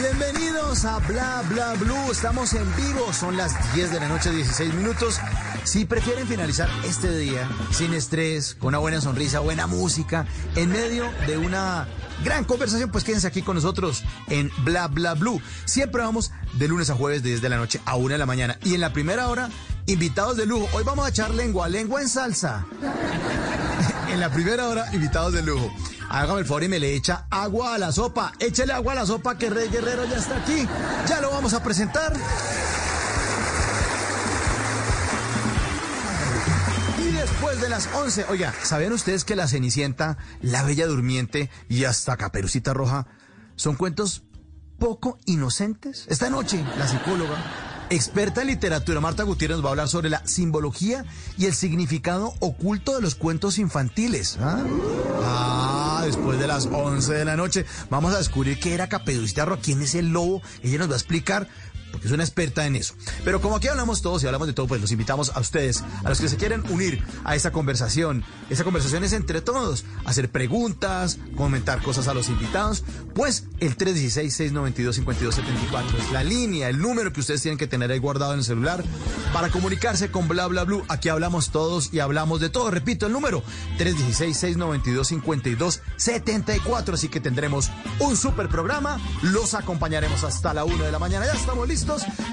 Bienvenidos a Bla Bla Blue. Estamos en vivo. Son las 10 de la noche, 16 minutos. Si prefieren finalizar este día sin estrés, con una buena sonrisa, buena música, en medio de una gran conversación, pues quédense aquí con nosotros en Bla Bla Blue. Siempre vamos de lunes a jueves de 10 de la noche a 1 de la mañana. Y en la primera hora, invitados de lujo. Hoy vamos a echar lengua, lengua en salsa. En la primera hora, invitados de lujo. Hágame el favor y me le echa agua a la sopa. Échele agua a la sopa que Rey Guerrero ya está aquí. Ya lo vamos a presentar. Y después de las 11, oiga, ¿sabían ustedes que La Cenicienta, La Bella Durmiente y hasta Caperucita Roja son cuentos poco inocentes? Esta noche, la psicóloga, experta en literatura, Marta Gutiérrez, nos va a hablar sobre la simbología y el significado oculto de los cuentos infantiles. ¿ah? Ah, después de las 11 de la noche, vamos a descubrir qué era Caperucita quién es el lobo. Ella nos va a explicar porque es una experta en eso. Pero como aquí hablamos todos y hablamos de todo, pues los invitamos a ustedes, a los que se quieren unir a esta conversación. Esa conversación es entre todos, hacer preguntas, comentar cosas a los invitados. Pues el 316-692-5274 es la línea, el número que ustedes tienen que tener ahí guardado en el celular para comunicarse con Bla Bla Blue. Aquí hablamos todos y hablamos de todo. Repito el número, 316-692-5274. Así que tendremos un super programa. Los acompañaremos hasta la 1 de la mañana. Ya estamos listos.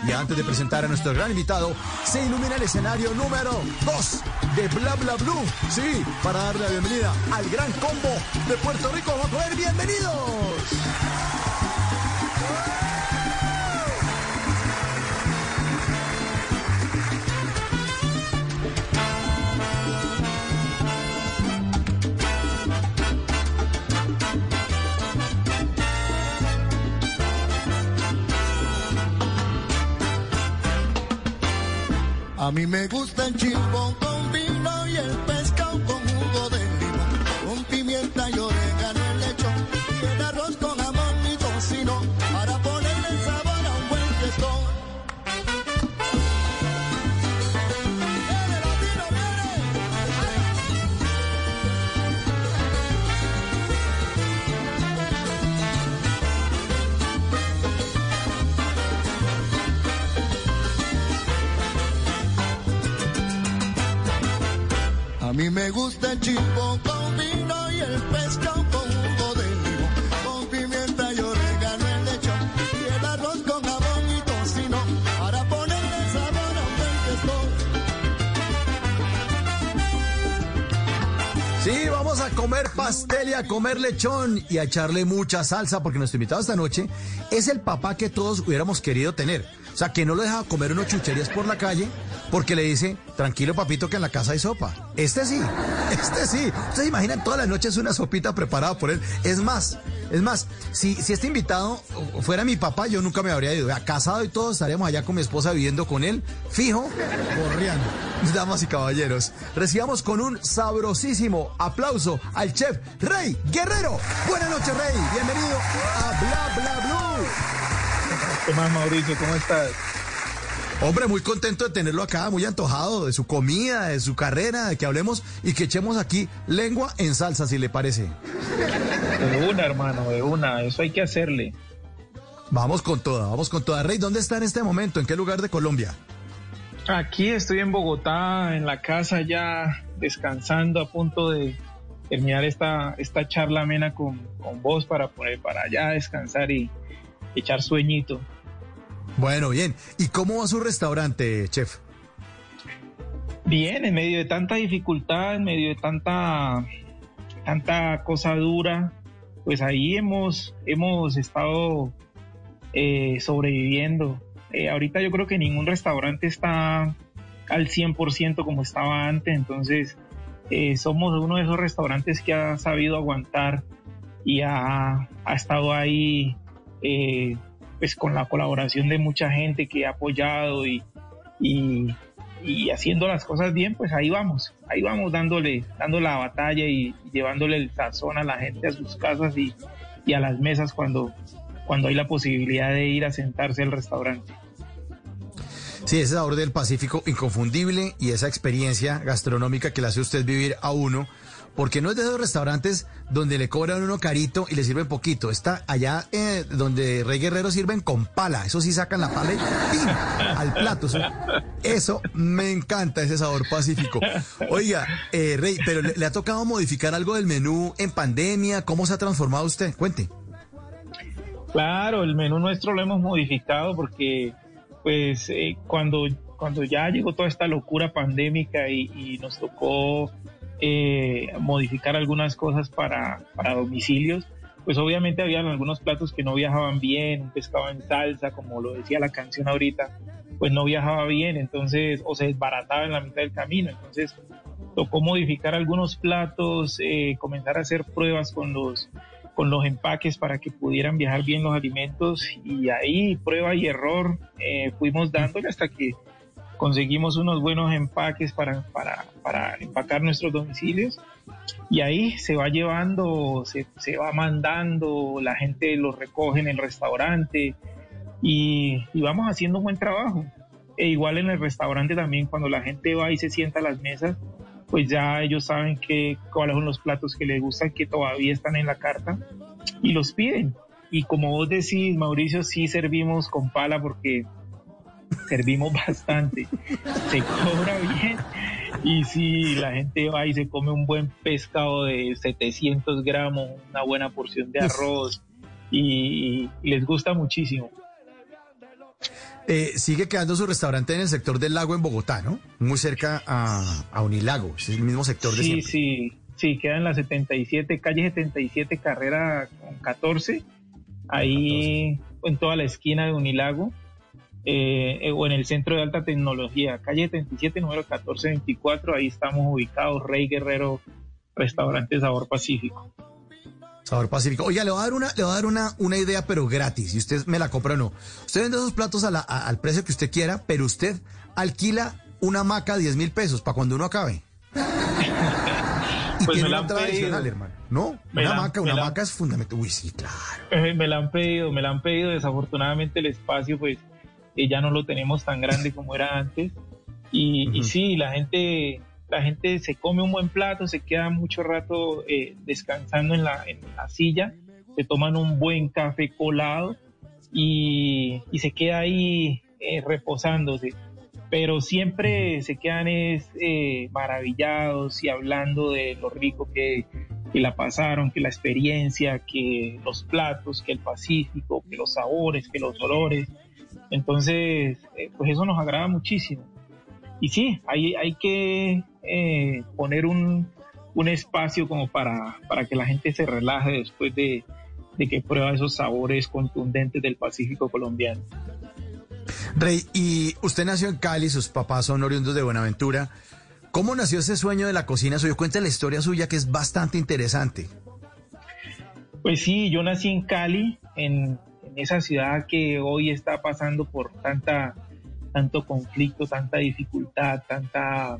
Y antes de presentar a nuestro gran invitado, se ilumina el escenario número 2 de Bla Bla Blue. Sí, para darle la bienvenida al gran combo de Puerto Rico. Vamos a ver, bienvenidos. A mí me gusta el chimbo con vino y el me gusta el chimbo con vino y el pescado comer pastel y a comer lechón y a echarle mucha salsa porque nuestro invitado esta noche es el papá que todos hubiéramos querido tener. O sea, que no lo deja comer unos chucherías por la calle porque le dice, tranquilo papito que en la casa hay sopa. Este sí, este sí. Ustedes imaginan todas las noches una sopita preparada por él. Es más, es más, si, si este invitado fuera mi papá, yo nunca me habría ido. Casado y todo, estaríamos allá con mi esposa viviendo con él, fijo, corriendo. Damas y caballeros, recibamos con un sabrosísimo aplauso al chef Rey Guerrero. Buenas noches, Rey. Bienvenido a Bla Bla Blue. ¿Qué más, Mauricio? ¿Cómo estás? Hombre, muy contento de tenerlo acá, muy antojado de su comida, de su carrera, de que hablemos y que echemos aquí lengua en salsa, si le parece. De una, hermano, de una. Eso hay que hacerle. Vamos con toda, vamos con toda. Rey, ¿dónde está en este momento? ¿En qué lugar de Colombia? Aquí estoy en Bogotá, en la casa ya descansando, a punto de terminar esta, esta charla amena con, con vos para, poner, para allá descansar y echar sueñito. Bueno, bien. ¿Y cómo va su restaurante, chef? Bien, en medio de tanta dificultad, en medio de tanta, tanta cosa dura, pues ahí hemos, hemos estado eh, sobreviviendo. Eh, ahorita yo creo que ningún restaurante está al 100% como estaba antes, entonces eh, somos uno de esos restaurantes que ha sabido aguantar y ha, estado ahí eh, pues con la colaboración de mucha gente que ha apoyado y, y, haciendo las cosas bien, pues ahí vamos, ahí vamos dándole, dando la batalla y, llevándole el sazón a la gente a sus casas y, y a las mesas cuando, cuando hay la posibilidad de ir a sentarse al restaurante. Sí, ese sabor del Pacífico inconfundible y esa experiencia gastronómica que le hace usted vivir a uno, porque no es de esos restaurantes donde le cobran uno carito y le sirven poquito. Está allá eh, donde Rey Guerrero sirven con pala. Eso sí sacan la pala y ¡pim! al plato. Eso, me encanta, ese sabor pacífico. Oiga, eh, Rey, pero le, le ha tocado modificar algo del menú en pandemia. ¿Cómo se ha transformado usted? Cuente. Claro, el menú nuestro lo hemos modificado porque pues eh, cuando, cuando ya llegó toda esta locura pandémica y, nos tocó eh, modificar algunas cosas para, para domicilios, pues obviamente habían algunos platos que no viajaban bien, un pescado en salsa, como lo decía la canción ahorita, pues no viajaba bien, entonces, o se desbarataba en la mitad del camino, entonces tocó modificar algunos platos, eh, comenzar a hacer pruebas con los con los empaques para que pudieran viajar bien los alimentos y ahí prueba y error eh, fuimos dándole hasta que conseguimos unos buenos empaques para, para, para, empacar nuestros domicilios y ahí se va llevando, se, se, va mandando, la gente lo recoge en el restaurante y, y vamos haciendo un buen trabajo. E igual en el restaurante también cuando la gente va y se sienta a las mesas, pues ya ellos saben que, cuáles son los platos que les gustan, que todavía están en la carta y los piden. Y como vos decís, Mauricio, sí servimos con pala porque servimos bastante. Se cobra bien. Y si la gente va y se come un buen pescado de 700 gramos, una buena porción de arroz, y les gusta muchísimo. Eh, sigue quedando su restaurante en el sector del lago en Bogotá, ¿no? Muy cerca a, Unilago, es el mismo sector de sí, Sí, sí, queda en la 77, calle 77, carrera 14, ahí en toda la esquina de Unilago, eh, o en el centro de alta tecnología, calle 77, número 1424, ahí estamos ubicados, Rey Guerrero, Restaurante Sabor Pacífico. Sabor Pacífico. Oye, le voy a dar una, le voy a dar una, una idea, pero gratis, y usted me la compra o no. Usted vende esos platos al precio que usted quiera, pero usted alquila una maca a 10 mil pesos para cuando uno acabe. y pues tiene una tradicional, hermano. No, una maca, una maca es fundamental. Uy, sí, claro. Eh, me la han pedido, me la han pedido. Desafortunadamente el espacio, pues, eh, ya no lo tenemos tan grande como era antes. Y, y sí, la gente la gente se come un buen plato, se queda mucho rato eh, descansando en la, en la, silla, se toman un buen café colado y, y se queda ahí eh, reposándose. Pero siempre se quedan es, eh, maravillados y hablando de lo rico que, que la pasaron, que la experiencia, que los platos, que el Pacífico, que los sabores, que los olores. Entonces, pues eso nos agrada muchísimo. Y sí, hay, hay que eh, poner un, espacio como para, para que la gente se relaje después de, que prueba esos sabores contundentes del Pacífico colombiano. Rey, y usted nació en Cali, sus papás son oriundos de Buenaventura. ¿Cómo nació ese sueño de la cocina suya? Cuenta la historia suya que es bastante interesante. Pues sí, yo nací en Cali, en, en esa ciudad que hoy está pasando por tanta, tanto conflicto, tanta dificultad, tanta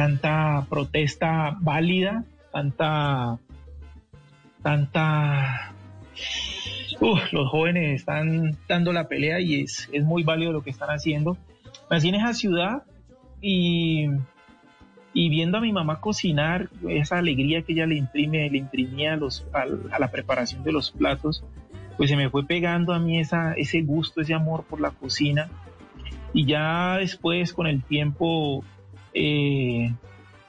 tanta protesta válida, tanta, tanta, los jóvenes están dando la pelea y es, es muy válido lo que están haciendo. Nací en esa ciudad y, y viendo a mi mamá cocinar, esa alegría que ella le imprime, le imprimía los, a, la preparación de los platos, pues se me fue pegando a mí esa, ese gusto, ese amor por la cocina. Y ya después, con el tiempo, eh,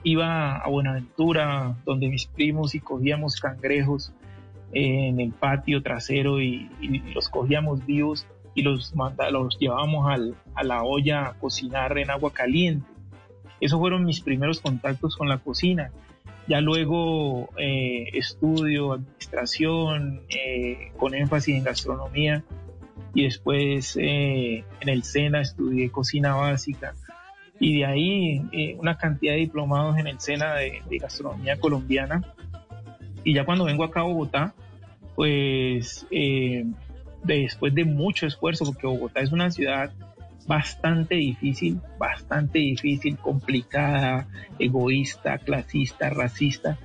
iba a Buenaventura, donde mis primos, y cogíamos cangrejos en el patio trasero y, los cogíamos vivos y los, los llevábamos a la olla a cocinar en agua caliente. Esos fueron mis primeros contactos con la cocina. Ya luego eh, estudio administración eh, con énfasis en gastronomía y después en el SENA estudié cocina básica y de ahí eh, una cantidad de diplomados en el SENA de, gastronomía colombiana. Y ya cuando vengo acá a Bogotá, pues eh, después de mucho esfuerzo, porque Bogotá es una ciudad bastante difícil, bastante difícil, complicada, egoísta, clasista, racista,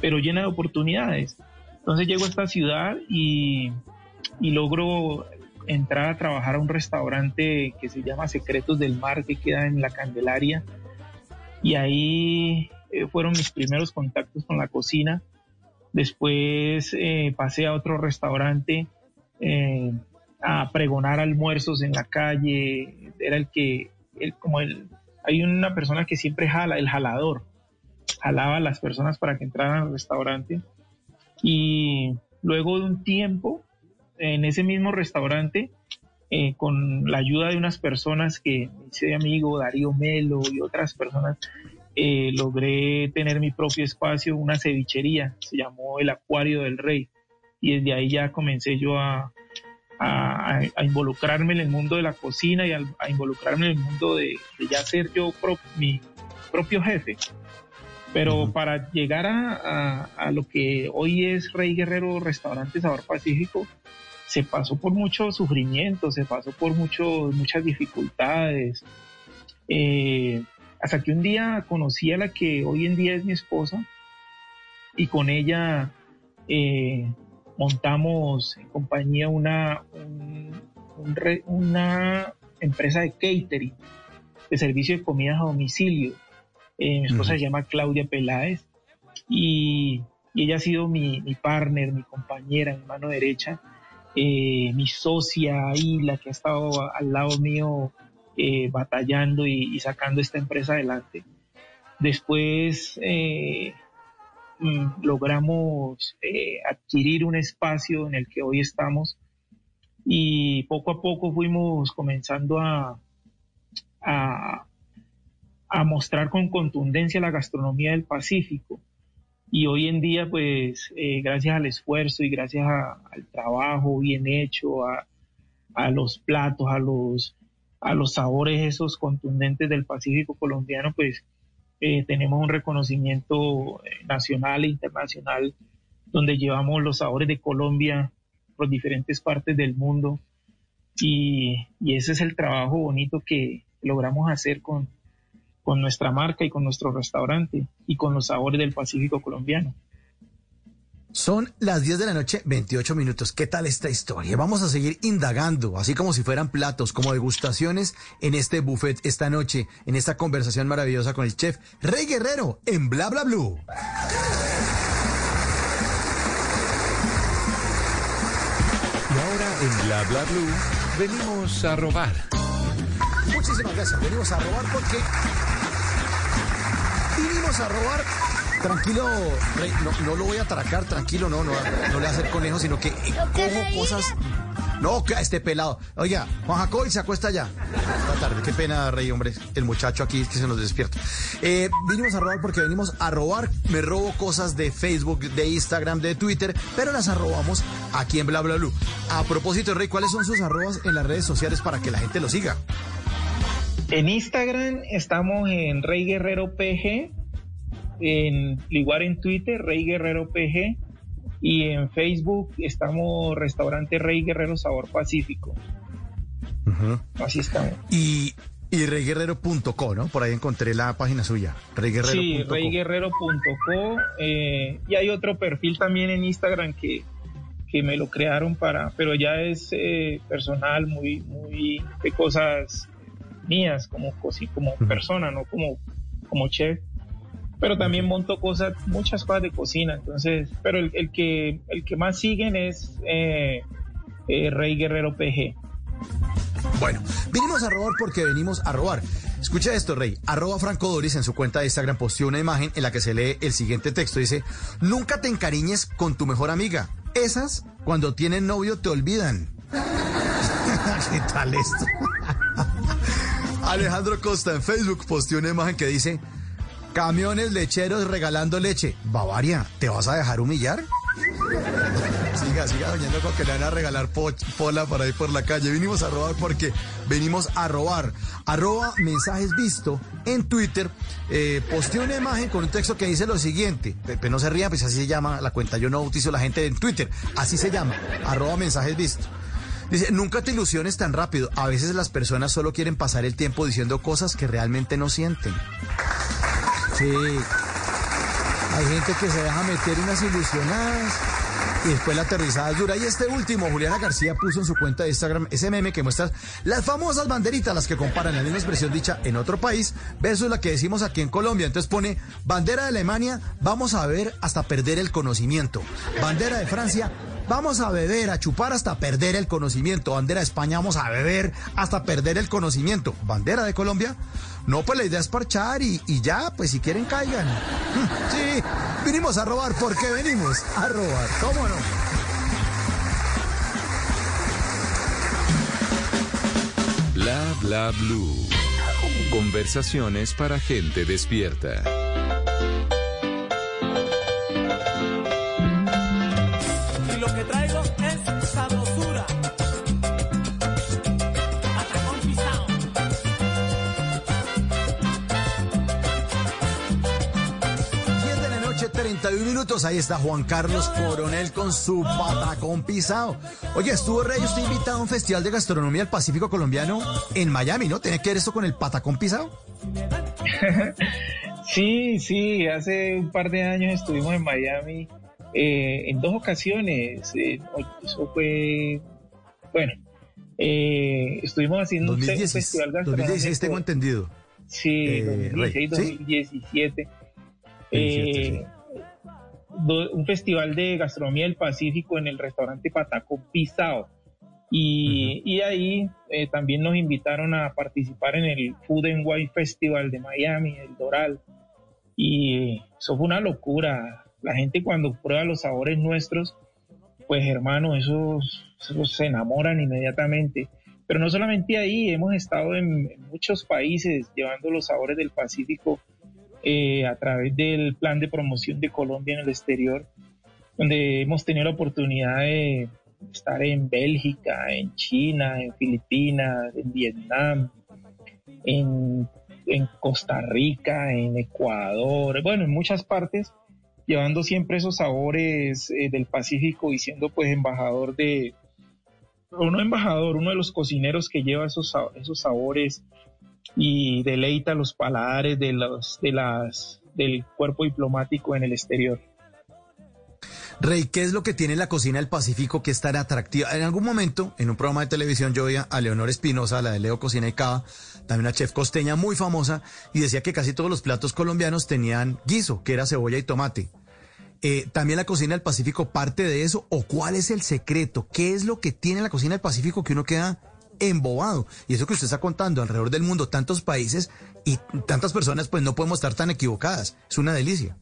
pero llena de oportunidades. Entonces llego a esta ciudad y, y logro entrar a trabajar a un restaurante que se llama Secretos del Mar, que queda en la Candelaria. Y ahí eh, fueron mis primeros contactos con la cocina. Después eh, pasé a otro restaurante eh, a pregonar almuerzos en la calle. Era el que, el, como el, hay una persona que siempre jala, el jalador. Jalaba a las personas para que entraran al restaurante. Y luego de un tiempo en ese mismo restaurante, eh, con la ayuda de unas personas que hice amigo, Darío Melo y otras personas, eh, logré tener mi propio espacio, una cevichería, se llamó el Acuario del Rey. Y desde ahí ya comencé yo a, involucrarme en el mundo de la cocina y a, involucrarme en el mundo de, ya ser yo mi propio jefe. Pero para llegar a, a, lo que hoy es Rey Guerrero Restaurante Sabor Pacífico, se pasó por mucho sufrimiento, se pasó por mucho, muchas dificultades. Eh, hasta que un día conocí a la que hoy en día es mi esposa y con ella eh, montamos en compañía una, una empresa de catering, de servicio de comidas a domicilio. Eh, mi esposa se llama Claudia Peláez y, ella ha sido mi, mi partner, mi compañera, mi mano derecha eh, mi socia ahí, la que ha estado al lado mío eh, batallando y, sacando esta empresa adelante. Después eh, mm, logramos adquirir un espacio en el que hoy estamos y poco a poco fuimos comenzando a, a, a mostrar con contundencia la gastronomía del Pacífico y hoy en día, pues, eh, gracias al esfuerzo y gracias al trabajo bien hecho, a, los platos, a los, a los sabores esos contundentes del Pacífico colombiano, pues eh, tenemos un reconocimiento eh, nacional e internacional donde llevamos los sabores de Colombia por diferentes partes del mundo. Y, y ese es el trabajo bonito que logramos hacer con, con nuestra marca y con nuestro restaurante y con los sabores del Pacífico colombiano. Son las 10 de la noche, 28 minutos. ¿Qué tal esta historia? Vamos a seguir indagando, así como si fueran platos, como degustaciones en este buffet esta noche, en esta conversación maravillosa con el chef Rey Guerrero en Bla Bla Blue. Y ahora en Bla Bla Blue venimos a robar. Muchísimas gracias. Venimos a robar porque vinimos a robar. Tranquilo, Rey, no, lo voy a atracar, tranquilo, no, no, no le voy a hacer conejo, sino que cojo cosas. No, que este pelado. Oiga, Juan Jacob se acuesta ya. Esta tarde, qué pena, Rey, hombre. El muchacho aquí que se nos despierta. Eh, vinimos a robar porque venimos a robar. Me robo cosas de Facebook, de Instagram, de Twitter, pero las arrobamos aquí en Bla Bla Blue. A propósito, Rey, ¿cuáles son sus arrobas en las redes sociales para que la gente lo siga? En Instagram estamos en Rey Guerrero PG, en, igual en Twitter, Rey Guerrero PG, y en Facebook estamos Restaurante Rey Guerrero Sabor Pacífico. Así estamos. Y, y reyguerrero.co, ¿no? Por ahí encontré la página suya, reyguerrero.co. Sí, reyguerrero.co. Eh, y hay otro perfil también en Instagram que, que me lo crearon para, pero ya es eh, personal, muy, muy de cosas mías como, como persona, no como, como chef. Pero también monto cosas, muchas cosas de cocina. Entonces, pero el, el que, el que más siguen es eh, eh, Rey Guerrero PG. Bueno, vinimos a robar porque venimos a robar. Escucha esto, Rey. Arroba Franco Doris en su cuenta de Instagram posteó una imagen en la que se lee el siguiente texto. Dice, nunca te encariñes con tu mejor amiga. Esas, cuando tienen novio, te olvidan. ¿Qué tal esto? Alejandro Costa en Facebook posteó una imagen que dice, camiones lecheros regalando leche. Bavaria, ¿te vas a dejar humillar? siga, siga soñando con que le van a regalar pola para ir por la calle. Vinimos a robar porque venimos a robar. Arroba mensajes visto en Twitter. Eh, posteé una imagen con un texto que dice lo siguiente. Pepe, no se rían, pues así se llama la cuenta. Yo no bautizo la gente en Twitter. Así se llama. Arroba mensajes visto. Dice, nunca te ilusiones tan rápido. A veces las personas solo quieren pasar el tiempo diciendo cosas que realmente no sienten. Sí. Hay gente que se deja meter unas ilusionadas y después la aterrizada es dura. Y este último, Juliana García puso en su cuenta de Instagram ese que muestra las famosas banderitas, las que comparan la misma expresión dicha en otro país versus la que decimos aquí en Colombia. Entonces pone bandera de Alemania, vamos a ver hasta perder el conocimiento. Bandera de Francia, vamos a beber, a chupar hasta perder el conocimiento. Bandera de España, vamos a beber hasta perder el conocimiento. Bandera de Colombia, no, pues la idea es parchar y, ya, pues si quieren caigan. Sí, vinimos a robar porque venimos a robar, ¿cómo no? Bla bla blue. Conversaciones para gente despierta. 51 minutos. Ahí está Juan Carlos Coronel con su patacón pisado. Oye, estuvo rey, usted invitado a un festival de gastronomía del Pacífico colombiano en Miami, ¿no? ¿Tiene que ver esto con el patacón pisado? sí, sí, hace un par de años estuvimos en Miami eh, en dos ocasiones. Eh, eso fue, bueno, eh, estuvimos haciendo un festival gastronómico. 2016 tengo entendido. Sí, 2016, 2017. 2017 sí do- un festival de gastronomía del Pacífico en el restaurante Patacón Pisao. Y, y ahí eh, también nos invitaron a participar en el Food and Wine Festival de Miami, el Doral. Y eso fue una locura. La gente cuando prueba los sabores nuestros, pues hermano, esos, esos se enamoran inmediatamente. Pero no solamente ahí, hemos estado en, en muchos países llevando los sabores del Pacífico eh, a través del plan de promoción de Colombia en el exterior, donde hemos tenido la oportunidad de estar en Bélgica, en China, en Filipinas, en Vietnam, en, Costa Rica, en Ecuador, bueno, en muchas partes, llevando siempre esos sabores eh, del Pacífico y siendo pues embajador de, o no embajador, uno de los cocineros que lleva esos, esos sabores y deleita los paladares de los, de las, del cuerpo diplomático en el exterior. Rey, ¿qué es lo que tiene la cocina del Pacífico que es tan atractiva? En algún momento, en un programa de televisión, yo veía a Leonor Espinosa, la de Leo Cocina y Cava, también una chef costeña muy famosa, y decía que casi todos los platos colombianos tenían guiso, que era cebolla y tomate. Eh, ¿También la cocina del Pacífico parte de eso? ¿O cuál es el secreto? ¿Qué es lo que tiene la cocina del Pacífico que uno queda embobado? Y eso que usted está contando alrededor del mundo, tantos países y tantas personas, pues no podemos estar tan equivocadas. Es una delicia.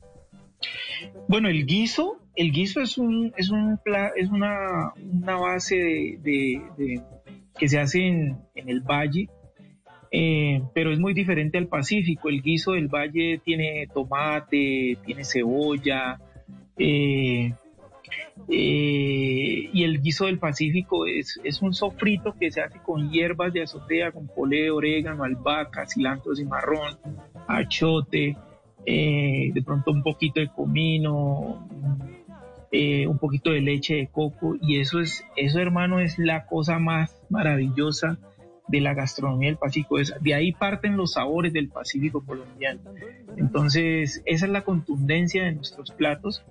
Bueno, el guiso, el guiso es un, es un es una, una base de- que se hace en, en el valle, eh, pero es muy diferente al Pacífico. El guiso del valle tiene tomate, tiene cebolla, eh, eh, y el guiso del Pacífico es, un sofrito que se hace con hierbas de azotea, con poleo, orégano, albahaca, cilantro cimarrón, achote, eh, de pronto un poquito de comino, eh, un poquito de leche de coco y eso es, eso hermano es la cosa más maravillosa de la gastronomía del Pacífico. De ahí parten los sabores del Pacífico colombiano. Entonces, esa es la contundencia de nuestros platos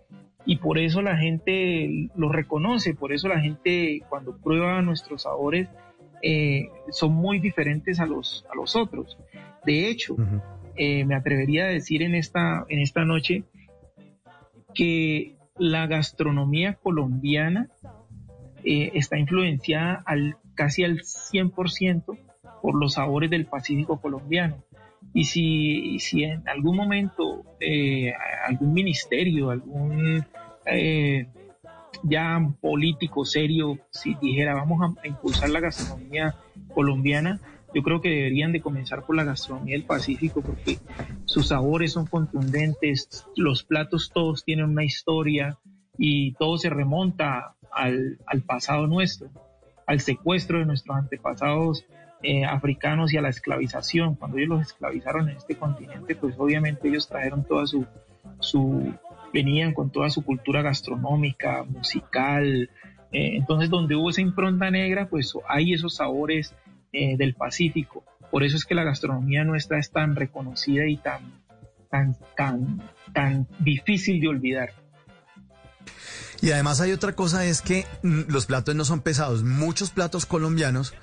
y por eso la gente lo reconoce, por eso la gente cuando prueba nuestros sabores eh, son muy diferentes a los, a los otros. De hecho, eh, me atrevería a decir en esta, en esta noche que la gastronomía colombiana eh, está influenciada al, casi al 100% por los sabores del Pacífico colombiano. Y si, si en algún momento eh, algún ministerio, algún eh, ya político serio, si dijera vamos a, a impulsar la gastronomía colombiana, yo creo que deberían de comenzar por la gastronomía del Pacífico porque sus sabores son contundentes, los platos todos tienen una historia y todo se remonta al, al pasado nuestro, al secuestro de nuestros antepasados eh, africanos y a la esclavización. Cuando ellos los esclavizaron en este continente, pues obviamente ellos trajeron toda su, su venían con toda su cultura gastronómica, musical. Eh, entonces, donde hubo esa impronta negra, pues hay esos sabores eh, del Pacífico. Por eso es que la gastronomía nuestra es tan reconocida y tan, tan, tan, tan difícil de olvidar. Y además hay otra cosa, es que mm, los platos no son pesados. Muchos platos colombianos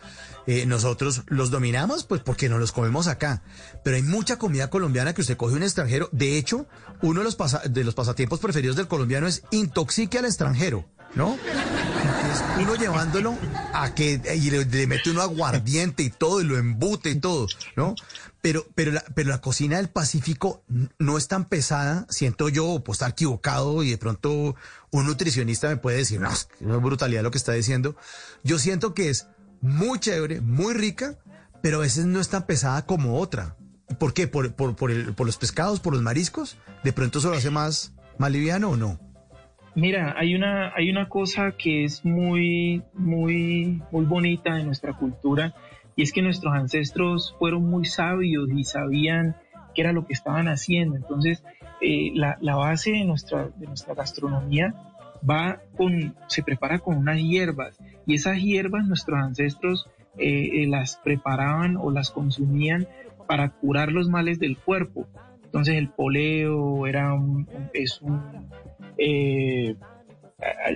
eh, nosotros los dominamos, pues porque no los comemos acá. Pero hay mucha comida colombiana que usted coge un extranjero. De hecho, uno de los, de los pasatiempos preferidos del colombiano es intoxique al extranjero, ¿no? uno llevándolo a que y le, mete uno aguardiente y todo y lo embute y todo, ¿no? Pero, pero, la, pero la cocina del Pacífico no es tan pesada, siento yo, pues estar equivocado y de pronto un nutricionista me puede decir, no, es brutalidad lo que está diciendo. Yo siento que es muy chévere, muy rica, pero a veces no es tan pesada como otra. ¿Por qué? ¿Por, por, por, el, por los pescados, por los mariscos? ¿De pronto eso lo hace más, más liviano o no? Mira, hay una, hay una cosa que es muy, muy, muy bonita en nuestra cultura y es que nuestros ancestros fueron muy sabios y sabían qué era lo que estaban haciendo. Entonces, eh, la, la, base de nuestra, de nuestra gastronomía va con, se prepara con unas hierbas y esas hierbas nuestros ancestros eh, eh, las preparaban o las consumían para curar los males del cuerpo. Entonces el poleo era un, es un, eh,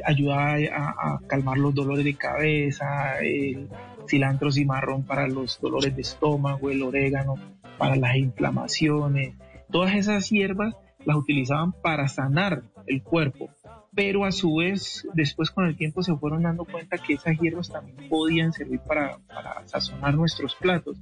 ayudaba a, calmar los dolores de cabeza, el cilantro cimarrón para los dolores de estómago, el orégano para las inflamaciones. Todas esas hierbas las utilizaban para sanar el cuerpo pero a su vez después con el tiempo se fueron dando cuenta que esas hierbas también podían servir para, sazonar nuestros platos.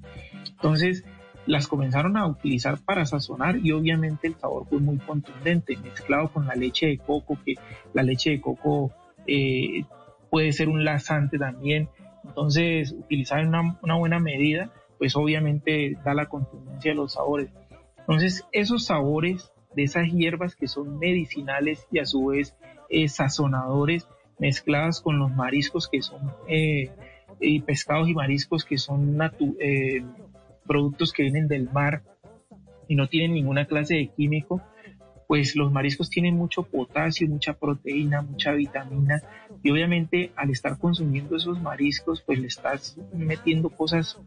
Entonces las comenzaron a utilizar para sazonar y obviamente el sabor fue muy contundente, mezclado con la leche de coco, que la leche de coco eh, puede ser un lasante también. Entonces utilizar una, una buena medida, pues obviamente da la contundencia de los sabores. Entonces esos sabores de esas hierbas que son medicinales y a su vez eh, sazonadores mezcladas con los mariscos que son eh, y pescados y mariscos que son eh, productos que vienen del mar y no tienen ninguna clase de químico, pues los mariscos tienen mucho potasio, mucha proteína, mucha vitamina y obviamente al estar consumiendo esos mariscos pues le estás metiendo cosas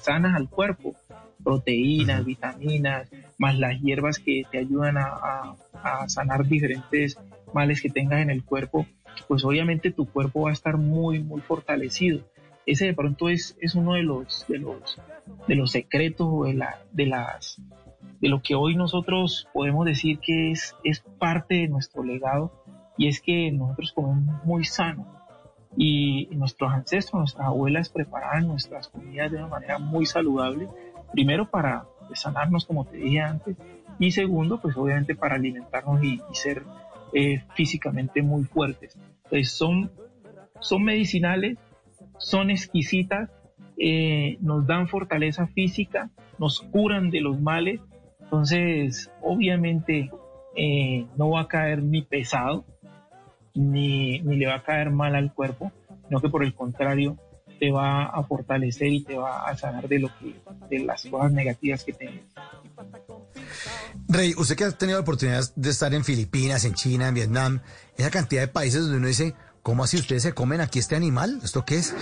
sanas al cuerpo, proteínas, vitaminas, más las hierbas que te ayudan a sanar diferentes males que tengas en el cuerpo, pues obviamente tu cuerpo va a estar muy, muy fortalecido. Ese de pronto es, es uno de los, de los, de los secretos de, la, de, las, de lo que hoy nosotros podemos decir que es, es parte de nuestro legado y es que nosotros comemos muy sano y nuestros ancestros, nuestras abuelas preparaban nuestras comidas de una manera muy saludable, primero para sanarnos como te dije antes y segundo pues obviamente para alimentarnos y ser eh, físicamente muy fuertes. Entonces son, son medicinales, son exquisitas, eh, nos dan fortaleza física, nos curan de los males. Entonces, obviamente, eh, no va a caer ni pesado, ni, ni, le va a caer mal al cuerpo, sino que por el contrario, te va a fortalecer y te va a sanar de lo que, de las cosas negativas que tengas. Rey, usted que ha tenido la oportunidad de estar en Filipinas, en China, en Vietnam, esa cantidad de países donde uno dice, ¿cómo así ustedes se comen aquí este animal? ¿Esto qué es?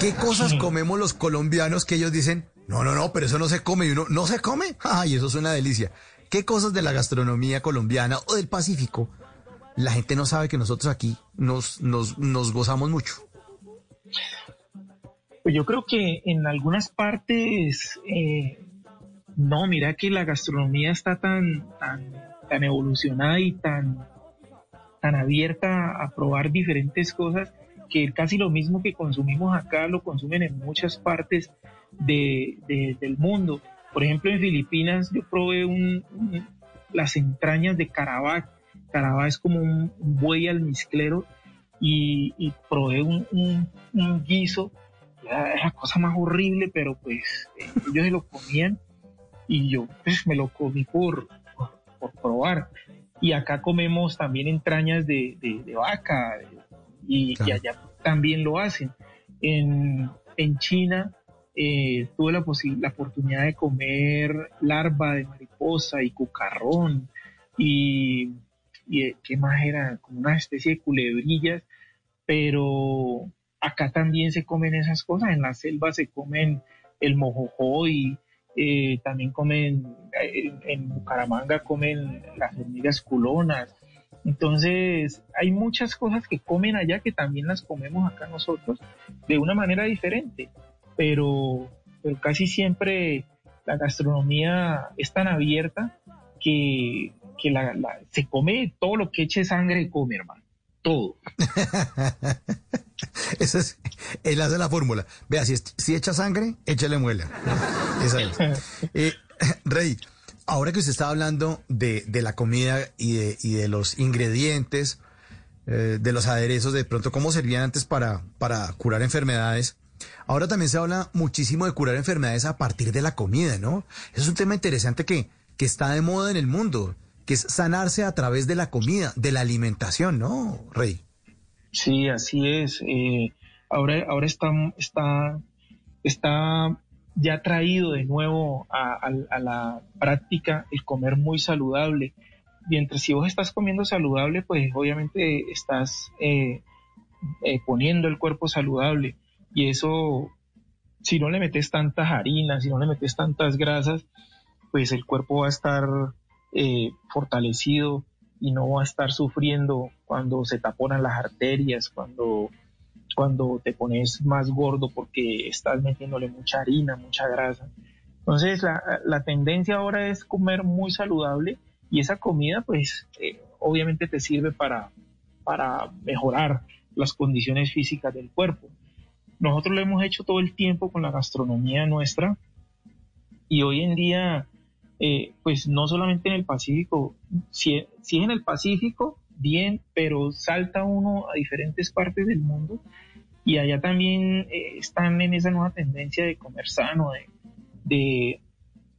¿Qué cosas comemos los colombianos que ellos dicen, no, no, no, pero eso no se come y uno, ¿no se come? Ay, eso es una delicia. ¿Qué cosas de la gastronomía colombiana o del Pacífico la gente no sabe que nosotros aquí nos, nos, nos gozamos mucho? Pues yo creo que en algunas partes eh, no, mira que la gastronomía está tan, tan, tan evolucionada y tan, tan abierta a probar diferentes cosas que casi lo mismo que consumimos acá lo consumen en muchas partes de, del mundo. Por ejemplo, en Filipinas yo probé un, las entrañas de carabá. Carabá es como un, buey almizclero y, y probé un, un, guiso. Era la cosa más horrible, pero pues eh, ellos se lo comían y yo pues, me lo comí por, por, probar. Y acá comemos también entrañas de, de- de vaca y, allá también lo hacen. En, en China eh, tuve la, la oportunidad de comer larva de mariposa y cucarrón y, y eh, qué más era, como una especie de culebrillas, pero acá también se comen esas cosas, en la selva se comen el mojojoy, eh, también comen, eh, en, Bucaramanga comen las hormigas culonas, entonces hay muchas cosas que comen allá que también las comemos acá nosotros de una manera diferente, pero, casi siempre la gastronomía es tan abierta que, que la- se come todo lo que eche sangre, come, hermano. Todo. Esa es, él hace la fórmula. Vea, si, si echa sangre, échale muela. Esa es. Eh, Rey, ahora que usted estaba hablando de, de la comida y de, y de los ingredientes, eh, de los aderezos, de pronto cómo servían antes para, para curar enfermedades, ahora también se habla muchísimo de curar enfermedades a partir de la comida, ¿no? Eso es un tema interesante que, que está de moda en el mundo, que es sanarse a través de la comida, de la alimentación, ¿no, Rey? Sí, así es. Eh, ahora ahora está, está, está ya traído de nuevo a, la práctica el comer muy saludable. Mientras si vos estás comiendo saludable, pues obviamente estás eh, eh, poniendo el cuerpo saludable. Y eso, si no le metes tantas harinas, si no le metes tantas grasas, pues el cuerpo va a estar eh, fortalecido y no va a estar sufriendo cuando se taponan las arterias, cuando, cuando te pones más gordo porque estás metiéndole mucha harina, mucha grasa. Entonces la, la tendencia ahora es comer muy saludable y esa comida pues eh, obviamente te sirve para, para mejorar las condiciones físicas del cuerpo. Nosotros lo hemos hecho todo el tiempo con la gastronomía nuestra y hoy en día eh, pues no solamente en el Pacífico, si, si es en el Pacífico, bien, pero salta uno a diferentes partes del mundo y allá también eh, están en esa nueva tendencia de comer sano, de, de,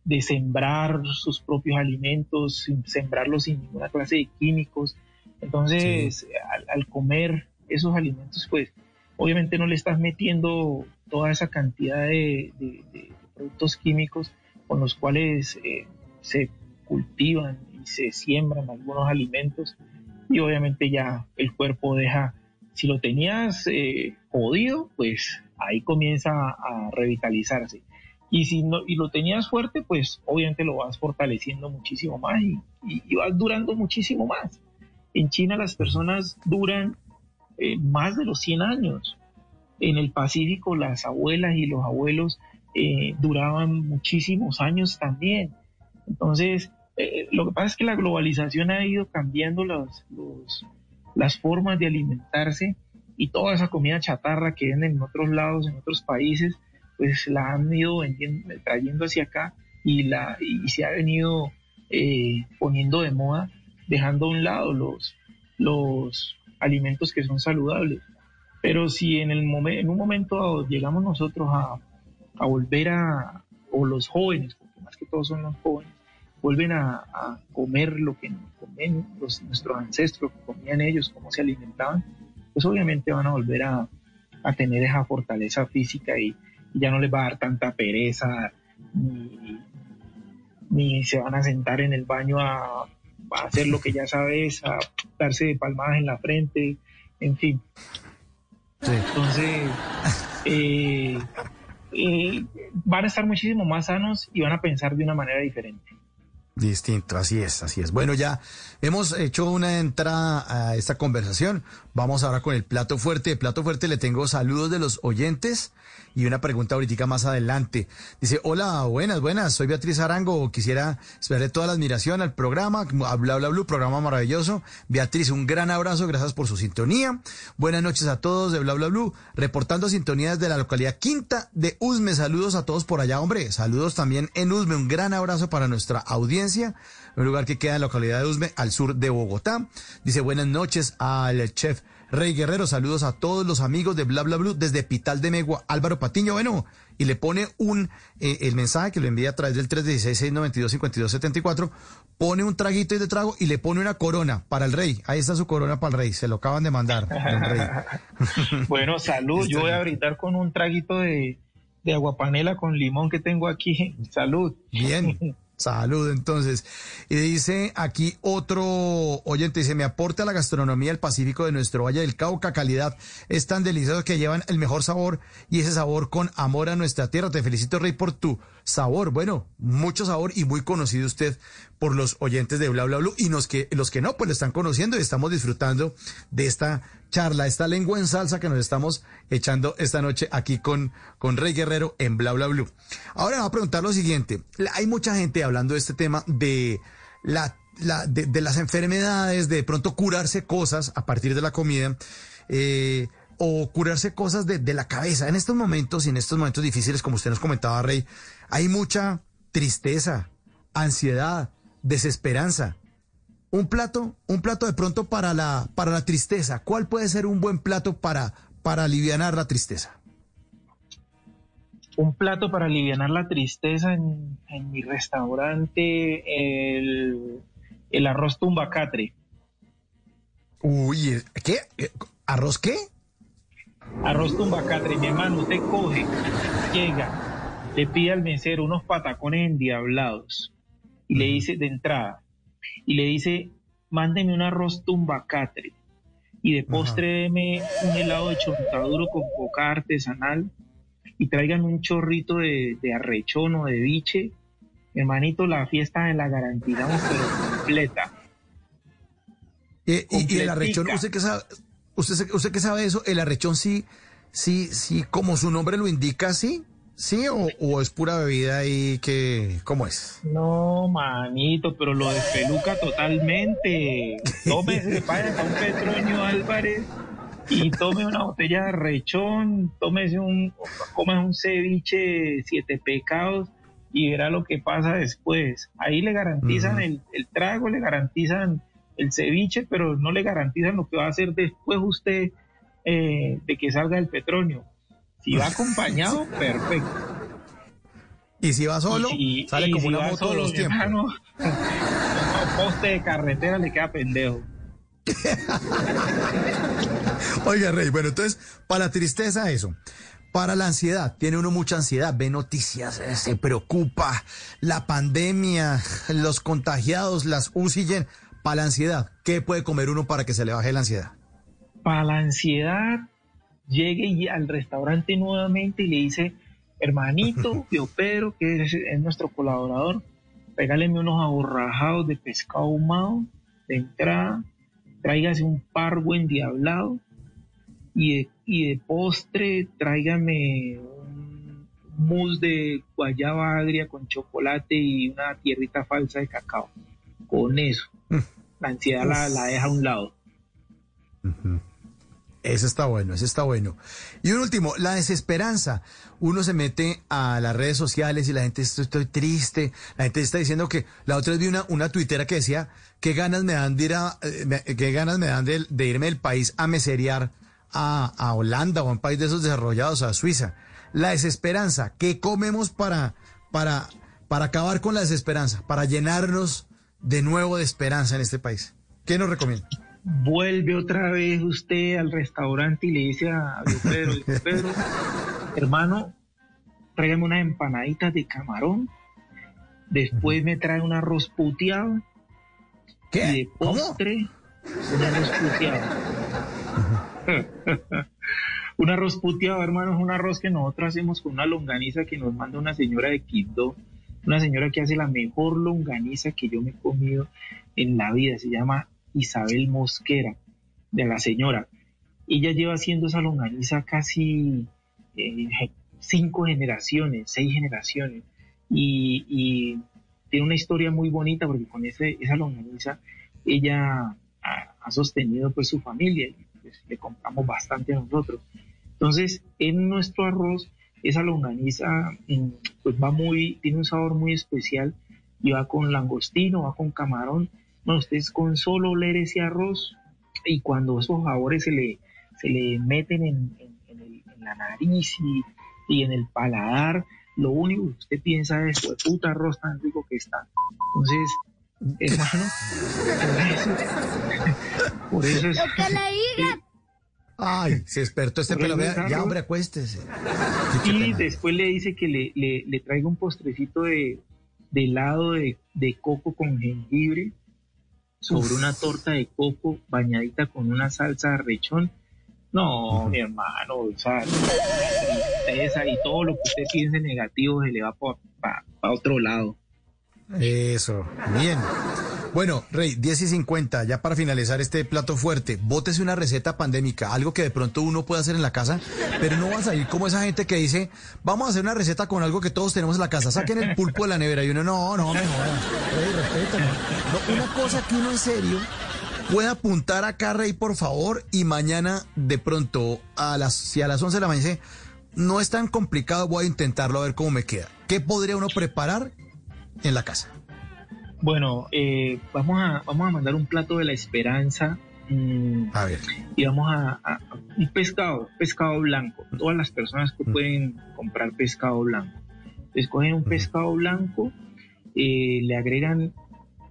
de sembrar sus propios alimentos, sembrarlos sin ninguna clase de químicos. Entonces, al, al comer esos alimentos, pues obviamente no le estás metiendo toda esa cantidad de productos químicos con los cuales eh, se cultivan y se siembran algunos alimentos y obviamente ya el cuerpo deja, si lo tenías eh, jodido, pues ahí comienza a, revitalizarse. Y si no, y lo tenías fuerte, pues obviamente lo vas fortaleciendo muchísimo más y, y- y vas durando muchísimo más. En China las personas duran eh, más de los 100 años. En el Pacífico las abuelas y los abuelos duraban muchísimos años también. Entonces, eh, lo que pasa es que la globalización ha ido cambiando los- las formas de alimentarse y toda esa comida chatarra que venden en otros lados, en otros países, pues la han ido vendiendo- trayendo hacia acá y, la, y se ha venido eh, poniendo de moda, dejando a un lado los, los alimentos que son saludables. Pero si en, el momen- en un momento llegamos nosotros a, a volver a, o los jóvenes, porque más que todos son los jóvenes, vuelven a, a comer lo que comen los, nuestros ancestros, que comían ellos, cómo se alimentaban, pues obviamente van a volver a, a tener esa fortaleza física y, y ya no les va a dar tanta pereza, ni, ni se van a sentar en el baño a, a hacer lo que ya sabes, a darse de palmadas en la frente, en fin. Sí. Entonces, eh, eh, van a estar muchísimo más sanos y van a pensar de una manera diferente. Distinto, así es, así es. Bueno, ya hemos hecho una entrada a esta conversación. Vamos ahora con el plato fuerte. Plato fuerte le tengo saludos de los oyentes y una pregunta ahorita más adelante. Dice, hola, buenas, buenas, soy Beatriz Arango. Quisiera esperarle toda la admiración al programa, Bla Bla Blue, programa maravilloso. Beatriz, un gran abrazo, gracias por su sintonía. Buenas noches a todos de Bla Bla Blue, reportando sintonía desde la localidad Quinta de Usme. Saludos a todos por allá, hombre. Saludos también en Usme. Un gran abrazo para nuestra audiencia, un lugar que queda en la localidad de Usme, al sur de Bogotá. Dice buenas noches al chef Rey Guerrero, saludos a todos los amigos de Bla Bla Blue desde Pital de Megua, Álvaro Patiño, bueno, y le pone un, eh, el mensaje que lo envía a través del 316-692-5274, pone un traguito y de trago y le pone una corona para el rey. Ahí está su corona para el rey, se lo acaban de mandar, don rey. bueno, salud, yo voy a brindar con un traguito de, de aguapanela con limón que tengo aquí. Salud. Bien. Salud, entonces. Y dice aquí otro oyente, dice, me aporte a la gastronomía del Pacífico de nuestro Valle del Cauca, calidad es tan delicioso que llevan el mejor sabor y ese sabor con amor a nuestra tierra. Te felicito, Rey, por tu sabor. Bueno, mucho sabor y muy conocido usted por los oyentes de Bla Bla Blue y los que, los que no, pues lo están conociendo y estamos disfrutando de esta charla, esta lengua en salsa que nos estamos echando esta noche aquí con, con Rey Guerrero en Bla Bla Blue. Ahora vamos a preguntar lo siguiente. Hay mucha gente hablando de este tema de la, de, las enfermedades, de pronto curarse cosas a partir de la comida. Eh, o curarse cosas de, de, la cabeza. En estos momentos y en estos momentos difíciles, como usted nos comentaba, Rey, hay mucha tristeza, ansiedad, desesperanza. Un plato, un plato de pronto para la, para la tristeza. ¿Cuál puede ser un buen plato para, para aliviar la tristeza? Un plato para aliviar la tristeza en, mi restaurante, el, el arroz tumbacatre. Uy, ¿qué? ¿Arroz qué? Arroz tumbacatre, mi hermano, usted coge, llega, le pide al mesero unos patacones endiablados y le dice de entrada, y le dice, mándeme un arroz tumbacatre y de postre un helado de chontaduro con coca artesanal y traigan un chorrito de, arrechón o de biche. Hermanito, la fiesta la garantizamos, pero completa. y, el arrechón, ¿usted qué sabe? ¿Usted, ¿Usted qué sabe eso? ¿El arrechón sí, sí, sí, como su nombre lo indica, sí? ¿Sí o, es pura bebida y que, cómo es? No, manito, pero lo despeluca totalmente. Tómese, vaya a un Petronio Álvarez y tome una botella de rechón, tómese un, come un ceviche siete pecados y verá lo que pasa después. Ahí le garantizan el, trago, le garantizan el ceviche, pero no le garantizan lo que va a hacer después usted eh, de que salga el petróleo. Si va acompañado, perfecto. Y si va solo, sale como una moto de los tiempos. un poste de carretera le queda pendejo. Oiga, Rey, bueno, entonces, para la tristeza, eso. Para la ansiedad, tiene uno mucha ansiedad, ve noticias, eh, se preocupa, la pandemia, los contagiados, las UCI. Para la ansiedad, ¿qué puede comer uno para que se le baje la ansiedad? Para la ansiedad, llegue al restaurante nuevamente y le dice, hermanito, tío Pedro, que es, nuestro colaborador, regáleme unos aborrajados de pescado ahumado de entrada, tráigase un pargo endiablado y de, y de postre tráigame un mousse de guayaba agria con chocolate y una tierrita falsa de cacao. Con eso, mm. la ansiedad la, la deja a un lado. Ese está bueno, ese está bueno. Y un último, la desesperanza. Uno se mete a las redes sociales y la gente estoy, estoy triste. La gente está diciendo que la otra vez vi una, una tuitera que decía qué ganas me dan de ir a, eh, qué ganas me dan de, irme del país a meserear a, a, Holanda o a un país de esos desarrollados, a Suiza. La desesperanza. ¿Qué comemos para, para, para acabar con la desesperanza? Para llenarnos de nuevo de esperanza en este país. ¿Qué nos recomienda? Vuelve otra vez usted al restaurante y le dice a Pedro, Pedro, hermano, tráigame unas empanaditas de camarón, después me trae un arroz puteado, ¿Qué? y de postre, un arroz puteado. un arroz puteado, hermano, es un arroz que nosotros hacemos con una longaniza que nos manda una señora de Quito, una señora que hace la mejor longaniza que yo me he comido en la vida, se llama Isabel Mosquera, de la señora. Ella lleva haciendo esa longaniza casi eh, cinco generaciones, seis generaciones, y, tiene una historia muy bonita porque con ese, esa longaniza ella ha, sostenido pues su familia y pues, le compramos bastante a nosotros. Entonces, en nuestro arroz, esa longaniza mm, pues va muy, tiene un sabor muy especial y va con langostino, va con camarón no, ustedes con solo oler ese arroz y cuando esos sabores se le, se le meten en, en- en el- en la nariz y, y en el paladar, lo único que usted piensa es, "Jue puta arroz tan rico que está. Entonces, hermano, por eso, por eso es... Lo que le diga. Ay, se despertó este pelo. Vea, Ya, hombre, acuéstese. Y después le dice que le, le, le traiga un postrecito de, de helado de, de coco con jengibre sobre una torta de coco bañadita con una salsa de rechón. No, mi hermano, o sea, tristeza y todo lo que usted piense negativo se le va para otro lado. Eso, bien. Bueno, Rey, 10 y 50, ya para finalizar este plato fuerte, bótese una receta pandémica, algo que de pronto uno puede hacer en la casa, pero no va a salir como esa gente que dice, vamos a hacer una receta con algo que todos tenemos en la casa, saquen el pulpo de la nevera y uno, no, no, mejor, Rey, respétame. No, una cosa que uno en serio puede apuntar acá, Rey, por favor, y mañana de pronto, a las, si a las 11 de la mañana dice, no es tan complicado, voy a intentarlo a ver cómo me queda. ¿Qué podría uno preparar en la casa? Bueno, eh, vamos, a, vamos a mandar un plato de la esperanza. mm, A ver. y vamos a, un pescado, pescado blanco. Todas las personas que pueden comprar pescado blanco. Escogen un pescado blanco, eh, le agregan,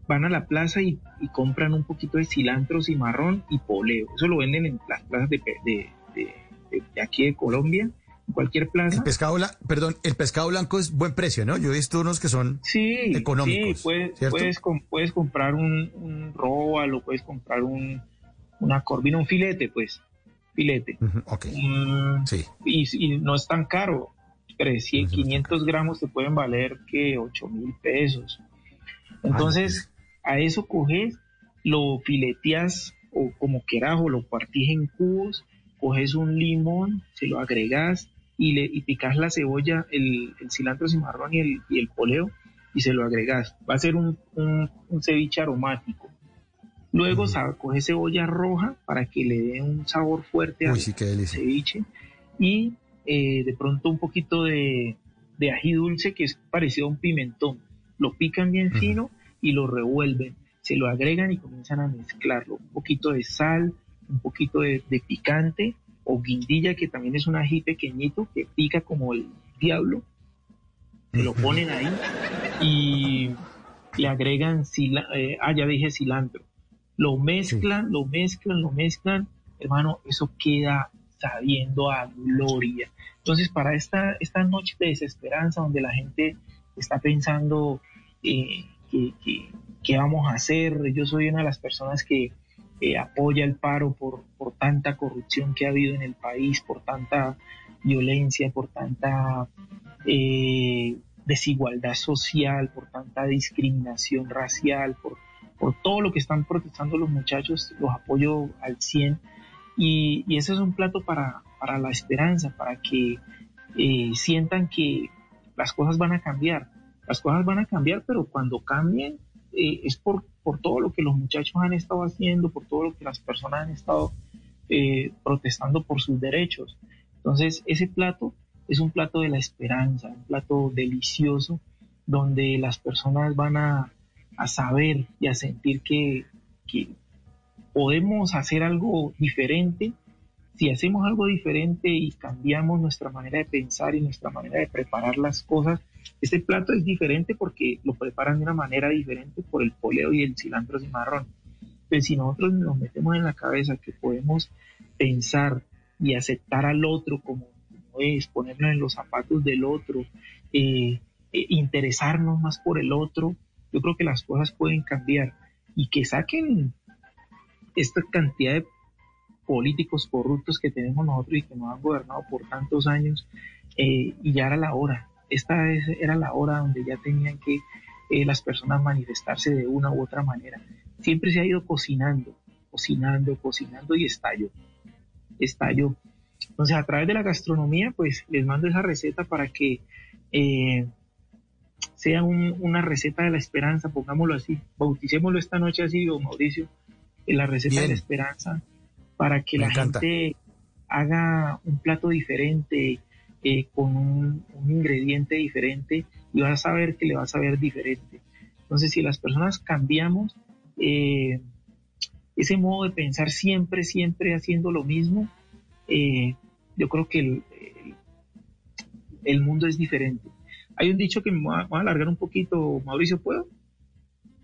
van a la plaza y, y compran un poquito de cilantro, cimarrón y poleo. Eso lo venden en las plazas de, de- de- de- aquí de Colombia, cualquier plaza. El pescado blanco, perdón, el pescado blanco es buen precio, ¿no? Yo he visto unos que son Sí, económicos, sí, puedes, puedes, com- puedes comprar un, un róbalo, puedes comprar un, una corvina, un filete, pues, filete. Ujú, Ok, Mm, sí. y, y no es tan caro. 300, 500 gramos te pueden valer que 8 mil pesos. Entonces, a eso coges, lo fileteas o como quieras, o lo partís en cubos, coges un limón, se lo agregas y, le, y picas la cebolla, el, el cilantro cimarrón y el, y el poleo y se lo agregas. Va a ser un, un- un ceviche aromático. Luego Ujú. sa- coges cebolla roja para que le dé un sabor fuerte Uy, al, sí, ceviche y eh, de pronto un poquito de, de ají dulce que es parecido a un pimentón. Lo pican bien fino y lo revuelven, se lo agregan y comienzan a mezclarlo. Un poquito de sal, un poquito de, de picante o guindilla que también es un ají pequeñito que pica como el diablo. Se lo ponen ahí y le agregan, eh, ah, ya dije cilantro. Lo mezclan, lo mezclan, lo mezclan. Hermano, eso queda sabiendo a gloria. Entonces, para esta, esta noche de desesperanza, donde la gente está pensando eh, que, que- qué vamos a hacer, yo soy una de las personas que eh, apoya el paro por, por tanta corrupción que ha habido en el país, por tanta violencia, por tanta eh, desigualdad social, por tanta discriminación racial, por, por todo lo que están protestando los muchachos, los apoyo al 100. Y, y ese es un plato para, para la esperanza, para que eh, sientan que las cosas van a cambiar. Las cosas van a cambiar, pero cuando cambien eh, es por, por todo lo que los muchachos han estado haciendo, por todo lo que las personas han estado eh, protestando por sus derechos. Entonces, ese plato es un plato de la esperanza, un plato delicioso, donde las personas van a, a saber y a sentir que, que podemos hacer algo diferente. Si hacemos algo diferente y cambiamos nuestra manera de pensar y nuestra manera de preparar las cosas, este plato es diferente porque lo preparan de una manera diferente por el poleo y el cilantro cimarrón. Entonces, si nosotros nos metemos en la cabeza que podemos pensar y aceptar al otro como, como es, ponernos en los zapatos del otro, eh, eh, interesarnos más por el otro, yo creo que las cosas pueden cambiar y que saquen esta cantidad de políticos corruptos que tenemos nosotros y que nos han gobernado por tantos años eh, y ya era la hora. Esta es- era la hora donde ya tenían que eh, las personas manifestarse de una u otra manera. Siempre se ha ido cocinando, cocinando, cocinando y estalló. Estalló. Entonces, a través de la gastronomía, pues les mando esa receta para que eh, sea un- una receta de la esperanza, pongámoslo así, bauticémoslo esta noche así, don Mauricio, en la receta de la esperanza, para que Me la encanta. gente haga un plato diferente, eh, con un, un ingrediente diferente, y vas a saber que le va a saber diferente. Entonces, si las personas cambiamos eh, ese modo de pensar siempre, siempre haciendo lo mismo, eh, yo creo que el, el, mundo es diferente. Hay un dicho que me va, a alargar un poquito, Mauricio, ¿puedo?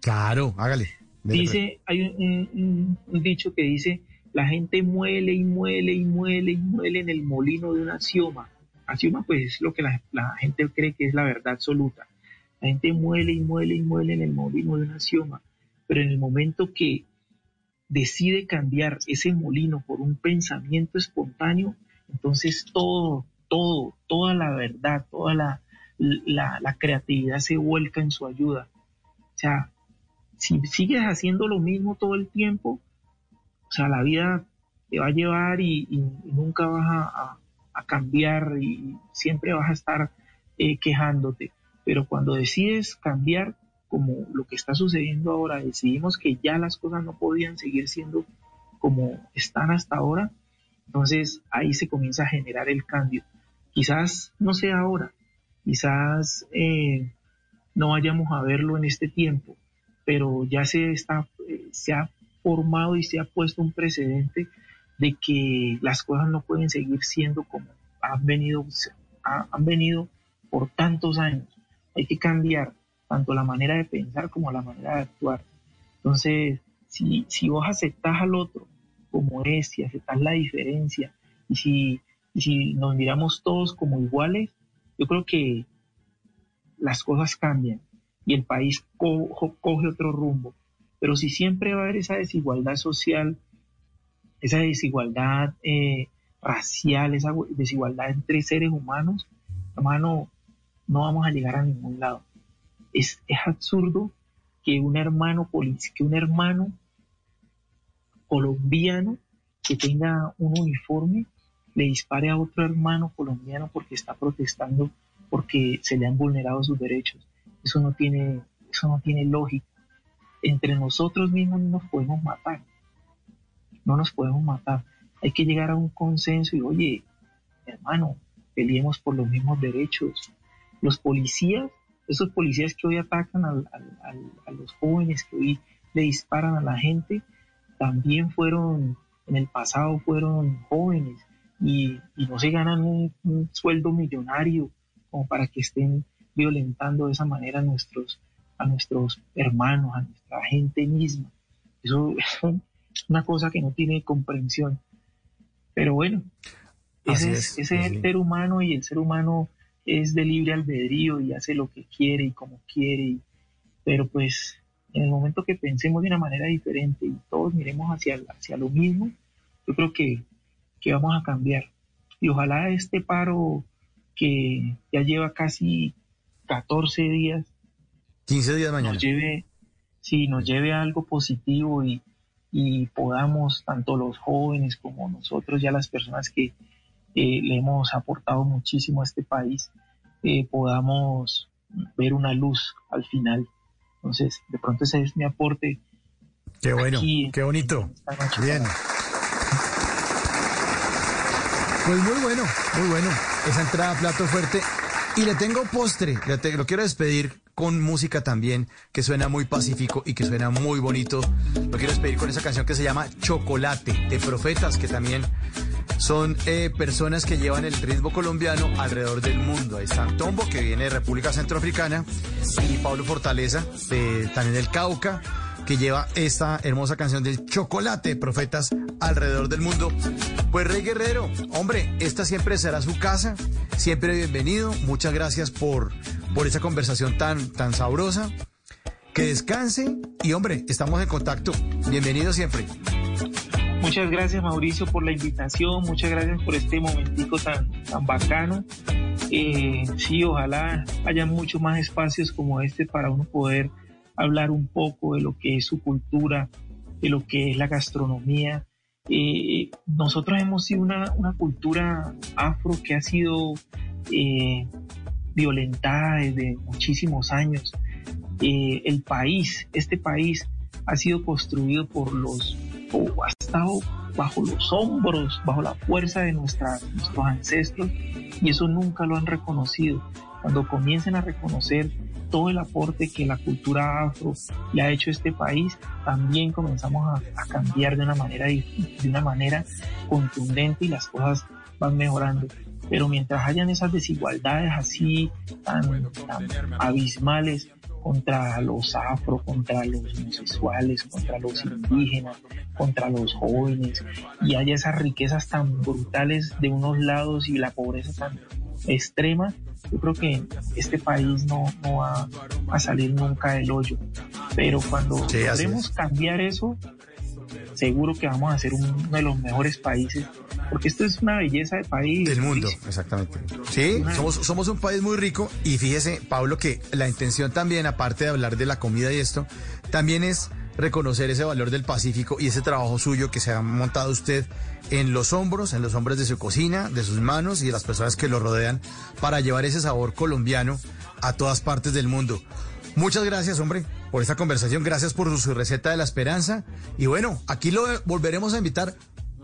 Claro, hágale. Dice, hay un, dicho que dice, la gente muele y muele y muele y muele en el molino de una axioma. Axioma pues es lo que la, gente cree que es la verdad absoluta. La gente muele y muele y muele en el molino de una axioma, pero en el momento que decide cambiar ese molino por un pensamiento espontáneo, entonces todo, todo, toda la verdad, toda la, la, creatividad se vuelca en su ayuda. O sea, si sigues haciendo lo mismo todo el tiempo, o sea, la vida te va a llevar y, nunca vas a, cambiar y siempre vas a estar eh, quejándote. Pero cuando decides cambiar, como lo que está sucediendo ahora, decidimos que ya las cosas no podían seguir siendo como están hasta ahora, entonces ahí se comienza a generar el cambio. Quizás no sea ahora, quizás eh, no vayamos a verlo en este tiempo, pero ya se, está, eh, se ha formado y se ha puesto un precedente de que las cosas no pueden seguir siendo como han venido, han venido por tantos años. Hay que cambiar tanto la manera de pensar como la manera de actuar. Entonces, si, si vos aceptás al otro como es, si aceptás la diferencia y si, si nos miramos todos como iguales, yo creo que las cosas cambian y el país coge otro rumbo. Pero si siempre va a haber esa desigualdad social, esa desigualdad eh, racial, esa desigualdad entre seres humanos, hermano, no vamos a llegar a ningún lado. Es, absurdo que un hermano que un hermano colombiano que tenga un uniforme le dispare a otro hermano colombiano porque está protestando porque se le han vulnerado sus derechos. Eso no tiene, eso no tiene lógica. Entre nosotros mismos no nos podemos matar. No nos podemos matar. Hay que llegar a un consenso y, oye, hermano, peleemos por los mismos derechos. Los policías esos policías que hoy atacan a los jóvenes, que hoy le disparan a la gente, también fueron, en el pasado fueron jóvenes y, no se ganan un, sueldo millonario como para que estén violentando de esa manera a nuestros, a nuestros hermanos, a nuestra gente misma. Eso es una cosa que no tiene comprensión. Pero bueno, ese es, ese es el ser humano y el ser humano es de libre albedrío y hace lo que quiere y como quiere, pero pues en el momento que pensemos de una manera diferente y todos miremos hacia, hacia lo mismo, yo creo que, que vamos a cambiar. Y ojalá este paro que ya lleva casi 14 días, 15 días mañana. Nos lleve, sí, nos lleve a algo positivo y, y podamos, tanto los jóvenes como nosotros, ya las personas que, le hemos aportado muchísimo a este país, eh, podamos ver una luz al final. Entonces, de pronto ese es mi aporte. Qué bueno, qué bonito. Bien. Pues muy bueno, muy bueno. Esa entrada plato fuerte. Y le tengo postre, lo quiero despedir con música también que suena muy pacífico y que suena muy bonito. Lo quiero despedir con esa canción que se llama Chocolate de Profetas, que también son eh, personas que llevan el ritmo colombiano alrededor del mundo. Ahí está Tombo, que viene de República Centroafricana, y Pablo Fortaleza, también del Cauca, que lleva esta hermosa canción del chocolate, profetas alrededor del mundo. Pues Rey Guerrero, hombre, esta siempre será su casa, siempre bienvenido. Muchas gracias por, por esa conversación tan, tan sabrosa. Que descanse y hombre, estamos en contacto. Bienvenido siempre. Muchas gracias Mauricio por la invitación, muchas gracias por este momentico tan, tan bacano. Eh, sí, ojalá haya muchos más espacios como este para uno poder hablar un poco de lo que es su cultura, de lo que es la gastronomía. Eh, nosotros hemos sido una, cultura afro que ha sido eh, violentada desde muchísimos años. el país, este país, ha sido construido por los ha estado bajo los hombros, bajo la fuerza de nuestros ancestros y eso nunca lo han reconocido. cuando comiencen a reconocer todo el aporte que la cultura afro le ha hecho a este país, también comenzamos a, cambiar de una manera de una manera contundente y las cosas van mejorando. Pero mientras hayan esas desigualdades así tan, tan abismales, contra los afro, contra los homosexuales, contra los indígenas, contra los jóvenes, y haya esas riquezas tan brutales de unos lados y la pobreza tan extrema, yo creo que este país no, va a salir nunca del hoyo. Pero cuando queremos cambiar eso, seguro que vamos a ser uno de los mejores países, porque esto es una belleza de país. Del mundo, exactamente. Sí, somos, somos un país muy rico y fíjese, Pablo, que la intención también, aparte de hablar de la comida y esto, también es reconocer ese valor del Pacífico y ese trabajo suyo que se ha montado usted en los hombros, en los hombros de su cocina, de sus manos y de las personas que lo rodean para llevar ese sabor colombiano a todas partes del mundo. Muchas gracias, hombre, por esta conversación. Gracias por su receta de la esperanza. Y bueno, aquí lo volveremos a invitar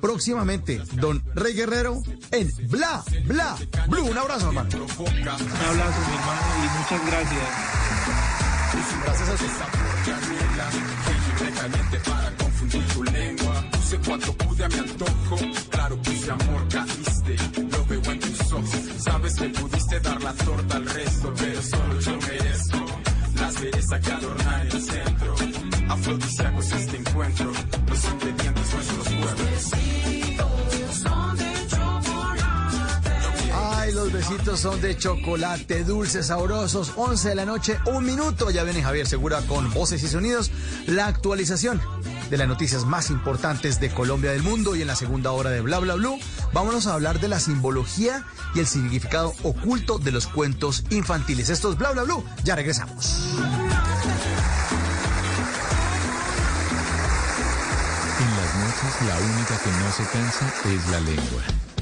próximamente, don Rey Guerrero, en Bla, Bla, Blue. Un abrazo, hermano. Un abrazo, mi hermano, y muchas gracias. Gracias a usted. Para confundir tu lengua. Puse cuánto pude a mi antojo. Claro, puse amor, caíste. Lo veo en tus ojos. Sabes que pudiste dar la torta al resto, pero solo yo merezco las bellezas que adornan el centro. Afrodisíacos este encuentro, los ingredientes nuestros Los besitos son de chocolate, dulces, sabrosos. 11 de la noche, un minuto. Ya viene Javier Segura con voces y sonidos. La actualización de las noticias más importantes de Colombia del mundo y en la segunda hora de Bla Bla Blue vámonos a hablar de la simbología y el significado oculto de los cuentos infantiles. Esto es Bla Bla Blue. Ya regresamos. En las noches la única que no se cansa es la lengua.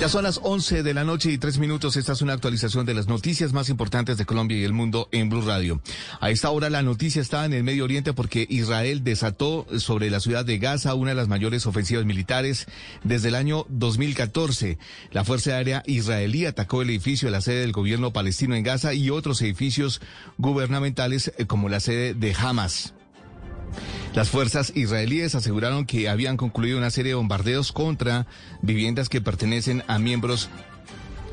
Ya son las 11 de la noche y tres minutos. Esta es una actualización de las noticias más importantes de Colombia y el mundo en Blue Radio. A esta hora la noticia está en el Medio Oriente porque Israel desató sobre la ciudad de Gaza una de las mayores ofensivas militares desde el año 2014. La Fuerza Aérea israelí atacó el edificio de la sede del gobierno palestino en Gaza y otros edificios gubernamentales eh, como la sede de Hamas. Las fuerzas israelíes aseguraron que habían concluido una serie de bombardeos contra viviendas que pertenecen a miembros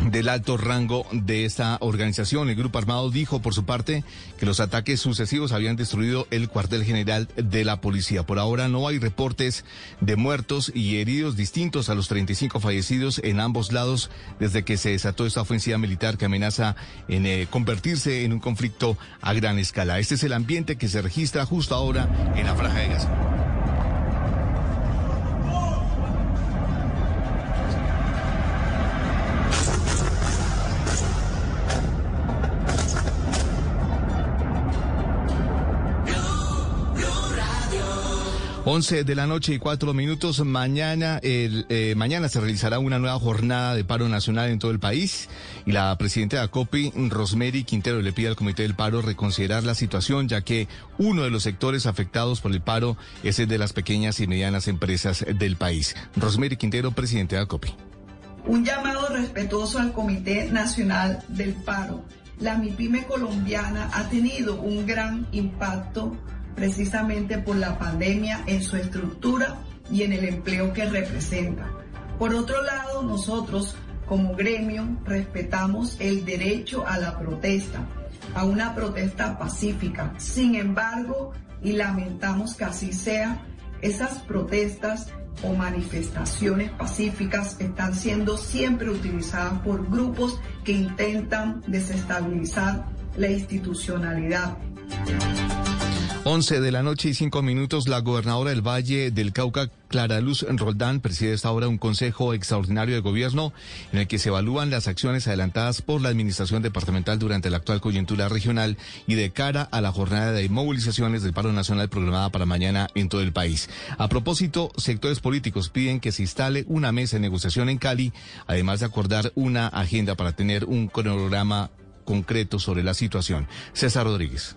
del alto rango de esta organización. El grupo armado dijo por su parte que los ataques sucesivos habían destruido el cuartel general de la policía. Por ahora no hay reportes de muertos y heridos distintos a los 35 fallecidos en ambos lados desde que se desató esta ofensiva militar que amenaza en eh, convertirse en un conflicto a gran escala. Este es el ambiente que se registra justo ahora en la franja de Gaza. 11 de la noche y cuatro minutos. Mañana, el, eh, mañana se realizará una nueva jornada de paro nacional en todo el país y la presidenta de ACOPI, Rosemary Quintero, le pide al Comité del Paro reconsiderar la situación, ya que uno de los sectores afectados por el paro es el de las pequeñas y medianas empresas del país. Rosemary Quintero, presidente de ACOPI. Un llamado respetuoso al Comité Nacional del Paro. La MIPYME colombiana ha tenido un gran impacto precisamente por la pandemia en su estructura y en el empleo que representa. Por otro lado, nosotros como gremio respetamos el derecho a la protesta, a una protesta pacífica. Sin embargo, y lamentamos que así sea, esas protestas o manifestaciones pacíficas están siendo siempre utilizadas por grupos que intentan desestabilizar la institucionalidad. 11 de la noche y 5 minutos, la gobernadora del Valle del Cauca, Clara Luz Roldán, preside esta hora un consejo extraordinario de gobierno en el que se evalúan las acciones adelantadas por la administración departamental durante la actual coyuntura regional y de cara a la jornada de movilizaciones del paro nacional programada para mañana en todo el país. A propósito, sectores políticos piden que se instale una mesa de negociación en Cali, además de acordar una agenda para tener un cronograma concreto sobre la situación. César Rodríguez.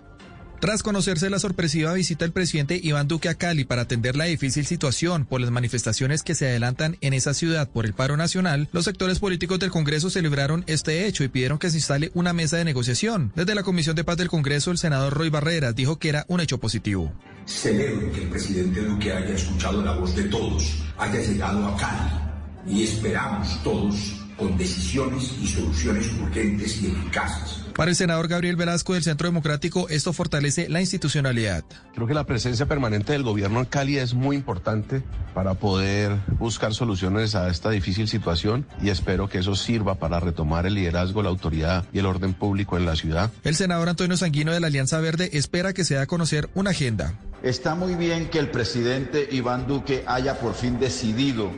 Tras conocerse la sorpresiva visita del presidente Iván Duque a Cali para atender la difícil situación por las manifestaciones que se adelantan en esa ciudad por el paro nacional, los sectores políticos del Congreso celebraron este hecho y pidieron que se instale una mesa de negociación. Desde la Comisión de Paz del Congreso, el senador Roy Barreras dijo que era un hecho positivo. Celebro que el presidente Duque haya escuchado la voz de todos, haya llegado a Cali y esperamos todos con decisiones y soluciones urgentes y eficaces para el senador Gabriel Velasco del Centro Democrático, esto fortalece la institucionalidad. Creo que la presencia permanente del gobierno en Cali es muy importante para poder buscar soluciones a esta difícil situación y espero que eso sirva para retomar el liderazgo, la autoridad y el orden público en la ciudad. El senador Antonio Sanguino de la Alianza Verde espera que se dé a conocer una agenda. Está muy bien que el presidente Iván Duque haya por fin decidido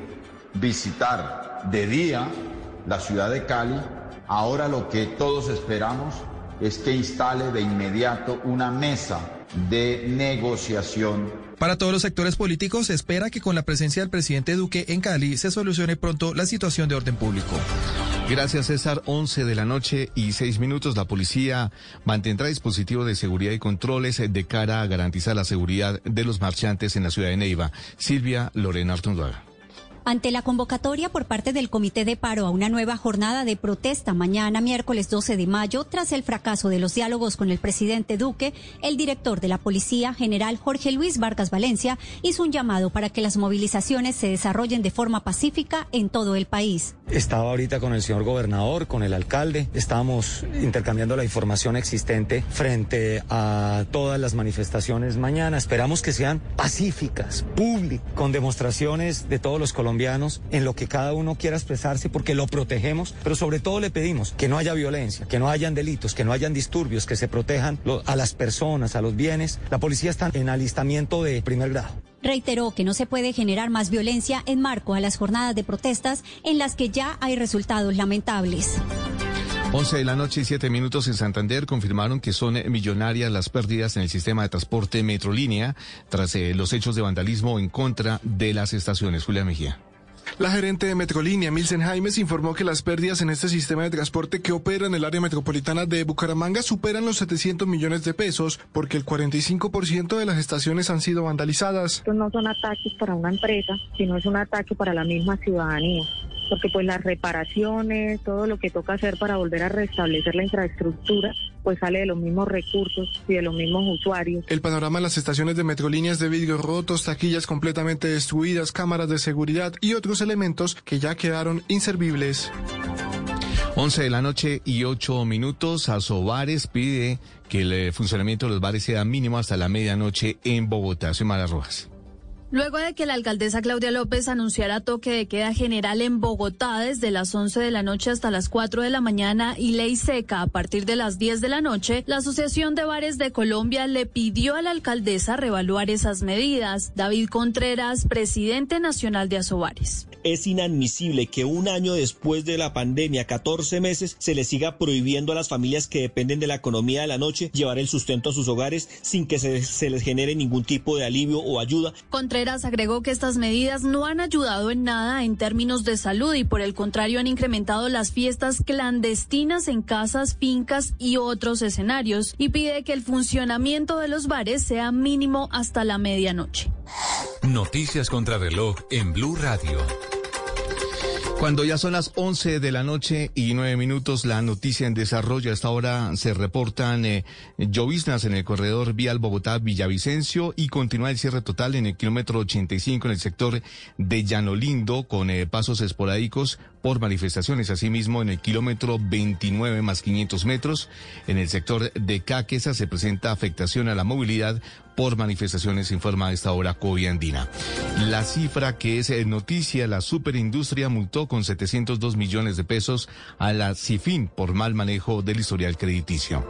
visitar de día la ciudad de Cali Ahora lo que todos esperamos es que instale de inmediato una mesa de negociación. Para todos los sectores políticos se espera que con la presencia del presidente Duque en Cali se solucione pronto la situación de orden público. Gracias César, 11 de la noche y 6 minutos. La policía mantendrá dispositivos de seguridad y controles de cara a garantizar la seguridad de los marchantes en la ciudad de Neiva. Silvia Lorena Artunduaga. Ante la convocatoria por parte del Comité de Paro a una nueva jornada de protesta mañana, miércoles 12 de mayo, tras el fracaso de los diálogos con el presidente Duque, el director de la Policía, general Jorge Luis Vargas Valencia, hizo un llamado para que las movilizaciones se desarrollen de forma pacífica en todo el país. Estaba ahorita con el señor gobernador, con el alcalde, estábamos intercambiando la información existente frente a todas las manifestaciones mañana. Esperamos que sean pacíficas, públicas, con demostraciones de todos los colombianos en lo que cada uno quiera expresarse porque lo protegemos, pero sobre todo le pedimos que no haya violencia, que no hayan delitos, que no hayan disturbios, que se protejan a las personas, a los bienes. La policía está en alistamiento de primer grado reiteró que no se puede generar más violencia en marco a las jornadas de protestas en las que ya hay resultados lamentables. 11 de la noche y 7 minutos en Santander confirmaron que son millonarias las pérdidas en el sistema de transporte Metrolínea tras eh, los hechos de vandalismo en contra de las estaciones. Julia Mejía. La gerente de Metrolínea, Milsen Jaimes, informó que las pérdidas en este sistema de transporte que opera en el área metropolitana de Bucaramanga superan los 700 millones de pesos, porque el 45% de las estaciones han sido vandalizadas. Estos no son ataques para una empresa, sino es un ataque para la misma ciudadanía porque pues las reparaciones, todo lo que toca hacer para volver a restablecer la infraestructura, pues sale de los mismos recursos y de los mismos usuarios. El panorama en las estaciones de Metrolíneas de vidrio rotos, taquillas completamente destruidas, cámaras de seguridad y otros elementos que ya quedaron inservibles. 11 de la noche y 8 minutos. Asobares pide que el funcionamiento de los bares sea mínimo hasta la medianoche en Bogotá. Soy Mara Rojas. Luego de que la alcaldesa Claudia López anunciara toque de queda general en Bogotá desde las 11 de la noche hasta las 4 de la mañana y ley seca a partir de las 10 de la noche, la Asociación de Bares de Colombia le pidió a la alcaldesa revaluar esas medidas. David Contreras, presidente nacional de Asobares. Es inadmisible que un año después de la pandemia, 14 meses, se le siga prohibiendo a las familias que dependen de la economía de la noche llevar el sustento a sus hogares sin que se, se les genere ningún tipo de alivio o ayuda. Contreras agregó que estas medidas no han ayudado en nada en términos de salud y por el contrario han incrementado las fiestas clandestinas en casas, fincas y otros escenarios y pide que el funcionamiento de los bares sea mínimo hasta la medianoche. Noticias contra reloj en Blue Radio. Cuando ya son las 11 de la noche y 9 minutos, la noticia en desarrollo. A esta hora se reportan eh, lloviznas en el corredor vial Bogotá-Villavicencio y continúa el cierre total en el kilómetro 85 en el sector de Llanolindo con eh, pasos esporádicos por manifestaciones. Asimismo, en el kilómetro 29 más 500 metros en el sector de Caquesa se presenta afectación a la movilidad por manifestaciones, informa a esta hora Coviandina. La cifra que es eh, noticia, la superindustria multó con 702 millones de pesos a la CIFIN por mal manejo del historial crediticio.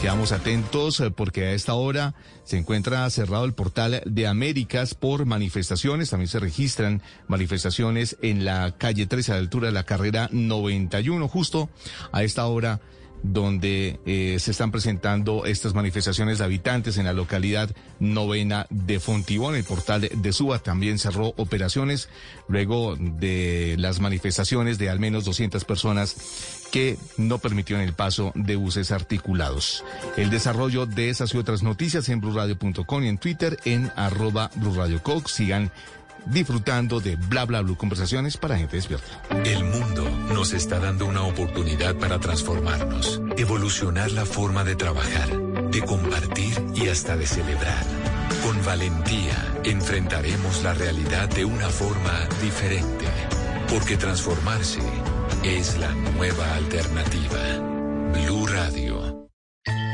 Quedamos atentos eh, porque a esta hora se encuentra cerrado el portal de Américas por manifestaciones. También se registran manifestaciones en la calle 13 a la altura de la carrera 91, justo a esta hora donde eh, se están presentando estas manifestaciones de habitantes en la localidad novena de Fontibón. El portal de Suba también cerró operaciones luego de las manifestaciones de al menos 200 personas que no permitieron el paso de buses articulados. El desarrollo de esas y otras noticias en blurradio.com y en Twitter en arroba. Sigan disfrutando de Bla Bla Blue, conversaciones para gente despierta. El mundo nos está dando una oportunidad para transformarnos, evolucionar la forma de trabajar, de compartir y hasta de celebrar. Con valentía enfrentaremos la realidad de una forma diferente, porque transformarse es la nueva alternativa. Blue Radio.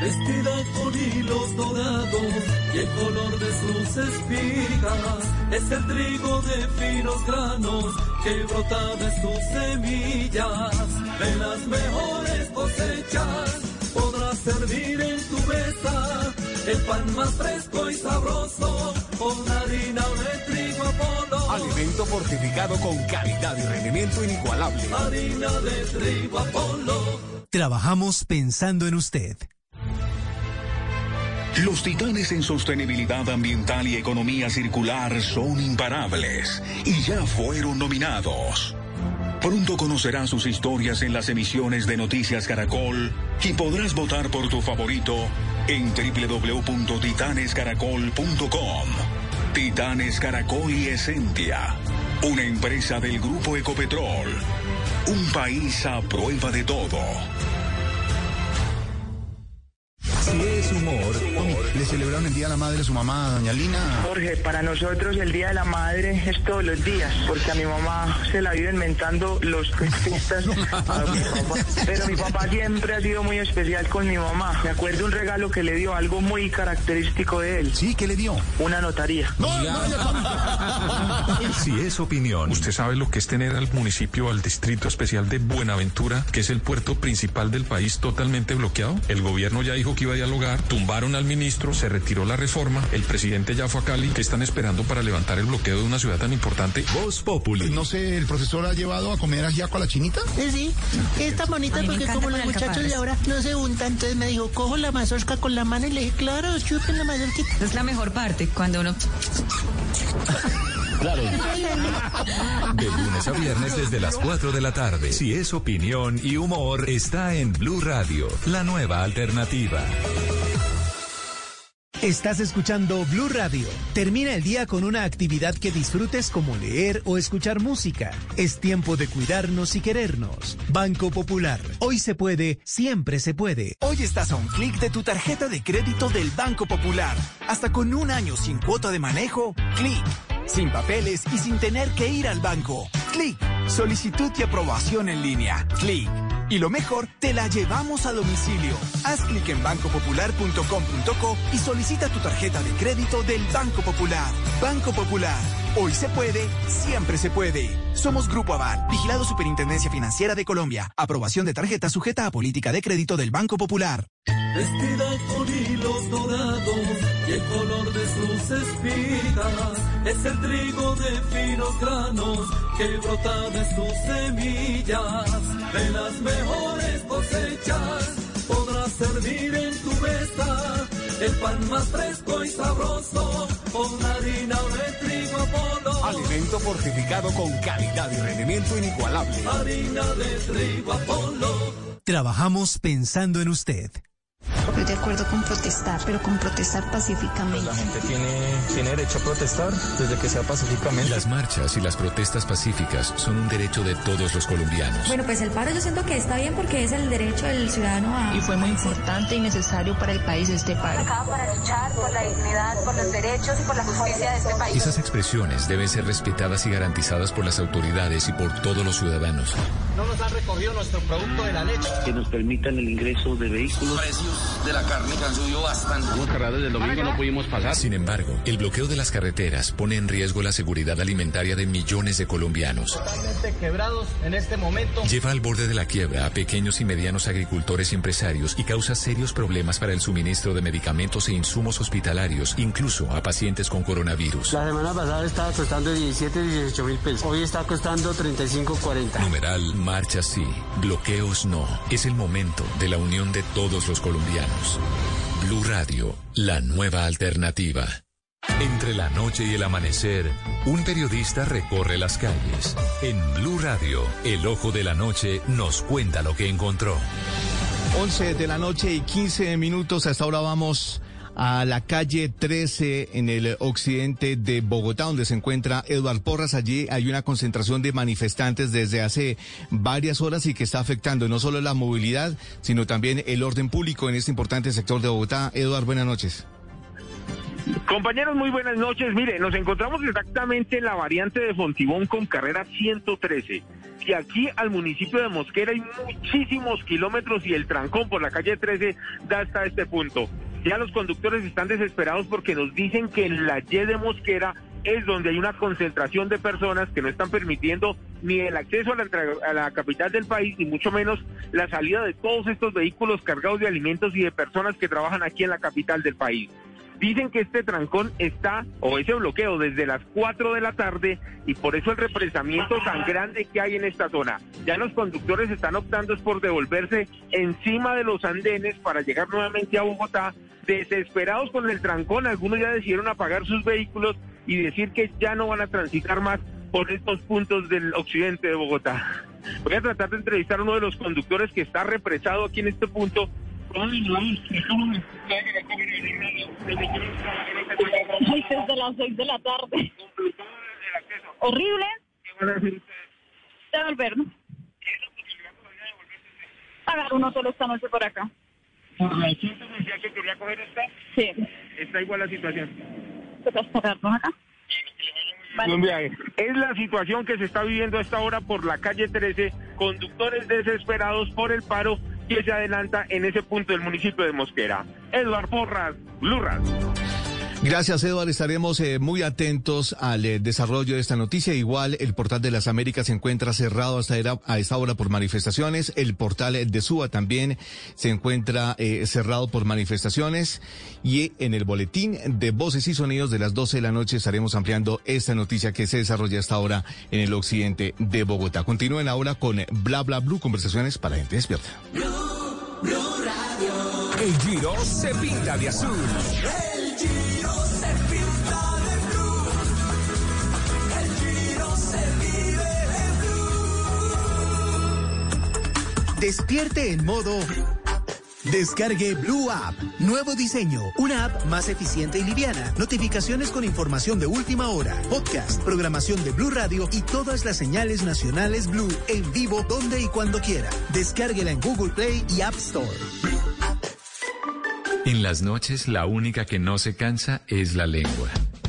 Vestida con hilos dorados y el color de sus espigas es el trigo de finos granos que brota de sus semillas. De las mejores cosechas podrás servir en tu mesa el pan más fresco y sabroso con harina de trigo Apolo. Alimento fortificado con calidad y rendimiento inigualable. Harina de trigo Apolo. Trabajamos pensando en usted. Los titanes en sostenibilidad ambiental y economía circular son imparables y ya fueron nominados. Pronto conocerás sus historias en las emisiones de Noticias Caracol y podrás votar por tu favorito en www.titanescaracol.com. Titanes Caracol y Esencia, una empresa del Grupo Ecopetrol. Un país a prueba de todo. Si es humor, ¿le celebraron el Día de la Madre a su mamá, doña Lina? Jorge, para nosotros el Día de la Madre es todos los días, porque a mi mamá se la vive inventando los a papá. Pero mi papá siempre ha sido muy especial con mi mamá. Me acuerdo un regalo que le dio, algo muy característico de él. ¿Sí? ¿Qué le dio? Una notaría. Si es opinión, ¿Usted sabe lo que es tener al municipio, al distrito especial de Buenaventura, que es el puerto principal del país, totalmente bloqueado? El gobierno ya dijo que iba a dialogar, tumbaron al ministro, se retiró la reforma, el presidente ya fue a Cali, que están esperando para levantar el bloqueo de una ciudad tan importante? Voz Populi. No sé, ¿el profesor ha llevado a comer ajiaco a la chinita? Sí, está bonita A mí me porque como los muchachos de ahora no se untan, entonces me dijo, cojo la mazorca con la mano y le dije, claro, chupen la mazorquita. Esa es la mejor parte, cuando uno... De lunes a viernes desde las 4 de la tarde. Si es opinión y humor, está en Blue Radio, la nueva alternativa. Estás escuchando Blue Radio. Termina el día con una actividad que disfrutes como leer o escuchar música. Es tiempo de cuidarnos y querernos. Banco Popular. Hoy se puede, siempre se puede. Hoy estás a un clic de tu tarjeta de crédito del Banco Popular. Hasta con un año sin cuota de manejo. Clic. Sin papeles y sin tener que ir al banco. Clic. Solicitud y aprobación en línea. Clic. Y lo mejor, te la llevamos a domicilio. Haz clic en bancopopular.com.co y solicita tu tarjeta de crédito del Banco Popular. Banco Popular. Hoy se puede, siempre se puede. Somos Grupo Aval, vigilado Superintendencia Financiera de Colombia. Aprobación de tarjeta sujeta a política de crédito del Banco Popular. Vestida con hilos dorados y el color de sus espigas es el trigo de finos granos que brota de sus semillas. De las mejores cosechas podrás servir en tu mesa el pan más fresco y sabroso con harina de trigo Apolo. Alimento fortificado con calidad y rendimiento inigualable. Harina de trigo Apolo. Trabajamos pensando en usted. Estoy de acuerdo con protestar, pero con protestar pacíficamente. La gente tiene, tiene derecho a protestar desde que sea pacíficamente. Las marchas y las protestas pacíficas son un derecho de todos los colombianos. Bueno, pues el paro yo siento que está bien porque es el derecho del ciudadano a... Y fue muy importante y necesario para el país este paro. Acá para luchar por la dignidad, por los derechos y por la justicia de este país. Esas expresiones deben ser respetadas y garantizadas por las autoridades y por todos los ciudadanos. No nos han recogido nuestro producto de la leche. Que nos permitan el ingreso de vehículos. Precios de la carne que han subido bastante. Hemos cerrado desde el domingo, no pudimos pasar. Sin embargo, el bloqueo de las carreteras pone en riesgo la seguridad alimentaria de millones de colombianos. Totalmente quebrados en este momento. Lleva al borde de la quiebra a pequeños y medianos agricultores y empresarios y causa serios problemas para el suministro de medicamentos e insumos hospitalarios, incluso a pacientes con coronavirus. La semana pasada estaba costando 17, 18 mil pesos. Hoy está costando 35, 40. Numeral, marcha sí, bloqueos no. Es el momento de la unión de todos los colombianos. Blue Radio, la nueva alternativa. Entre la noche y el amanecer, un periodista recorre las calles. En Blue Radio, el ojo de la noche nos cuenta lo que encontró. 11 de la noche y 15 minutos. Hasta ahora vamos a la calle 13 en el occidente de Bogotá, donde se encuentra Eduard Porras. Allí hay una concentración de manifestantes desde hace varias horas y que está afectando no solo la movilidad, sino también el orden público en este importante sector de Bogotá. Eduard, buenas noches. Compañeros, muy buenas noches. Mire, nos encontramos exactamente en la variante de Fontibón con carrera 113. Y aquí al municipio de Mosquera hay muchísimos kilómetros y el trancón por la calle 13 da hasta este punto. Ya los conductores están desesperados porque nos dicen que en la Y de Mosquera es donde hay una concentración de personas que no están permitiendo ni el acceso a la, a la, capital del país, ni mucho menos la salida de todos estos vehículos cargados de alimentos y de personas que trabajan aquí en la capital del país. Dicen que este trancón está, o ese bloqueo, desde las 4 de la tarde y por eso el represamiento tan grande que hay en esta zona. Ya los conductores están optando por devolverse encima de los andenes para llegar nuevamente a Bogotá. Desesperados con el trancón, algunos ya decidieron apagar sus vehículos y decir que ya no van a transitar más por estos puntos del occidente de Bogotá. Voy a tratar de entrevistar a uno de los conductores que está represado aquí en este punto desde las seis de la tarde. Horrible. Devolvernos. Pagar uno solo esta noche por acá. ¿Por la que quería coger esta? Sí. Está igual la situación. Toca pagarnos acá. Es la situación que se está viviendo a esta hora por la calle 13, conductores desesperados por el paro que se adelanta en ese punto del municipio de Mosquera. Eduard Porras, Blue Gracias, Eduardo. Estaremos eh, muy atentos al eh, desarrollo de esta noticia. Igual, el portal de las Américas se encuentra cerrado hasta era, a esta hora por manifestaciones. El portal de SUA también se encuentra eh, cerrado por manifestaciones. Y en el boletín de voces y sonidos de las 12 de la noche estaremos ampliando esta noticia que se desarrolla hasta ahora en el occidente de Bogotá. Continúen ahora con Bla Bla Blue, conversaciones para gente despierta. El Giro se pinta de azul. Despierte en modo. Descargue Blue App. Nuevo diseño. Una app más eficiente y liviana. Notificaciones con información de última hora. Podcast, programación de Blue Radio y todas las señales nacionales Blue en vivo donde y cuando quiera. Descárguela en Google Play y App Store. En las noches la única que no se cansa es la lengua.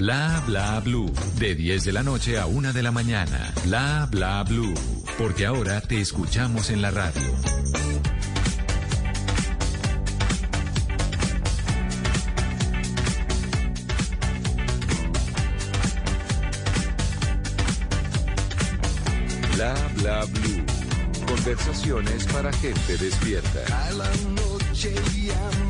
Bla bla blue. De 10 de la noche a 1 de la mañana. Bla bla blue. Porque ahora te escuchamos en la radio. Bla bla blue. Conversaciones para gente despierta. A la noche llama sobre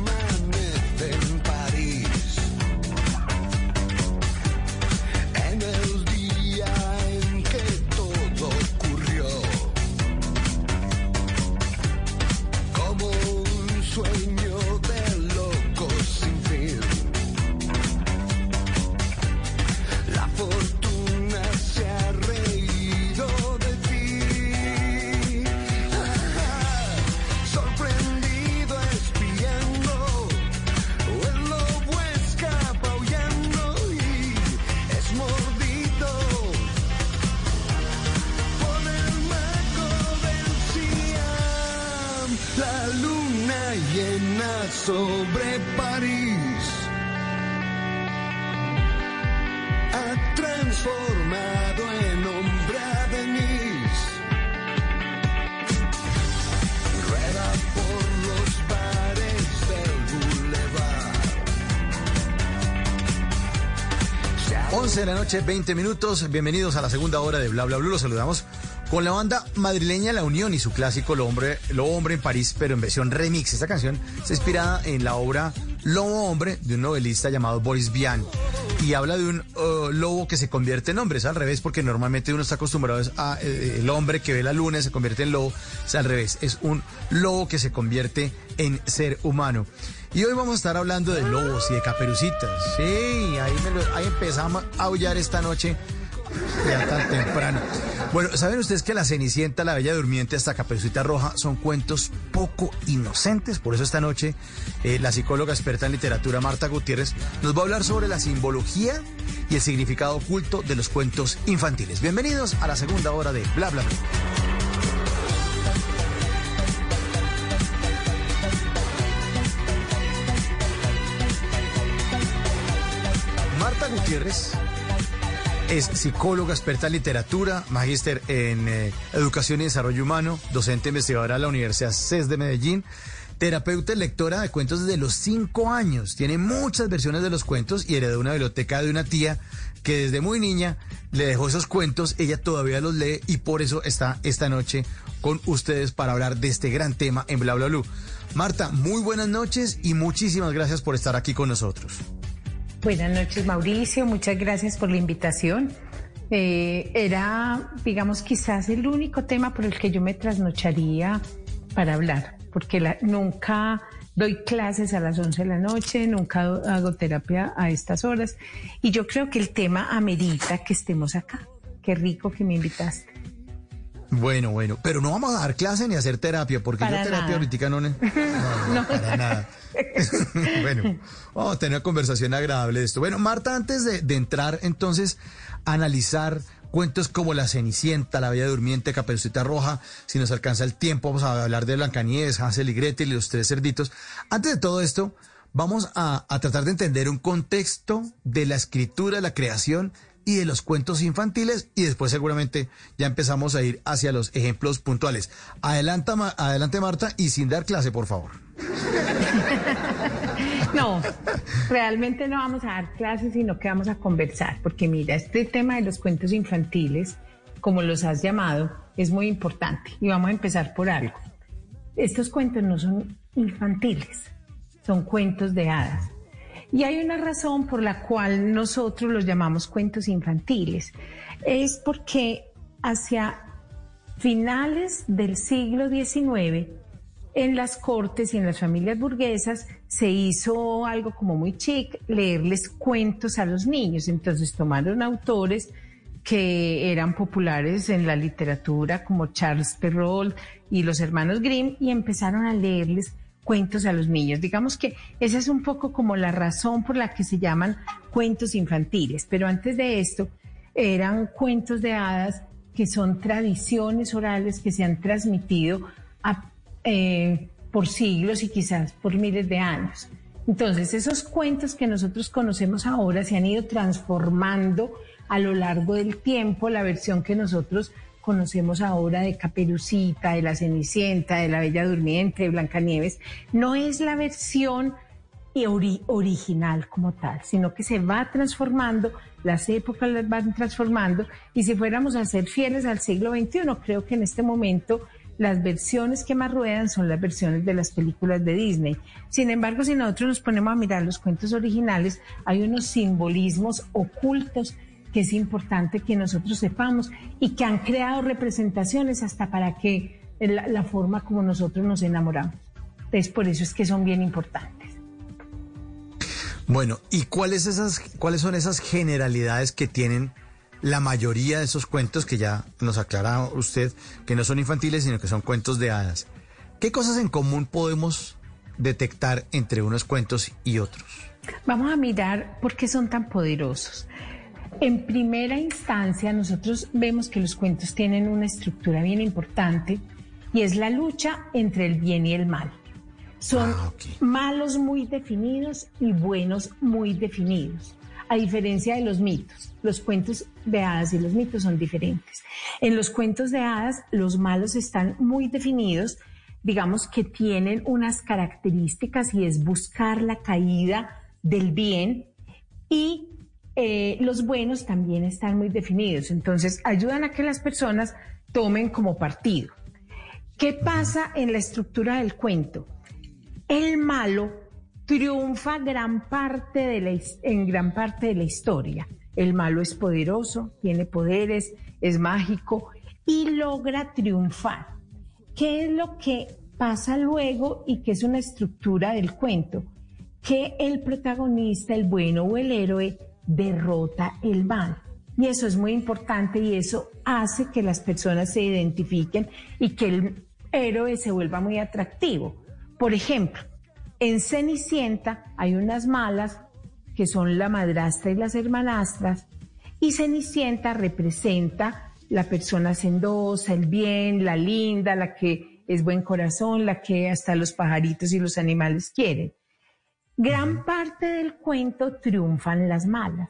noche, 20 minutos. Bienvenidos a la segunda hora de Bla Bla Blue. Los saludamos con la banda madrileña La Unión y su clásico Lo Hombre, Hombre en París, pero en versión remix. Esta canción está inspirada en la obra Lobo Hombre de un novelista llamado Boris Vian y habla de un uh, lobo que se convierte en hombre. Es al revés porque normalmente uno está acostumbrado a eh, el hombre que ve la luna y se convierte en lobo. Es al revés. Es un lobo que se convierte en ser humano. Y hoy vamos a estar hablando de lobos y de caperucitas. Sí, ahí, me lo- ahí empezamos a aullar esta noche ya tan temprano. Bueno, ¿saben ustedes que La Cenicienta, La Bella Durmiente hasta Caperucita Roja son cuentos poco inocentes? Por eso esta noche eh, la psicóloga experta en literatura Marta Gutiérrez nos va a hablar sobre la simbología y el significado oculto de los cuentos infantiles. Bienvenidos a la segunda hora de Bla Bla Bla. Es psicóloga, experta en literatura, magíster en eh, educación y desarrollo humano, docente investigadora de la Universidad CES de Medellín, terapeuta y lectora de cuentos desde los cinco años. Tiene muchas versiones de los cuentos y heredó una biblioteca de una tía que desde muy niña le dejó esos cuentos. Ella todavía los lee y por eso está esta noche con ustedes para hablar de este gran tema en Bla Bla Blue. Marta, muy buenas noches y muchísimas gracias por estar aquí con nosotros. Buenas noches, Mauricio. Muchas gracias por la invitación. Eh, era, digamos, quizás el único tema por el que yo me trasnocharía para hablar, porque nunca doy clases a las 11 de la noche, nunca hago terapia a estas horas, y yo creo que el tema amerita que estemos acá. Qué rico que me invitaste. Bueno, bueno, pero no vamos a dar clase ni a hacer terapia, porque Para yo terapia nada. ahorita no, no, no, para nada. bueno, vamos a tener una conversación agradable de esto. Bueno, Marta, antes de, de entrar entonces a analizar cuentos como La Cenicienta, La Bella Durmiente, Caperucita Roja, si nos alcanza el tiempo, vamos a hablar de Blancanieves, Hansel y Gretel y los tres cerditos. Antes de todo esto, vamos a, a tratar de entender un contexto de la escritura, la creación y de los cuentos infantiles y después seguramente ya empezamos a ir hacia los ejemplos puntuales. Adelanta, adelante Marta y sin dar clase, por favor. No, realmente no vamos a dar clases, sino que vamos a conversar, porque mira, este tema de los cuentos infantiles, como los has llamado, es muy importante y vamos a empezar por algo. Estos cuentos no son infantiles, son cuentos de hadas. Y hay una razón por la cual nosotros los llamamos cuentos infantiles. Es porque hacia finales del siglo XIX, en las cortes y en las familias burguesas se hizo algo como muy chic, leerles cuentos a los niños. Entonces tomaron autores que eran populares en la literatura como Charles Perrault y los hermanos Grimm y empezaron a leerles cuentos a los niños. Digamos que esa es un poco como la razón por la que se llaman cuentos infantiles. Pero antes de esto eran cuentos de hadas que son tradiciones orales que se han transmitido eh, por siglos y quizás por miles de años. Entonces, esos cuentos que nosotros conocemos ahora se han ido transformando a lo largo del tiempo. La versión que nosotros conocemos ahora de Caperucita, de la Cenicienta, de la Bella Durmiente, de Blancanieves, no es la versión original como tal, sino que se va transformando, las épocas las van transformando y si fuéramos a ser fieles al siglo XXI, creo que en este momento las versiones que más ruedan son las versiones de las películas de Disney. Sin embargo, si nosotros nos ponemos a mirar los cuentos originales, hay unos simbolismos ocultos que es importante que nosotros sepamos y que han creado representaciones hasta para que la, la forma como nosotros nos enamoramos. Entonces, por eso es que son bien importantes. Bueno, ¿y cuáles, esas, cuáles son esas generalidades que tienen la mayoría de esos cuentos que ya nos aclara usted que no son infantiles, sino que son cuentos de hadas? ¿Qué cosas en común podemos detectar entre unos cuentos y otros? Vamos a mirar por qué son tan poderosos. En primera instancia, nosotros vemos que los cuentos tienen una estructura bien importante y es la lucha entre el bien y el mal. Son Ah, malos muy definidos y buenos muy definidos. A diferencia de los mitos, los cuentos de hadas y los mitos son diferentes. En los cuentos de hadas, los malos están muy definidos, digamos que tienen unas características y es buscar la caída del bien y eh, los buenos también están muy definidos. Entonces, ayudan a que las personas tomen como partido. ¿Qué pasa en la estructura del cuento? El malo triunfa gran parte de la en gran parte de la historia. El malo es poderoso, tiene poderes, es mágico y logra triunfar. ¿Qué es lo que pasa luego y que es una estructura del cuento? Que el protagonista, el bueno o el héroe, derrota el mal. Y eso es muy importante y eso hace que las personas se identifiquen y que el héroe se vuelva muy atractivo. Por ejemplo, en Cenicienta hay unas malas que son la madrastra y las hermanastras y Cenicienta representa la persona sendosa, el bien, la linda, la que es buen corazón, la que hasta los pajaritos y los animales quieren. Gran parte del cuento triunfan las malas,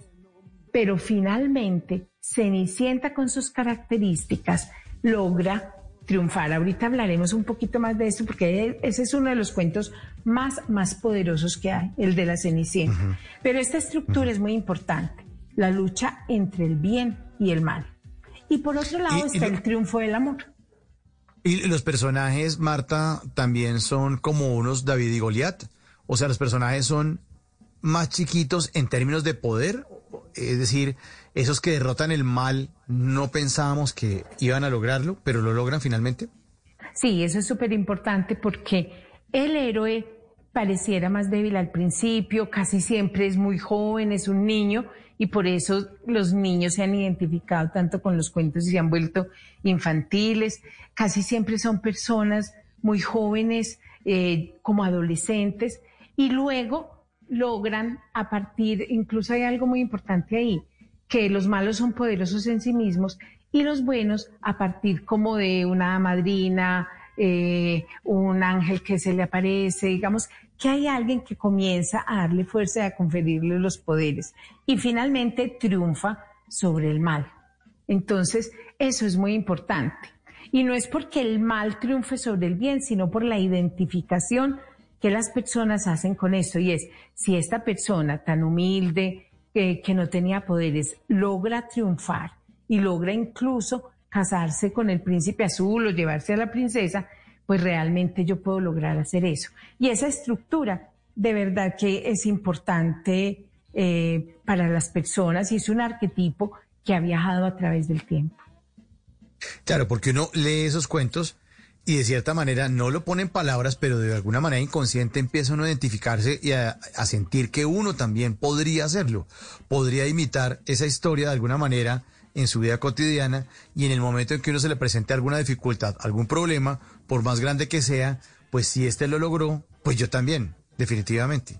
pero finalmente Cenicienta con sus características logra triunfar. Ahorita hablaremos un poquito más de esto porque ese es uno de los cuentos más, más poderosos que hay, el de la Cenicienta. Pero esta estructura es muy importante, la lucha entre el bien y el mal. Y por otro lado Y- y está lo- el triunfo del amor. Y los personajes, Marta, también son como unos David y Goliat. O sea, los personajes son más chiquitos en términos de poder. Es decir, esos que derrotan el mal, no pensábamos que iban a lograrlo, pero lo logran finalmente. Sí, eso es súper importante porque el héroe pareciera más débil al principio, casi siempre es muy joven, es un niño y por eso los niños se han identificado tanto con los cuentos y se han vuelto infantiles. Casi siempre son personas muy jóvenes, eh, como adolescentes y luego logran a partir, incluso hay algo muy importante ahí, que los malos son poderosos en sí mismos y los buenos a partir como de una madrina, eh, un ángel que se le aparece, digamos que hay alguien que comienza a darle fuerza y a conferirle los poderes y finalmente triunfa sobre el mal. Entonces, eso es muy importante. Y no es porque el mal triunfe sobre el bien, sino por la identificación que las personas hacen con esto. Y es, si esta persona tan humilde, eh, que no tenía poderes, logra triunfar y logra incluso casarse con el príncipe azul o llevarse a la princesa, pues realmente yo puedo lograr hacer eso. Y esa estructura de verdad que es importante eh, para las personas y es un arquetipo que ha viajado a través del tiempo. Claro, porque uno lee esos cuentos y de cierta manera no lo pone en palabras, pero de alguna manera inconsciente empieza uno a identificarse y a, sentir que uno también podría hacerlo, podría imitar esa historia de alguna manera en su vida cotidiana y en el momento en que uno se le presente alguna dificultad, algún problema, por más grande que sea, pues si este lo logró, pues yo también, definitivamente.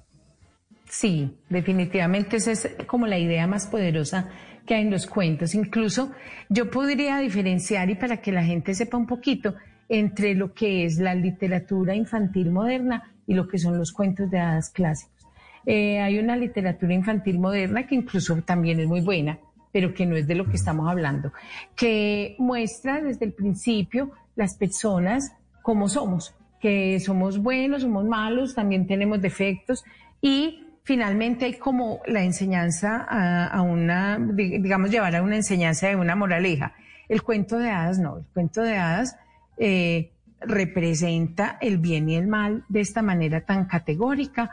Sí, definitivamente esa es como la idea más poderosa que hay en los cuentos. Incluso yo podría diferenciar y para que la gente sepa un poquito entre lo que es la literatura infantil moderna y lo que son los cuentos de hadas clásicos. Eh, hay una literatura infantil moderna que incluso también es muy buena, pero que no es de lo que estamos hablando, que muestra desde el principio las personas como somos, que somos buenos, somos malos, también tenemos defectos y finalmente hay como la enseñanza a, a una, digamos, llevar a una enseñanza de una moraleja. El cuento de hadas no, el cuento de hadas eh, representa el bien y el mal de esta manera tan categórica,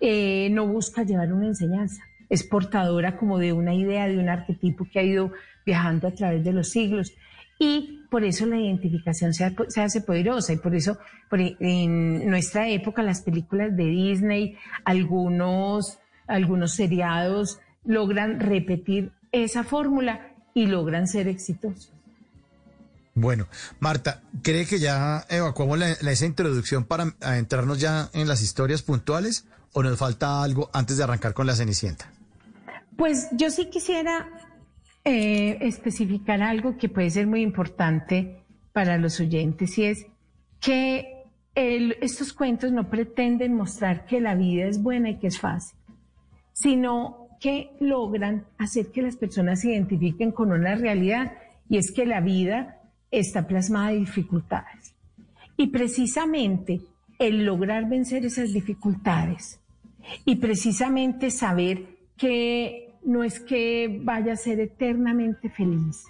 eh, no busca llevar una enseñanza, es portadora como de una idea, de un arquetipo que ha ido viajando a través de los siglos. Y por eso la identificación se, hace poderosa y por eso por, en nuestra época las películas de Disney, algunos, algunos seriados logran repetir esa fórmula y logran ser exitosos. Bueno, Marta, ¿cree que ya evacuamos la, la, esa introducción para entrarnos ya en las historias puntuales o nos falta algo antes de arrancar con la Cenicienta? Pues yo sí quisiera eh, especificar algo que puede ser muy importante para los oyentes y es que estos cuentos no pretenden mostrar que la vida es buena y que es fácil, sino que logran hacer que las personas se identifiquen con una realidad y es que la vida está plasmada de dificultades. Y precisamente el lograr vencer esas dificultades y precisamente saber que no es que vaya a ser eternamente feliz,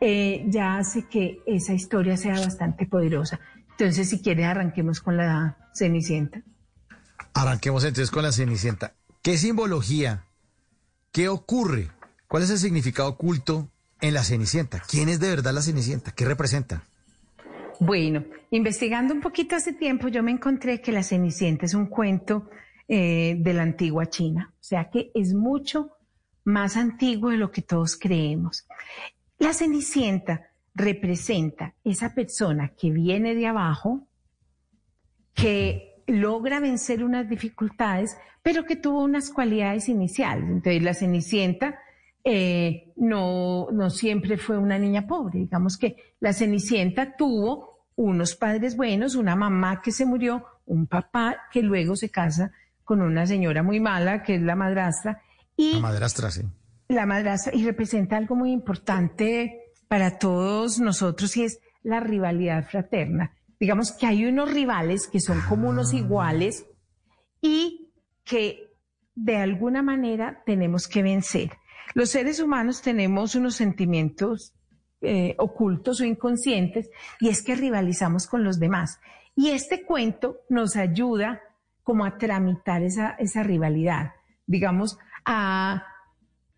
eh, ya hace que esa historia sea bastante poderosa. Entonces, si quieres, arranquemos con la Cenicienta. Arranquemos entonces con la Cenicienta. ¿Qué simbología? ¿Qué ocurre? ¿Cuál es el significado oculto en la Cenicienta? ¿Quién es de verdad la Cenicienta? ¿Qué representa? Bueno, investigando un poquito hace tiempo, yo me encontré que la Cenicienta es un cuento eh, de la antigua China, o sea que es mucho más antiguo de lo que todos creemos. La Cenicienta representa esa persona que viene de abajo, que logra vencer unas dificultades, pero que tuvo unas cualidades iniciales. Entonces, la Cenicienta eh, no, no siempre fue una niña pobre. Digamos que la Cenicienta tuvo unos padres buenos, una mamá que se murió, un papá que luego se casa con una señora muy mala, que es la madrastra, y La madrastra, sí. la madrastra y representa algo muy importante para todos nosotros y es la rivalidad fraterna. Digamos que hay unos rivales que son como unos iguales y que de alguna manera tenemos que vencer. Los seres humanos tenemos unos sentimientos eh, ocultos o inconscientes y es que rivalizamos con los demás. Y este cuento nos ayuda como a tramitar esa, esa rivalidad, digamos, a,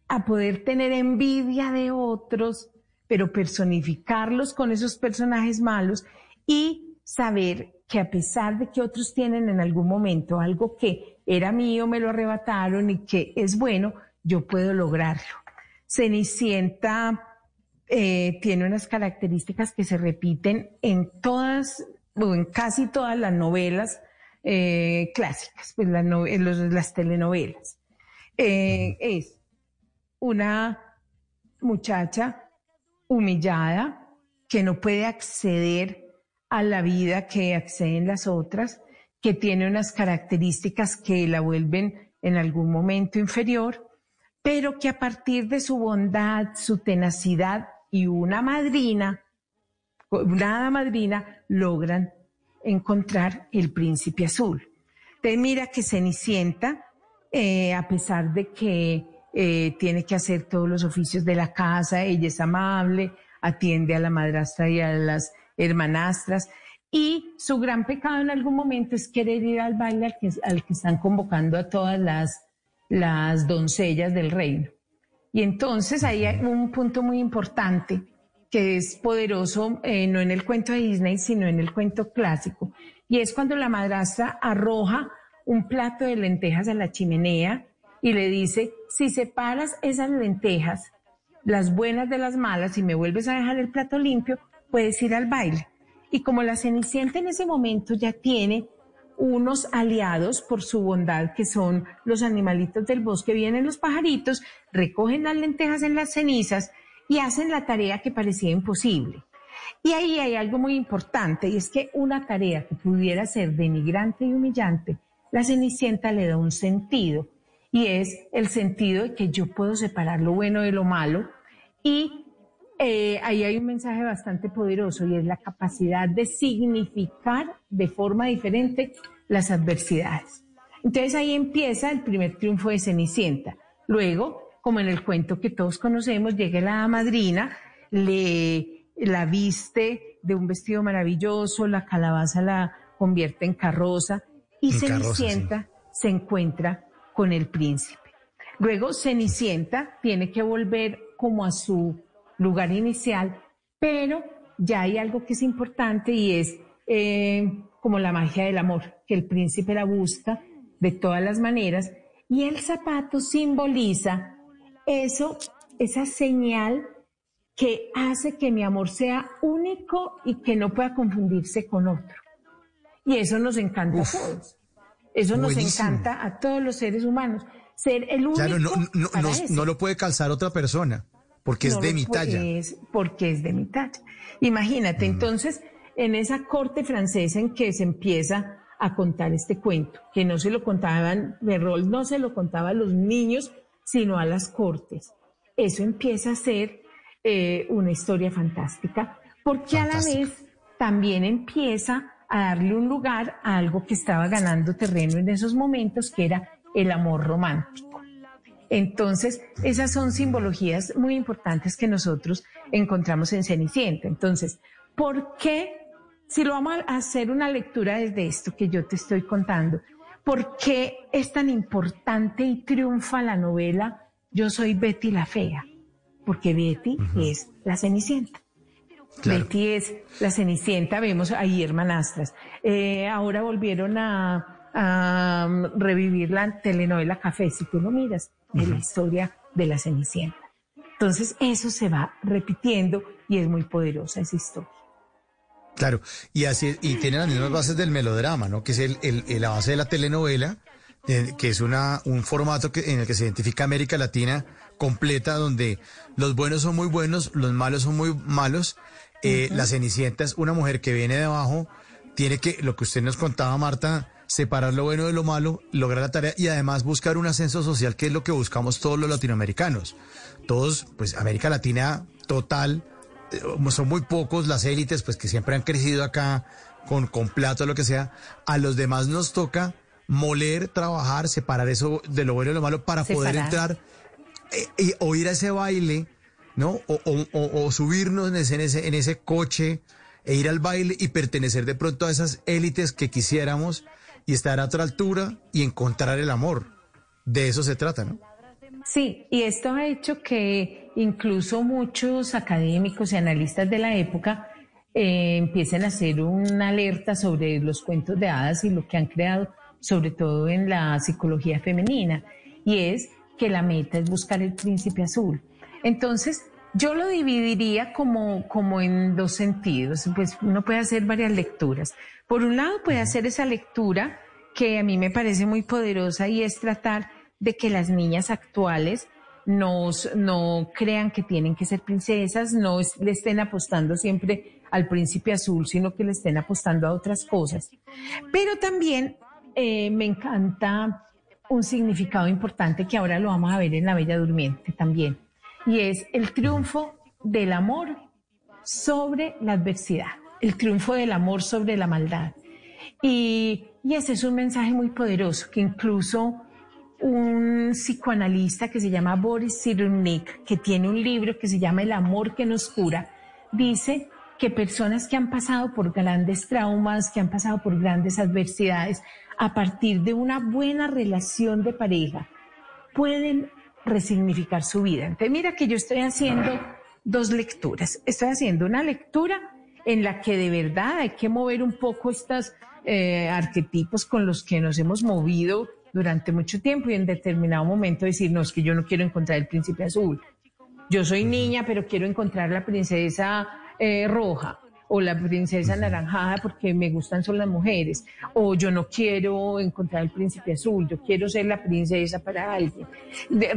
a poder tener envidia de otros, pero personificarlos con esos personajes malos y saber que a pesar de que otros tienen en algún momento algo que era mío, me lo arrebataron y que es bueno, yo puedo lograrlo. Cenicienta eh, tiene unas características que se repiten en todas, o en casi todas las novelas eh, clásicas, pues las, no- en los- las telenovelas. Eh, es una muchacha humillada que no puede acceder a la vida que acceden las otras, que tiene unas características que la vuelven en algún momento inferior, pero que a partir de su bondad, su tenacidad y una madrina, una madrina, logran encontrar el príncipe azul. Entonces mira que Cenicienta, eh, a pesar de que eh, tiene que hacer todos los oficios de la casa, ella es amable, atiende a la madrastra y a las hermanastras, y su gran pecado en algún momento es querer ir al baile al que están convocando a todas las, las doncellas del reino. Y entonces ahí hay un punto muy importante que es poderoso, eh, no en el cuento de Disney, sino en el cuento clásico. Y es cuando la madrastra arroja un plato de lentejas a la chimenea y le dice, si separas esas lentejas, las buenas de las malas, y me vuelves a dejar el plato limpio, puedes ir al baile. Y como la Cenicienta en ese momento ya tiene unos aliados por su bondad, que son los animalitos del bosque, vienen los pajaritos, recogen las lentejas en las cenizas y hacen la tarea que parecía imposible. Y ahí hay algo muy importante, y es que una tarea que pudiera ser denigrante y humillante, la Cenicienta le da un sentido, y es el sentido de que yo puedo separar lo bueno de lo malo, y eh, ahí hay un mensaje bastante poderoso, y es la capacidad de significar de forma diferente las adversidades. Entonces ahí empieza el primer triunfo de Cenicienta. Luego, como en el cuento que todos conocemos, llega la madrina, le la viste de un vestido maravilloso, la calabaza la convierte en carroza y En carroza, Cenicienta se encuentra con el príncipe. Luego Cenicienta tiene que volver como a su lugar inicial, pero ya hay algo que es importante y es eh, como la magia del amor, que el príncipe la busca de todas las maneras y el zapato simboliza eso, esa señal que hace que mi amor sea único y que no pueda confundirse con otro. Y eso nos encanta a todos. Eso nos encanta a todos los seres humanos. Ser el único. Claro, no, no lo puede calzar otra persona, porque es de mi talla. porque es de mi talla. Imagínate, entonces, en esa corte francesa en que se empieza a contar este cuento, que no se lo contaban, rol no se lo contaba a los niños, sino a las cortes. Eso empieza a ser eh, una historia fantástica, porque a la vez también empieza a darle un lugar a algo que estaba ganando terreno en esos momentos, que era el amor romántico. Entonces, esas son simbologías muy importantes que nosotros encontramos en Cenicienta. Entonces, ¿por qué, si lo vamos a hacer una lectura desde esto que yo te estoy contando, por qué es tan importante y triunfa la novela Yo soy Betty la Fea? Porque Betty es la Cenicienta. Betty es la Cenicienta, vemos ahí hermanastras. Eh, ahora volvieron a, revivir la telenovela Café, si tú lo miras, de la historia de la Cenicienta. Entonces eso se va repitiendo y es muy poderosa esa historia. Claro, y así y tiene las mismas bases del melodrama, ¿no? Que es el, el, la base de la telenovela, eh, que es una un formato que, en el que se identifica América Latina completa, donde los buenos son muy buenos, los malos son muy malos. Eh, La Cenicienta es una mujer que viene de abajo, tiene que, lo que usted nos contaba, Marta, separar lo bueno de lo malo, lograr la tarea y además buscar un ascenso social, que es lo que buscamos todos los latinoamericanos. Todos, pues América Latina total, eh, son muy pocos las élites, pues que siempre han crecido acá con, con plato, lo que sea. A los demás nos toca moler, trabajar, separar eso de lo bueno y lo malo para poder entrar eh, y oír a ese baile, ¿no? O, o, subirnos en ese, en ese coche e ir al baile y pertenecer de pronto a esas élites que quisiéramos y estar a otra altura y encontrar el amor. De eso se trata, ¿no? Sí, y esto ha hecho que incluso muchos académicos y analistas de la época eh, empiecen a hacer una alerta sobre los cuentos de hadas y lo que han creado, sobre todo en la psicología femenina, y es que la meta es buscar el príncipe azul. Entonces, yo lo dividiría como, como en dos sentidos, pues uno puede hacer varias lecturas. Por un lado, puede hacer esa lectura que a mí me parece muy poderosa y es tratar de que las niñas actuales nos, no crean que tienen que ser princesas, no le estén apostando siempre al príncipe azul, sino que le estén apostando a otras cosas. Pero también eh, me encanta un significado importante que ahora lo vamos a ver en la Bella Durmiente también, y es el triunfo del amor sobre la adversidad, el triunfo del amor sobre la maldad. Y, ese es un mensaje muy poderoso que incluso un psicoanalista que se llama Boris Cyrulnik, que tiene un libro que se llama El amor que nos cura, dice que personas que han pasado por grandes traumas, que han pasado por grandes adversidades, a partir de una buena relación de pareja, pueden resignificar su vida. Entonces, mira que yo estoy haciendo dos lecturas. Estoy haciendo una lectura en la que de verdad hay que mover un poco estos eh, arquetipos con los que nos hemos movido durante mucho tiempo y en determinado momento decir, no, es que yo no quiero encontrar el príncipe azul. Yo soy niña, pero quiero encontrar la princesa eh, roja o la princesa naranjada porque me gustan son las mujeres, o yo no quiero encontrar el príncipe azul, yo quiero ser la princesa para alguien.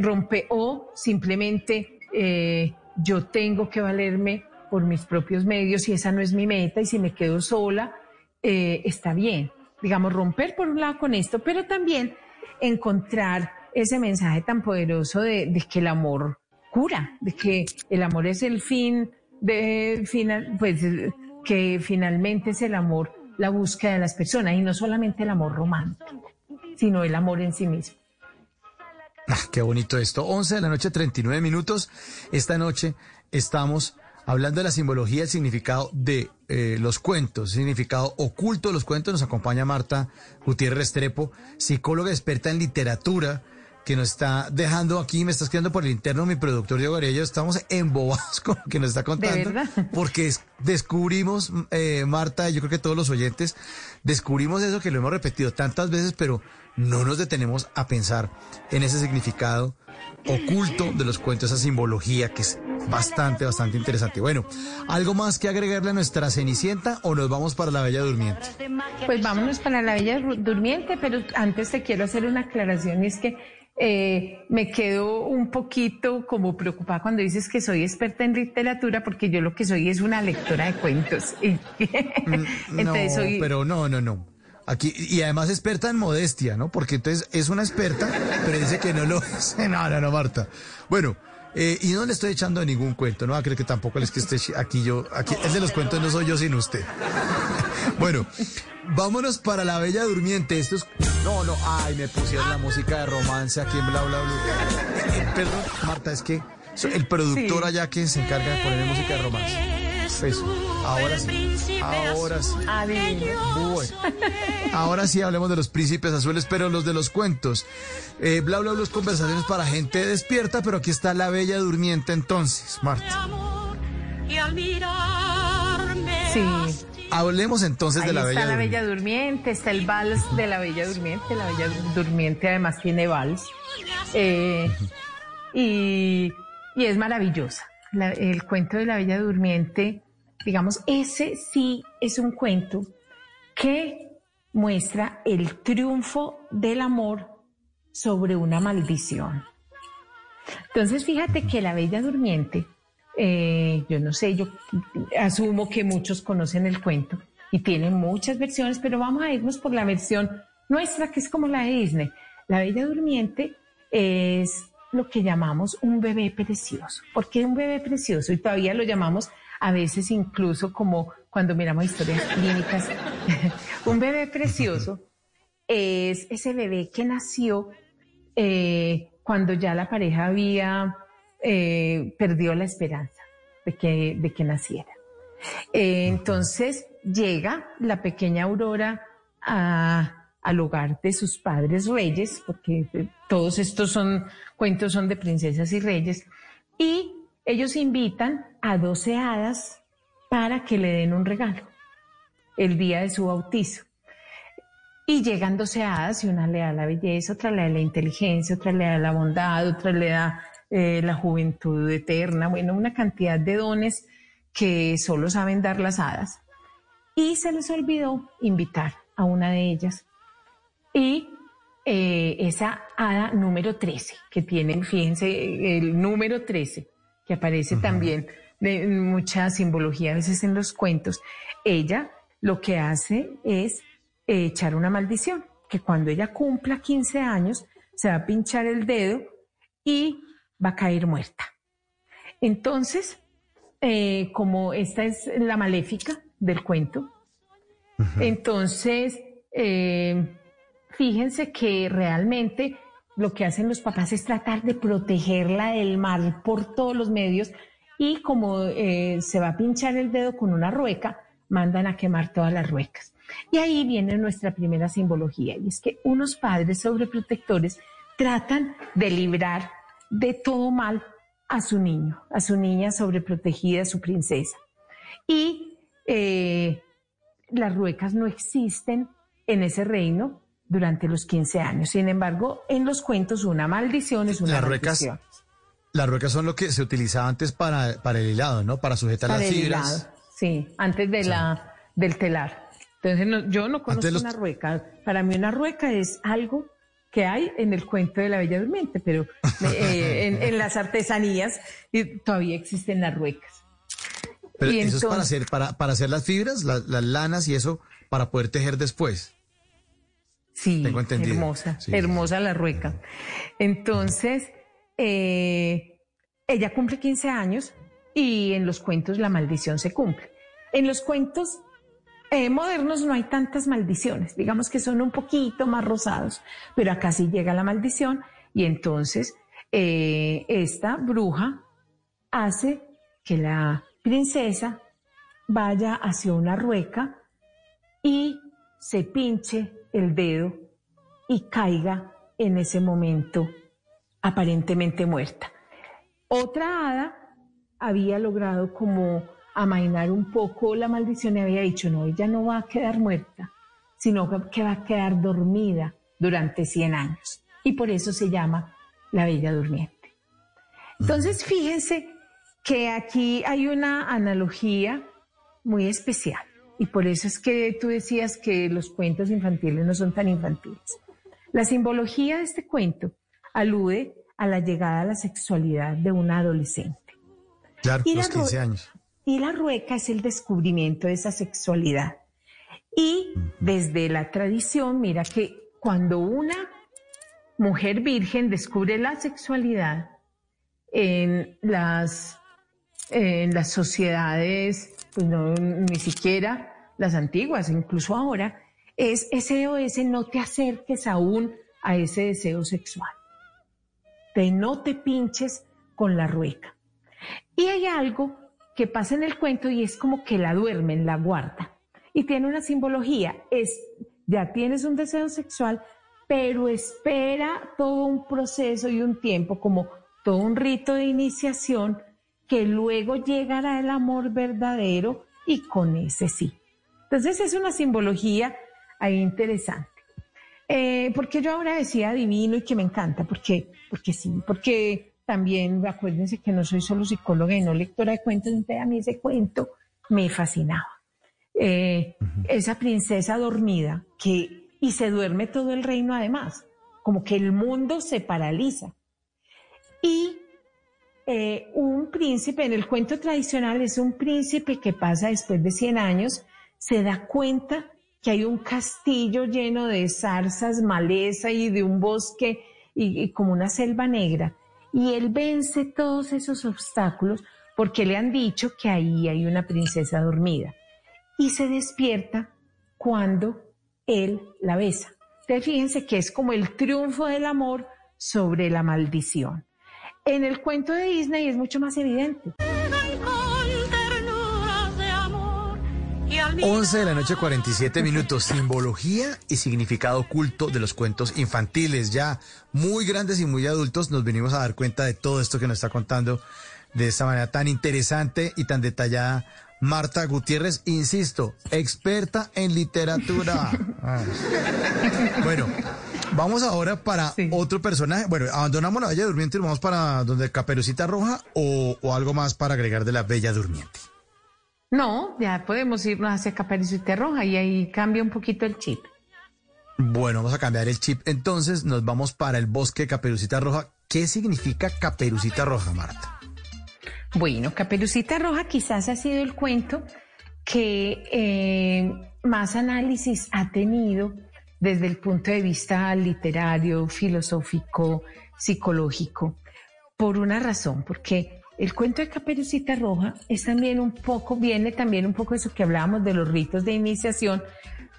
rompe, o simplemente eh, yo tengo que valerme por mis propios medios y esa no es mi meta y si me quedo sola, eh, está bien. Digamos, romper por un lado con esto, pero también encontrar ese mensaje tan poderoso de, de que el amor cura, de que el amor es el fin de final, pues que finalmente es el amor, la búsqueda de las personas y no solamente el amor romántico, sino el amor en sí mismo. Ah, qué bonito esto. 11 de la noche, 39 minutos. Esta noche estamos hablando de la simbología el significado de eh, los cuentos, significado oculto de los cuentos. Nos acompaña Marta Gutiérrez Restrepo, psicóloga experta en literatura que nos está dejando aquí, me está escribiendo por el interno mi productor Diego Garello, estamos embobados con lo que nos está contando, porque descubrimos, eh, Marta, yo creo que todos los oyentes, descubrimos eso que lo hemos repetido tantas veces, pero no nos detenemos a pensar en ese significado oculto de los cuentos, esa simbología que es bastante, bastante interesante. Bueno, ¿algo más que agregarle a nuestra Cenicienta o nos vamos para la Bella Durmiente? Pues vámonos para la Bella Durmiente, pero antes te quiero hacer una aclaración, y es que eh, me quedo un poquito como preocupada cuando dices que soy experta en literatura, porque yo lo que soy es una lectora de cuentos. Mm, no, pero no, no, no. Aquí, y además experta en modestia, ¿no? Porque entonces es una experta, pero dice que no lo es. No, no, no, Marta. Bueno, eh, y no le estoy echando ningún cuento, no va a creer que tampoco es que esté aquí yo, aquí, es de los cuentos no soy yo sin usted. Bueno, vámonos para la Bella Durmiente. Esto es, no, no, ay, me pusieron la música de romance aquí en bla, bla, bla. Perdón, Marta, es que el productor allá que se encarga de poner música de romance. Pues, ahora sí, ahora sí. Bueno, ahora sí hablemos de los príncipes azules, pero los de los cuentos. Eh, bla, bla, bla, conversaciones para gente despierta, pero aquí está la bella durmiente entonces, Marta. Sí. Hablemos entonces de la bella está la durmiente. bella durmiente, está el vals de la bella durmiente. La bella durmiente además tiene vals. Eh, y, y es maravillosa. La- el cuento de la bella durmiente, digamos, ese sí es un cuento que muestra el triunfo del amor sobre una maldición. Entonces, fíjate que la Bella Durmiente, eh, yo no sé, yo asumo que muchos conocen el cuento y tienen muchas versiones, pero vamos a irnos por la versión nuestra, que es como la de Disney. La Bella Durmiente es lo que llamamos un bebé precioso. ¿Por qué un bebé precioso? Y todavía lo llamamos a veces incluso como cuando miramos historias clínicas. un bebé precioso es ese bebé que nació eh, cuando ya la pareja había eh, perdió la esperanza de que, de que naciera. Eh, entonces llega la pequeña Aurora a- al hogar de sus padres reyes, porque eh, todos estos son cuentos son de princesas y reyes, y ellos invitan a 12 hadas para que le den un regalo el día de su bautizo. Y llegan 12 hadas y una le da la belleza, otra le da la inteligencia, otra le da la bondad, otra le da eh, la juventud eterna, bueno, una cantidad de dones que solo saben dar las hadas. Y se les olvidó invitar a una de ellas. Y eh, esa hada número 13, que tiene, fíjense, el número 13, que aparece también de mucha simbología a veces en los cuentos, ella lo que hace es eh, echar una maldición, que cuando ella cumpla 15 años se va a pinchar el dedo y va a caer muerta. Entonces, eh, como esta es la maléfica del cuento, entonces, eh, fíjense que realmente lo que hacen los papás es tratar de protegerla del mal por todos los medios y como eh, se va a pinchar el dedo con una rueca, mandan a quemar todas las ruecas. Y ahí viene nuestra primera simbología, y es que unos padres sobreprotectores tratan de librar de todo mal a su niño, a su niña sobreprotegida, a su princesa. Y eh, las ruecas no existen en ese reino durante los 15 años. Sin embargo, en los cuentos una maldición es una Las ruecas, maldición. las ruecas son lo que se utilizaba antes para, para el hilado, ¿no? Para sujetar Para las el fibras. hilado, sí, antes de la, del telar. Entonces, no- yo no conozco los- una rueca. Para mí una rueca es algo que hay en el cuento de la Bella Durmiente, pero eh, en, en las artesanías y todavía existen las ruecas. Pero Y eso es para hacer, para, para hacer las fibras, la- las lanas y eso, para poder tejer después. Sí, Tengo entendido. hermosa, Sí. hermosa la rueca. Entonces, eh, ella cumple 15 años y en los cuentos la maldición se cumple. En los cuentos eh, modernos no hay tantas maldiciones, digamos que son un poquito más rosados, pero acá sí llega la maldición y entonces eh, esta bruja hace que la princesa vaya hacia una rueca y se pinche el dedo y caiga en ese momento aparentemente muerta. Otra hada había logrado como amainar un poco la maldición y había dicho, no, ella no va a quedar muerta, sino que va a quedar dormida durante 100 años. Y por eso se llama la Bella Durmiente. Entonces, fíjense que aquí hay una analogía muy especial. Y por eso es que tú decías que los cuentos infantiles no son tan infantiles. La simbología de este cuento alude a la llegada a la sexualidad de una adolescente. Claro, los la 15 ru- años. Y la rueca es el descubrimiento de esa sexualidad. Y desde la tradición, mira que cuando una mujer virgen descubre la sexualidad en las, en las sociedades, pues no, ni siquiera las antiguas, incluso ahora, es SOS, no te acerques aún a ese deseo sexual. De no te pinches con la rueca. Y hay algo que pasa en el cuento y es como que la duermen, la guarda. Y tiene una simbología. Es, ya tienes un deseo sexual, pero espera todo un proceso y un tiempo, como todo un rito de iniciación, que luego llegará el amor verdadero y con ese sí. Entonces es una simbología ahí interesante. Eh, porque yo ahora decía divino y que me encanta, porque, porque sí, porque también acuérdense que no soy solo psicóloga y no lectora de cuentos, entonces a mí ese cuento me fascinaba. Eh, Esa princesa dormida que, y se duerme todo el reino además, como que el mundo se paraliza. Y eh, un príncipe, en el cuento tradicional es un príncipe que pasa después de 100 años, se da cuenta que hay un castillo lleno de zarzas, maleza y de un bosque y, y como una selva negra. Y él vence todos esos obstáculos porque le han dicho que ahí hay una princesa dormida. Y se despierta cuando él la besa. Entonces fíjense que es como el triunfo del amor sobre la maldición. En el cuento de Disney es mucho más evidente. 11 de la noche, 47 minutos. Simbología y significado oculto de los cuentos infantiles. Ya muy grandes y muy adultos nos venimos a dar cuenta de todo esto que nos está contando de esta manera tan interesante y tan detallada. Marta Gutiérrez, insisto, experta en literatura. Ah. Bueno, vamos ahora para otro personaje. Bueno, abandonamos la Bella Durmiente y vamos para donde Caperucita Roja o, o algo más para agregar de la Bella Durmiente. No, ya podemos irnos hacia Caperucita Roja y ahí cambia un poquito el chip. Bueno, vamos a cambiar el chip. Entonces nos vamos para el bosque de Caperucita Roja. ¿Qué significa Caperucita Roja, Marta? Bueno, Caperucita Roja quizás ha sido el cuento que eh, más análisis ha tenido desde el punto de vista literario, filosófico, psicológico, por una razón, porque el cuento de Caperucita Roja es también un poco, viene también un poco de eso que hablábamos de los ritos de iniciación,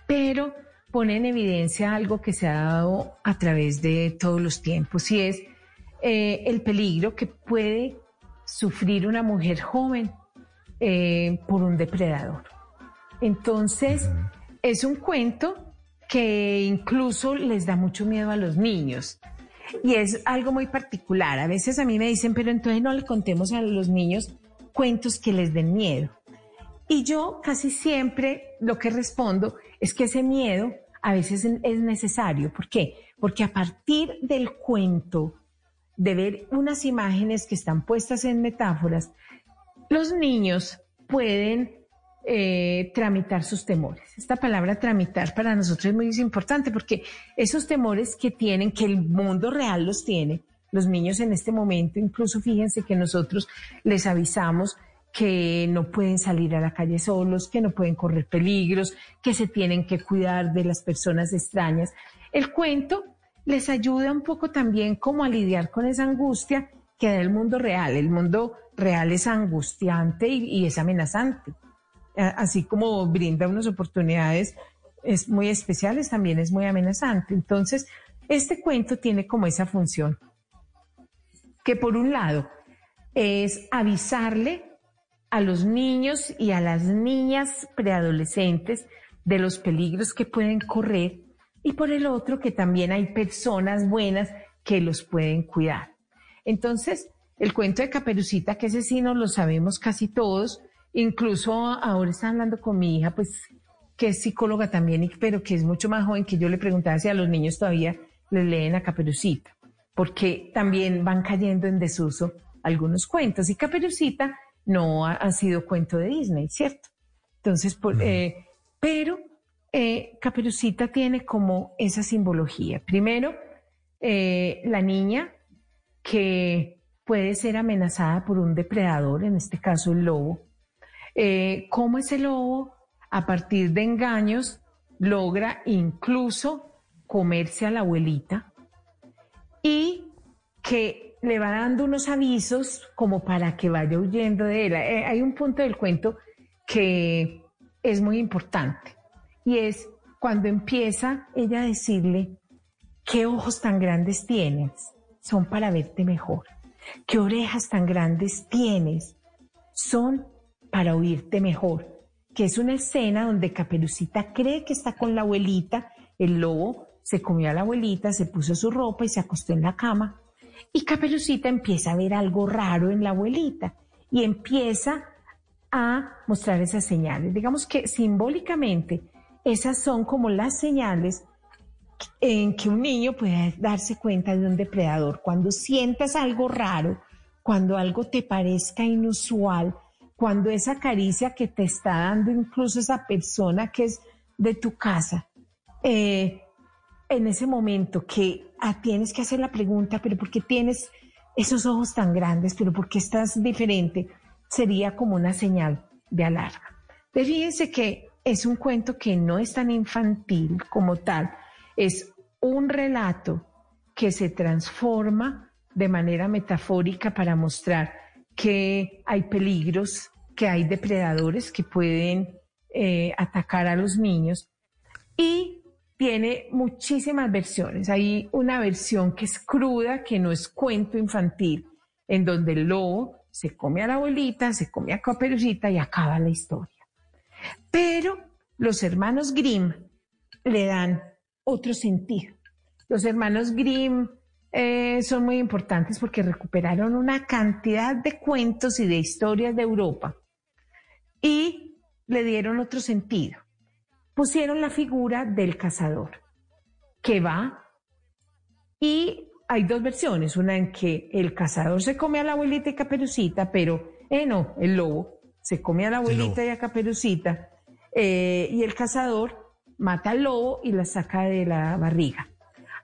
pero pone en evidencia algo que se ha dado a través de todos los tiempos y es eh, el peligro que puede sufrir una mujer joven eh, por un depredador. Entonces, es un cuento que incluso les da mucho miedo a los niños. Y es algo muy particular. A veces a mí me dicen, pero entonces no le contemos a los niños cuentos que les den miedo. Y yo casi siempre lo que respondo es que ese miedo a veces es necesario. ¿Por qué? Porque a partir del cuento, de ver unas imágenes que están puestas en metáforas, los niños pueden eh, tramitar sus temores. Esta palabra tramitar para nosotros es muy importante porque esos temores que tienen, que el mundo real los tiene, los niños en este momento, incluso fíjense que nosotros les avisamos que no pueden salir a la calle solos, que no pueden correr peligros, que se tienen que cuidar de las personas extrañas. El cuento les ayuda un poco también como a lidiar con esa angustia que da el mundo real. El mundo real es angustiante y, y es amenazante. Así como brinda unas oportunidades es muy especiales, también es muy amenazante. Entonces, este cuento tiene como esa función, que por un lado es avisarle a los niños y a las niñas preadolescentes de los peligros que pueden correr y por el otro que también hay personas buenas que los pueden cuidar. Entonces, el cuento de Caperucita, que ese sí no lo sabemos casi todos, incluso ahora está hablando con mi hija, pues que es psicóloga también, pero que es mucho más joven, que yo le preguntaba si a los niños todavía les leen a Caperucita, porque también van cayendo en desuso algunos cuentos y Caperucita no ha, ha sido cuento de Disney, ¿cierto? Entonces, por, eh, pero eh, Caperucita tiene como esa simbología. Primero, eh, la niña que puede ser amenazada por un depredador, en este caso el lobo, eh, cómo ese lobo, a partir de engaños, logra incluso comerse a la abuelita y que le va dando unos avisos como para que vaya huyendo de él. Eh, hay un punto del cuento que es muy importante y es cuando empieza ella a decirle, ¿qué ojos tan grandes tienes? Son para verte mejor. ¿Qué orejas tan grandes tienes? Son para oírte mejor. Que es una escena donde Caperucita cree que está con la abuelita, el lobo se comió a la abuelita, se puso su ropa y se acostó en la cama. Y Caperucita empieza a ver algo raro en la abuelita y empieza a mostrar esas señales. Digamos que simbólicamente esas son como las señales en que un niño puede darse cuenta de un depredador. Cuando sientas algo raro, cuando algo te parezca inusual, cuando esa caricia que te está dando incluso esa persona que es de tu casa, eh, en ese momento que ah, tienes que hacer la pregunta, pero ¿por qué tienes esos ojos tan grandes? ¿Pero por qué estás diferente? Sería como una señal de alarma. fíjense que es un cuento que no es tan infantil como tal, es un relato que se transforma de manera metafórica para mostrar que hay peligros, que hay depredadores que pueden eh, atacar a los niños y tiene muchísimas versiones. Hay una versión que es cruda, que no es cuento infantil, en donde el lobo se come a la abuelita, se come a Caperucita y acaba la historia. Pero los hermanos Grimm le dan otro sentido. Los hermanos Grimm eh, son muy importantes porque recuperaron una cantidad de cuentos y de historias de Europa y le dieron otro sentido pusieron la figura del cazador, que va y hay dos versiones, una en que el cazador se come a la abuelita y caperucita, pero, eh, no, el lobo se come a la abuelita y a caperucita, eh, y el cazador mata al lobo y la saca de la barriga.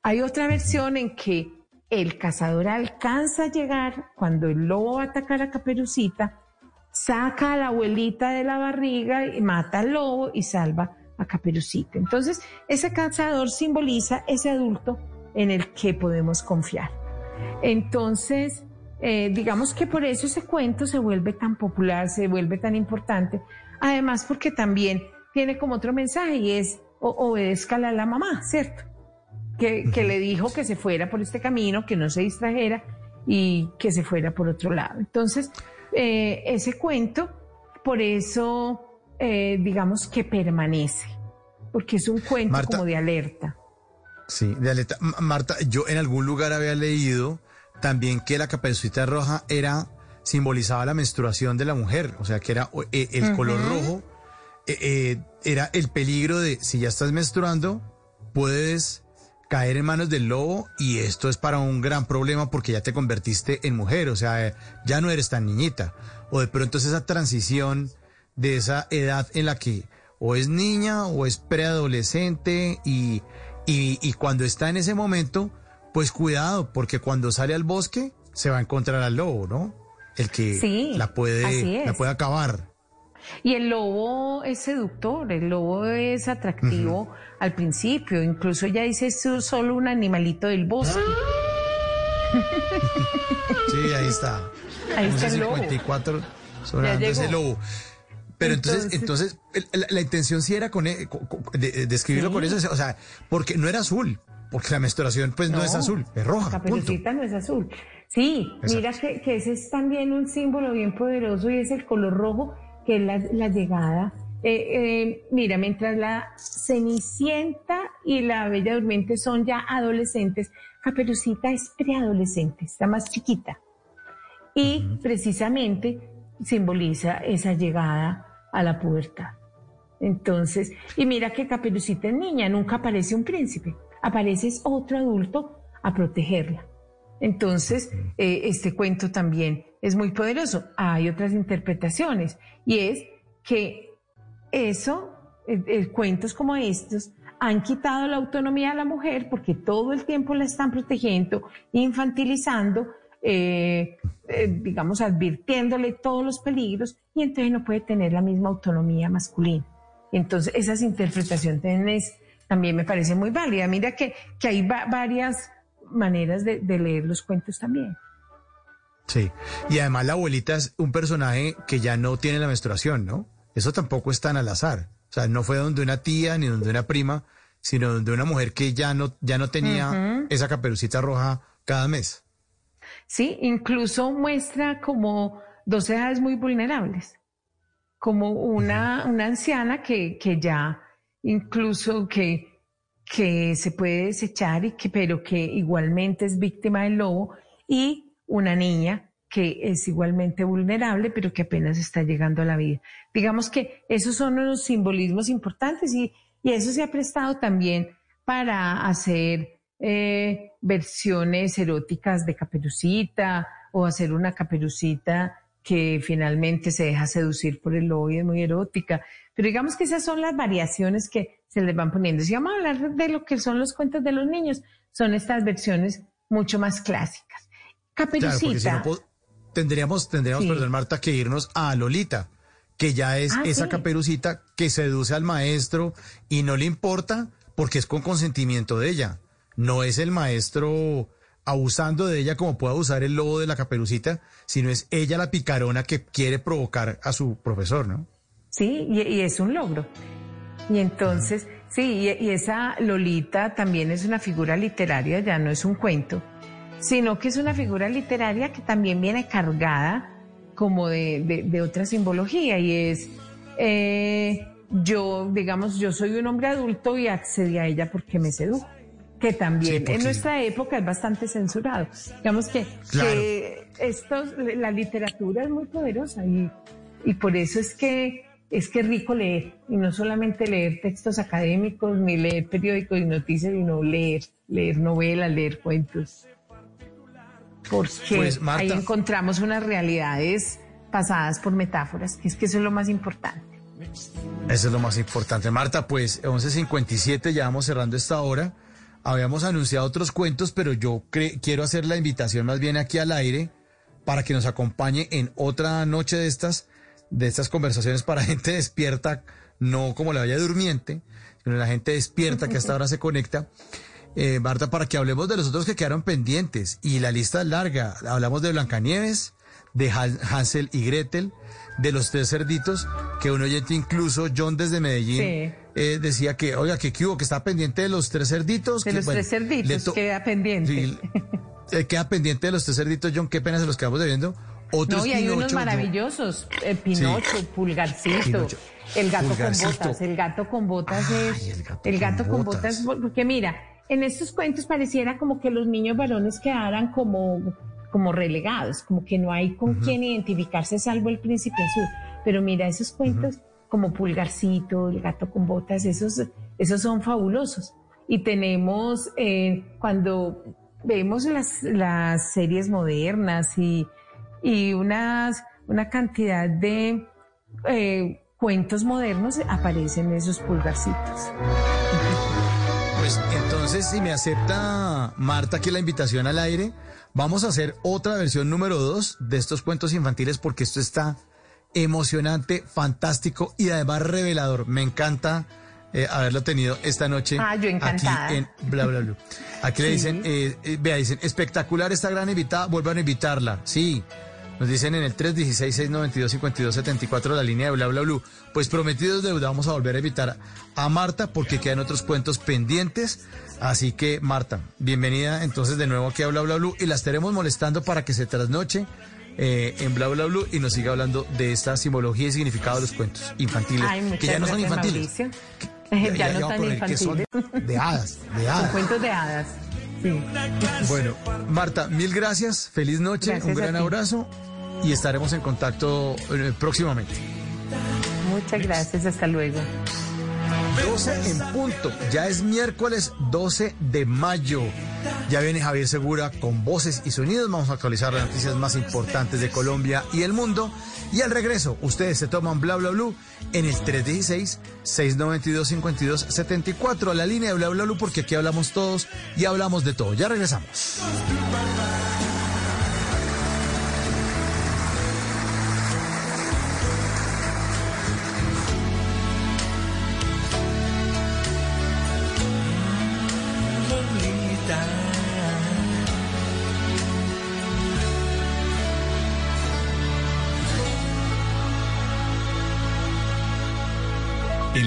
Hay otra versión en que el cazador alcanza a llegar cuando el lobo va a atacar a caperucita, saca a la abuelita de la barriga y mata al lobo y salva a Caperucita. Entonces, ese cazador simboliza ese adulto en el que podemos confiar. Entonces, eh, digamos que por eso ese cuento se vuelve tan popular, se vuelve tan importante. Además, porque también tiene como otro mensaje y es obedezcala a la mamá, ¿cierto? Que, que le dijo que se fuera por este camino, que no se distrajera y que se fuera por otro lado. Entonces, eh, ese cuento, por eso eh, digamos que permanece, porque es un cuento como de alerta. Sí, de alerta. Marta, yo en algún lugar había leído también que la caperucita roja era simbolizaba la menstruación de la mujer, o sea que era eh, el color rojo era el peligro de si ya estás menstruando puedes caer en manos del lobo y esto es para un gran problema porque ya te convertiste en mujer, o sea, ya no eres tan niñita. O de pronto es esa transición de esa edad en la que o es niña o es preadolescente y, y, cuando está en ese momento, pues cuidado, porque cuando sale al bosque se va a encontrar al lobo, ¿no? El que la, puede, la puede acabar. Y el lobo es seductor, el lobo es atractivo al principio, incluso ya dice es solo un animalito del bosque. sí, ahí está. Ahí está el lobo. 54 ese lobo. Pero entonces, entonces, la, intención sí era con, e, de, escribirlo con eso, o sea, porque no era azul, porque la menstruación pues no, es azul, es roja. La caperucita no es azul. Sí, mira que, ese es también un símbolo bien poderoso y es el color rojo, que es la, llegada. Eh, eh, mira, mientras la Cenicienta y la Bella Durmiente son ya adolescentes, Caperucita es preadolescente, está más chiquita. Y precisamente simboliza esa llegada a la pubertad. Entonces, y mira que Caperucita es niña, nunca aparece un príncipe, aparece otro adulto a protegerla. Entonces, eh, este cuento también es muy poderoso. Hay otras interpretaciones y es que eso, cuentos como estos, han quitado la autonomía a la mujer porque todo el tiempo la están protegiendo, infantilizando, eh, eh, digamos, advirtiéndole todos los peligros y entonces no puede tener la misma autonomía masculina. Entonces, esas interpretaciones también me parece muy válida. Mira que, que hay varias maneras de leer los cuentos también. Sí, y además la abuelita es un personaje que ya no tiene la menstruación, ¿no? Eso tampoco es tan al azar. O sea, no fue donde una tía ni donde una prima, sino donde una mujer que ya no, ya no tenía esa caperucita roja cada mes. Sí, incluso muestra como dos edades muy vulnerables, como una, una anciana que, que ya incluso que, que se puede desechar y que, pero que igualmente es víctima del lobo y una niña que es igualmente vulnerable, pero que apenas está llegando a la vida. Digamos que esos son unos simbolismos importantes y, eso se ha prestado también para hacer eh, versiones eróticas de caperucita o hacer una caperucita que finalmente se deja seducir por el lobo y es muy erótica. Pero digamos que esas son las variaciones que se les van poniendo. Si vamos a hablar de lo que son los cuentos de los niños, son estas versiones mucho más clásicas. Caperucita. tendríamos, tendríamos, perdón, Marta, que irnos a Lolita, que ya es ah, esa caperucita que seduce al maestro y no le importa porque es con consentimiento de ella. No es el maestro abusando de ella como puede abusar el lobo de la caperucita, sino es ella la picarona que quiere provocar a su profesor, ¿no? Sí, y, es un logro. Y entonces, sí, y, esa Lolita también es una figura literaria, ya no es un cuento, sino que es una figura literaria que también viene cargada como de, otra simbología y es, eh, yo, digamos, yo soy un hombre adulto y accedí a ella porque me sedujo que también en nuestra época es bastante censurado. Digamos que, la literatura es muy poderosa y, y por eso es que es que rico leer y no solamente leer textos académicos ni leer periódicos y noticias, sino leer, leer novelas, leer cuentos. Porque pues, ahí encontramos unas realidades pasadas por metáforas, que es que eso es lo más importante. Eso es lo más importante. Marta, pues 11.57, ya vamos cerrando esta hora. Habíamos anunciado otros cuentos, pero yo quiero hacer la invitación más bien aquí al aire para que nos acompañe en otra noche de estas, de estas conversaciones para gente despierta, no como la vaya durmiente, sino la gente despierta que hasta ahora se conecta. Eh, Marta, para que hablemos de los otros que quedaron pendientes. Y la lista es larga. Hablamos de Blancanieves, de Hansel y Gretel, de los tres cerditos, que un oyente incluso, John desde Medellín, eh, decía que, oiga, que, que hubo, que está pendiente de los tres cerditos. De los tres cerditos, queda pendiente. Eh, queda pendiente de los tres cerditos, John, qué pena se los quedamos debiendo. Otros no, y hay unos maravillosos, eh, Pinocho, Pulgarcito, el gato con botas, el gato con botas es, el gato, con, botas. porque mira, en estos cuentos pareciera como que los niños varones quedaran como, como relegados, como que no hay con quién identificarse salvo el príncipe azul. Pero mira, esos cuentos como Pulgarcito, el gato con botas, esos, esos son fabulosos. Y tenemos, eh, cuando vemos las, las series modernas y, y unas, una cantidad de eh, cuentos modernos, aparecen esos pulgarcitos. Pues entonces, si me acepta Marta que la invitación al aire, vamos a hacer otra versión número dos de estos cuentos infantiles porque esto está emocionante, fantástico y además revelador. Me encanta eh, haberlo tenido esta noche ah, yo aquí en Bla Bla Bla. Aquí le dicen, eh, eh, vea, dicen, espectacular esta gran invitada, vuelvan a invitarla. Sí, nos dicen en el 316-692-5274 la línea de Bla Bla Blue. Pues prometidos deuda, vamos a volver a invitar a Marta porque quedan otros cuentos pendientes. Así que, Marta, bienvenida entonces de nuevo aquí a Bla Bla Blue y la estaremos molestando para que se trasnoche eh, en Bla Bla Blue y nos siga hablando de esta simbología y significado de los cuentos infantiles, que ya no son infantiles. ya, no son infantiles. de hadas, de hadas. Son cuentos de hadas. Sí. Bueno, Marta, mil gracias, feliz noche, un gran abrazo y estaremos en contacto eh, próximamente. Muchas gracias, hasta luego. 12 en punto, ya es miércoles 12 de mayo. Ya viene Javier Segura con voces y sonidos. Vamos a actualizar las noticias más importantes de Colombia y el mundo. Y al regreso, ustedes se toman bla bla blue en el 316-692-5274, la línea de bla bla blue, porque aquí hablamos todos y hablamos de todo. Ya regresamos.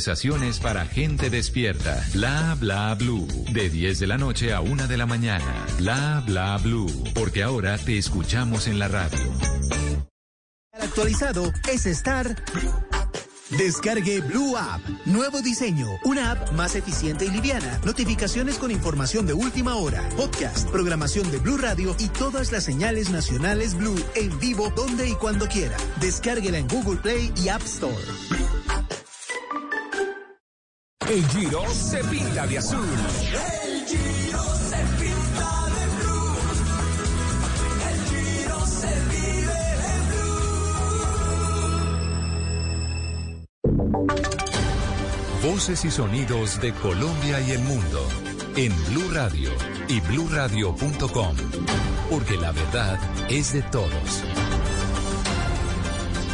Conversaciones para gente despierta. Bla bla blue. De 10 de la noche a 1 de la mañana. Bla bla blue. Porque ahora te escuchamos en la radio. Actualizado es estar. Descargue Blue App. Nuevo diseño. Una app más eficiente y liviana. Notificaciones con información de última hora. Podcast, programación de Blue Radio y todas las señales nacionales Blue en vivo donde y cuando quiera. Descárguela en Google Play y App Store. El Giro se pinta de azul. El Giro se pinta de blue. El Giro se vive de blue. Voces y sonidos de Colombia y el mundo en Blue Radio y bluradio.com, porque la verdad es de todos.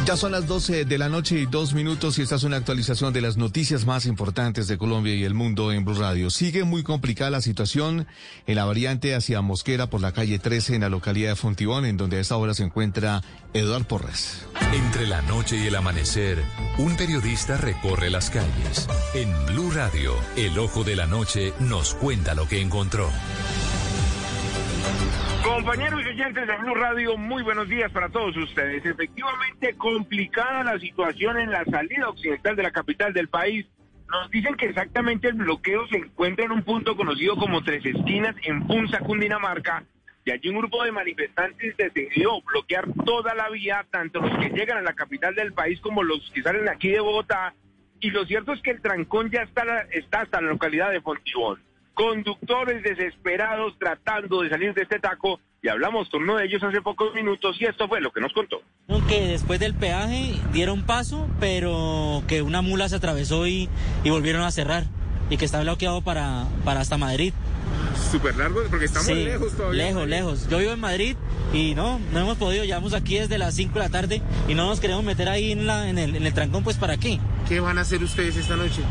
Ya son las 12 de la noche y dos minutos y esta es una actualización de las noticias más importantes de Colombia y el mundo en Blue Radio. Sigue muy complicada la situación en la variante hacia Mosquera por la calle 13 en la localidad de Fontibón, en donde a esta hora se encuentra Eduardo Porres. Entre la noche y el amanecer, un periodista recorre las calles. En Blue Radio, el ojo de la noche nos cuenta lo que encontró. Compañeros y oyentes de Blue Radio, muy buenos días para todos ustedes. Efectivamente, complicada la situación en la salida occidental de la capital del país. Nos dicen que exactamente el bloqueo se encuentra en un punto conocido como Tres Esquinas, en Punza, Cundinamarca. Y allí un grupo de manifestantes decidió bloquear toda la vía, tanto los que llegan a la capital del país como los que salen aquí de Bogotá. Y lo cierto es que el trancón ya está, está hasta la localidad de Fontibón conductores desesperados tratando de salir de este taco y hablamos con uno de ellos hace pocos minutos y esto fue lo que nos contó. Que después del peaje dieron paso, pero que una mula se atravesó y, y volvieron a cerrar y que está bloqueado para, para hasta Madrid. Súper largo porque estamos Sí, lejos todavía. Lejos, lejos. Yo vivo en Madrid y no, no hemos podido. Llevamos aquí desde las 5 de la tarde y no nos queremos meter ahí en, la, en, el, en el trancón, pues ¿para qué? ¿Qué van a hacer ustedes esta noche?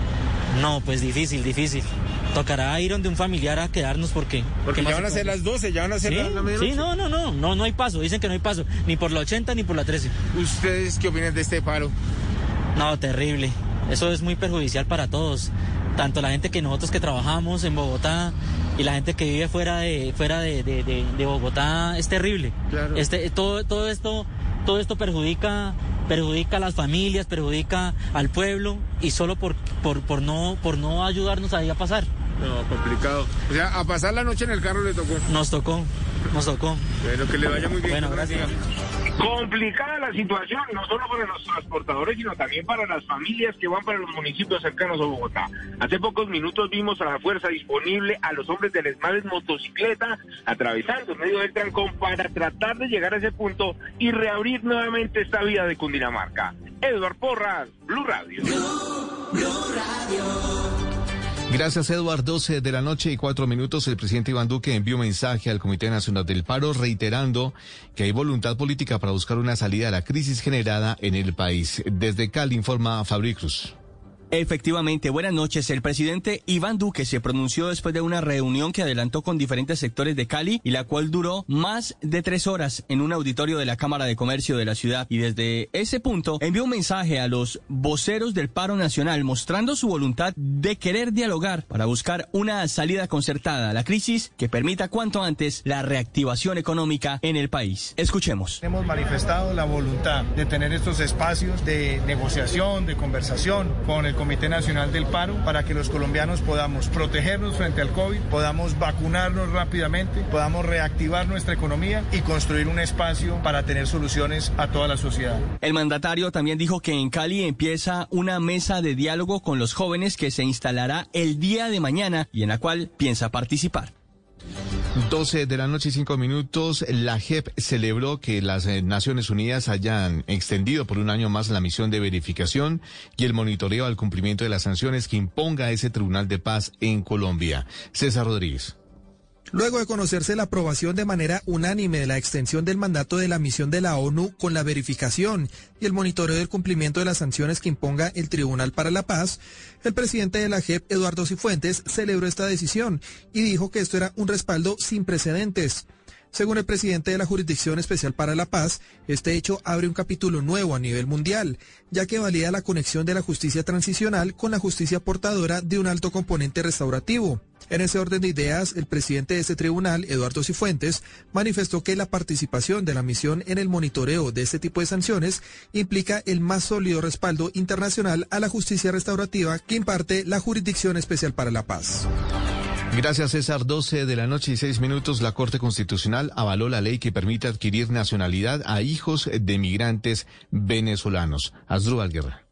No, pues difícil, difícil. Tocará ir donde un familiar a quedarnos porque... Porque ¿qué ya van a se ser las 12, ya van a ser Sí, la, la medianoche. sí, no, no, no, no, no hay paso. Dicen que no hay paso, ni por la 80 ni por la 13. ¿Ustedes qué opinan de este paro? No, terrible. Eso es muy perjudicial para todos. Tanto la gente que nosotros que trabajamos en Bogotá y la gente que vive fuera de, fuera de, de- de- de Bogotá es terrible. Claro. Este, todo, todo esto, todo esto perjudica, perjudica a las familias, perjudica al pueblo y solo por, por, por no, por no ayudarnos ahí a pasar. No, complicado. O sea, a pasar la noche en el carro le tocó. Nos tocó, nos tocó. Bueno, que le vaya muy bien. Bueno, gracias. Complicada la situación, no solo para los transportadores, sino también para las familias que van para los municipios cercanos a Bogotá. Hace pocos minutos vimos a la fuerza disponible a los hombres del ESMAD en motocicleta atravesando en medio del trancón para tratar de llegar a ese punto y reabrir nuevamente esta vía de Cundinamarca. Eduard Porras, Blue Radio. Gracias, Eduard. 12 de la noche y cuatro minutos. El presidente Iván Duque envió un mensaje al Comité Nacional del Paro reiterando que hay voluntad política para buscar una salida a la crisis generada en el país. Desde Cali informa Fabri Cruz. Efectivamente, buenas noches. El presidente Iván Duque se pronunció después de una reunión que adelantó con diferentes sectores de Cali y la cual duró más de tres horas en un auditorio de la Cámara de Comercio de la ciudad. Y desde ese punto envió un mensaje a los voceros del paro nacional mostrando su voluntad de querer dialogar para buscar una salida concertada a la crisis que permita cuanto antes la reactivación económica en el país. Escuchemos. Hemos manifestado la voluntad de tener estos espacios de negociación, de conversación con el Comité Nacional del Paro para que los colombianos podamos protegernos frente al COVID, podamos vacunarnos rápidamente, podamos reactivar nuestra economía y construir un espacio para tener soluciones a toda la sociedad. El mandatario también dijo que en Cali empieza una mesa de diálogo con los jóvenes que se instalará el día de mañana y en la cual piensa participar. 12 de la noche y 5 minutos, la JEP celebró que las eh, Naciones Unidas hayan extendido por un año más la misión de verificación y el monitoreo al cumplimiento de las sanciones que imponga ese Tribunal de Paz en Colombia. César Rodríguez. Luego de conocerse la aprobación de manera unánime de la extensión del mandato de la misión de la ONU con la verificación y el monitoreo del cumplimiento de las sanciones que imponga el Tribunal para la Paz, el presidente de la JEP, Eduardo Cifuentes, celebró esta decisión y dijo que esto era un respaldo sin precedentes. Según el presidente de la Jurisdicción Especial para la Paz, este hecho abre un capítulo nuevo a nivel mundial, ya que valida la conexión de la justicia transicional con la justicia portadora de un alto componente restaurativo. En ese orden de ideas, el presidente de este tribunal, Eduardo Cifuentes, manifestó que la participación de la misión en el monitoreo de este tipo de sanciones implica el más sólido respaldo internacional a la justicia restaurativa que imparte la Jurisdicción Especial para la Paz. Gracias, César. 12 de la noche y 6 minutos, la Corte Constitucional avaló la ley que permite adquirir nacionalidad a hijos de migrantes venezolanos. Asdrúbal Guerra.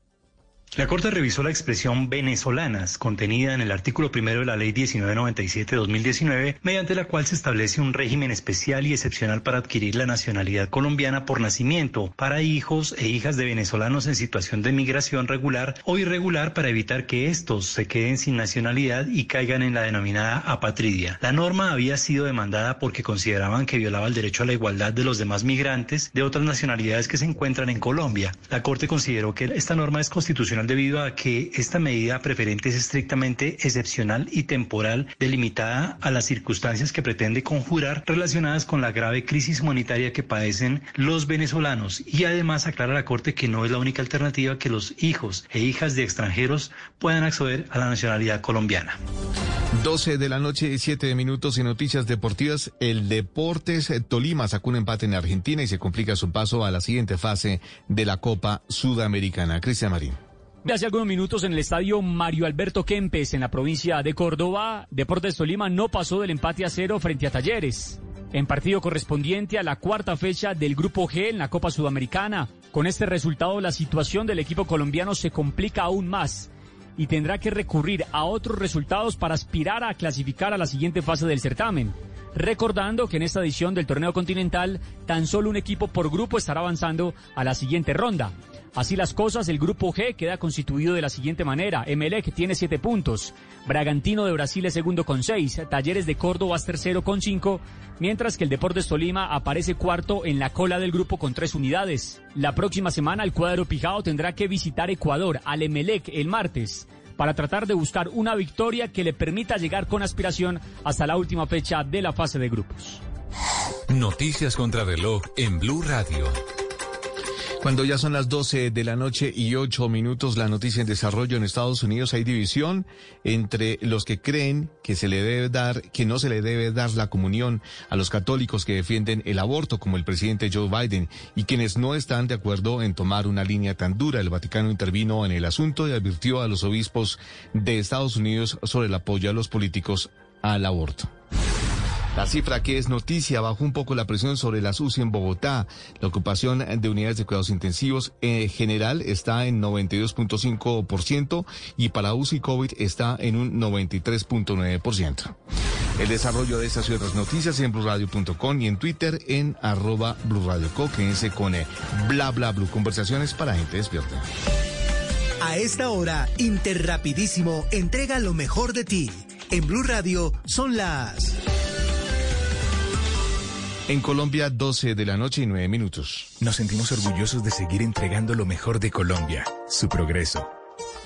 La Corte revisó la expresión venezolanas contenida en el artículo primero de la Ley 1997-2019, mediante la cual se establece un régimen especial y excepcional para adquirir la nacionalidad colombiana por nacimiento para hijos e hijas de venezolanos en situación de migración regular o irregular para evitar que estos se queden sin nacionalidad y caigan en la denominada apatridia. La norma había sido demandada porque consideraban que violaba el derecho a la igualdad de los demás migrantes de otras nacionalidades que se encuentran en Colombia. La Corte consideró que esta norma es constitucional debido a que esta medida preferente es estrictamente excepcional y temporal, delimitada a las circunstancias que pretende conjurar relacionadas con la grave crisis humanitaria que padecen los venezolanos y además aclara la Corte que no es la única alternativa que los hijos e hijas de extranjeros puedan acceder a la nacionalidad colombiana. 12 de la noche y 7 minutos en noticias deportivas. El Deportes Tolima sacó un empate en Argentina y se complica su paso a la siguiente fase de la Copa Sudamericana. Cristian Marín. Hace algunos minutos en el estadio Mario Alberto Kempes en la provincia de Córdoba, Deportes Tolima no pasó del empate a cero frente a Talleres. En partido correspondiente a la cuarta fecha del Grupo G en la Copa Sudamericana. Con este resultado la situación del equipo colombiano se complica aún más y tendrá que recurrir a otros resultados para aspirar a clasificar a la siguiente fase del certamen. Recordando que en esta edición del torneo continental tan solo un equipo por grupo estará avanzando a la siguiente ronda. Así las cosas, el grupo G queda constituido de la siguiente manera. Emelec tiene siete puntos. Bragantino de Brasil es segundo con seis. Talleres de Córdoba es tercero con cinco. Mientras que el Deportes Tolima aparece cuarto en la cola del grupo con tres unidades. La próxima semana el cuadro Pijao tendrá que visitar Ecuador al Emelec el martes para tratar de buscar una victoria que le permita llegar con aspiración hasta la última fecha de la fase de grupos. Noticias contra reloj en Blue Radio. Cuando ya son las 12 de la noche y 8 minutos, la noticia en desarrollo en Estados Unidos hay división entre los que creen que se le debe dar, que no se le debe dar la comunión a los católicos que defienden el aborto, como el presidente Joe Biden, y quienes no están de acuerdo en tomar una línea tan dura. El Vaticano intervino en el asunto y advirtió a los obispos de Estados Unidos sobre el apoyo a los políticos al aborto. La cifra que es noticia bajó un poco la presión sobre las UCI en Bogotá. La ocupación de unidades de cuidados intensivos en general está en 92.5% y para UCI COVID está en un 93.9%. El desarrollo de estas y otras noticias en blurradio.com y en Twitter en arroba blurradioco. Quédense con eh, bla bla blue. Conversaciones para gente despierta. A esta hora, Interrapidísimo entrega lo mejor de ti. En Blue Radio son las... En Colombia, 12 de la noche y 9 minutos. Nos sentimos orgullosos de seguir entregando lo mejor de Colombia, su progreso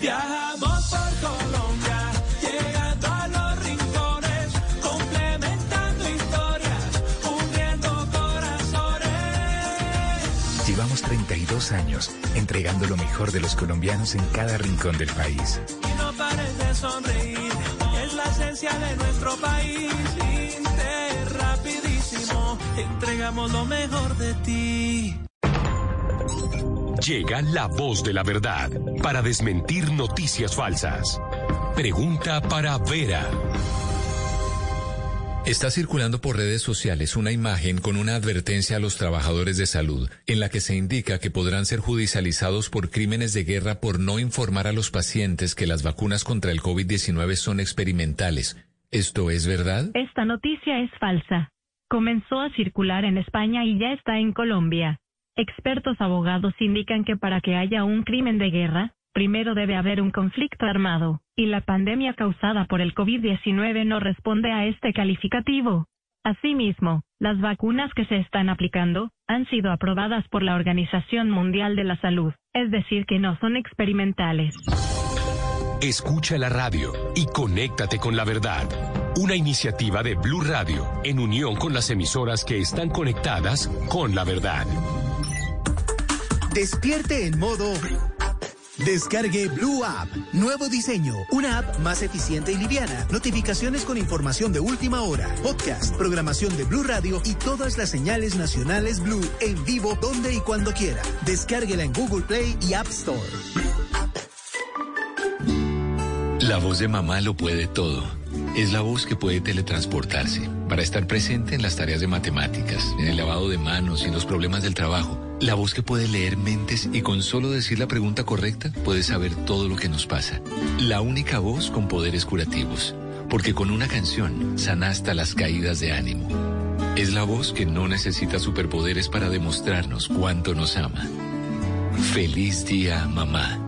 Viajamos por Colombia, llegando a los rincones, complementando historias, uniendo corazones. Llevamos 32 años entregando lo mejor de los colombianos en cada rincón del país. Y no pares de sonreír, es la esencia de nuestro país. Entregamos lo mejor de ti. Llega la voz de la verdad para desmentir noticias falsas. Pregunta para Vera. Está circulando por redes sociales una imagen con una advertencia a los trabajadores de salud, en la que se indica que podrán ser judicializados por crímenes de guerra por no informar a los pacientes que las vacunas contra el COVID-19 son experimentales. ¿Esto es verdad? Esta noticia es falsa. Comenzó a circular en España y ya está en Colombia. Expertos abogados indican que para que haya un crimen de guerra, primero debe haber un conflicto armado, y la pandemia causada por el COVID-19 no responde a este calificativo. Asimismo, las vacunas que se están aplicando han sido aprobadas por la Organización Mundial de la Salud, es decir, que no son experimentales. Escucha la radio y conéctate con la verdad. Una iniciativa de Blue Radio en unión con las emisoras que están conectadas con la verdad. Despierte en modo Descargue Blue App. Nuevo diseño. Una app más eficiente y liviana. Notificaciones con información de última hora. Podcast, programación de Blue Radio y todas las señales nacionales Blue en vivo donde y cuando quiera. Descárguela en Google Play y App Store. La voz de mamá lo puede todo. Es la voz que puede teletransportarse para estar presente en las tareas de matemáticas, en el lavado de manos y en los problemas del trabajo. La voz que puede leer mentes y con solo decir la pregunta correcta puede saber todo lo que nos pasa. La única voz con poderes curativos, porque con una canción sana hasta las caídas de ánimo. Es la voz que no necesita superpoderes para demostrarnos cuánto nos ama. Feliz día, mamá.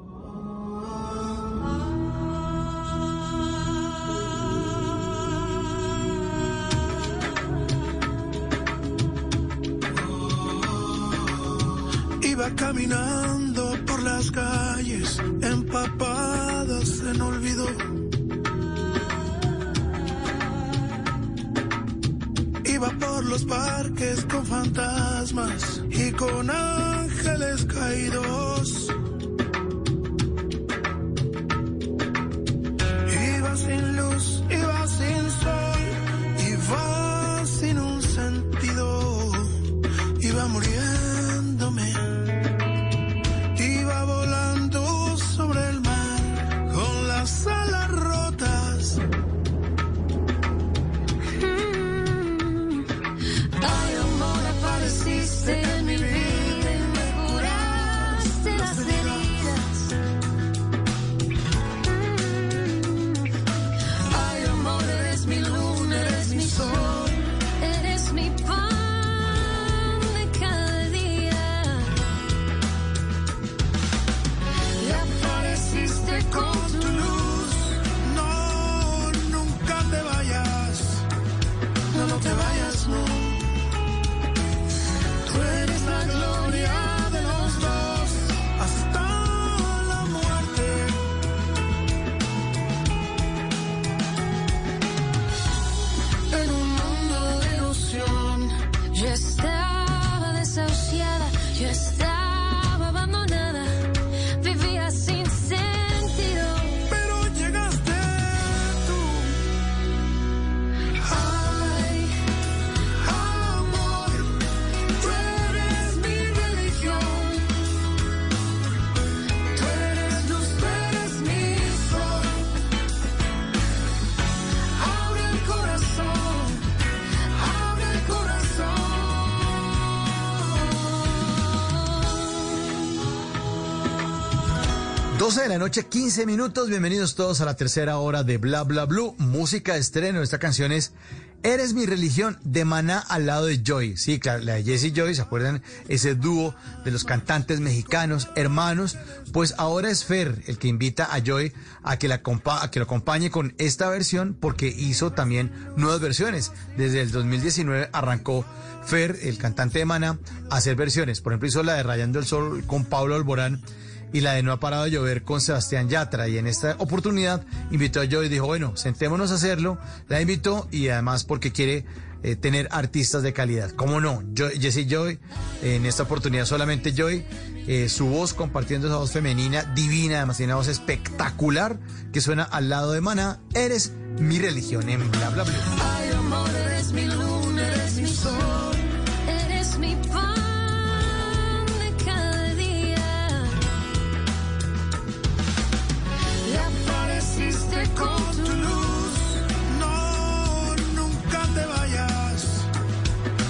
Los parques con fantasmas y con ángeles caídos. La noche, 15 minutos. Bienvenidos todos a la tercera hora de Bla Bla Blue. Música de estreno. Esta canción es Eres mi religión de Maná al lado de Joy. Sí, claro, la de Jesse Joy, ¿se acuerdan? Ese dúo de los cantantes mexicanos, hermanos. Pues ahora es Fer el que invita a Joy a que, la a que lo acompañe con esta versión porque hizo también nuevas versiones. Desde el 2019 arrancó Fer, el cantante de Maná, a hacer versiones. Por ejemplo, hizo la de Rayando el Sol con Pablo Alborán y la de No ha parado de llover con Sebastián Yatra. Y en esta oportunidad invitó a Joy y dijo, bueno, sentémonos a hacerlo. La invitó y además porque quiere eh, tener artistas de calidad. ¿Cómo no? Jesse Joy, en esta oportunidad solamente Joy, eh, su voz compartiendo esa voz femenina divina, además tiene una voz espectacular que suena al lado de Maná. Eres mi religión en bla bla bla. No, nunca te vayas.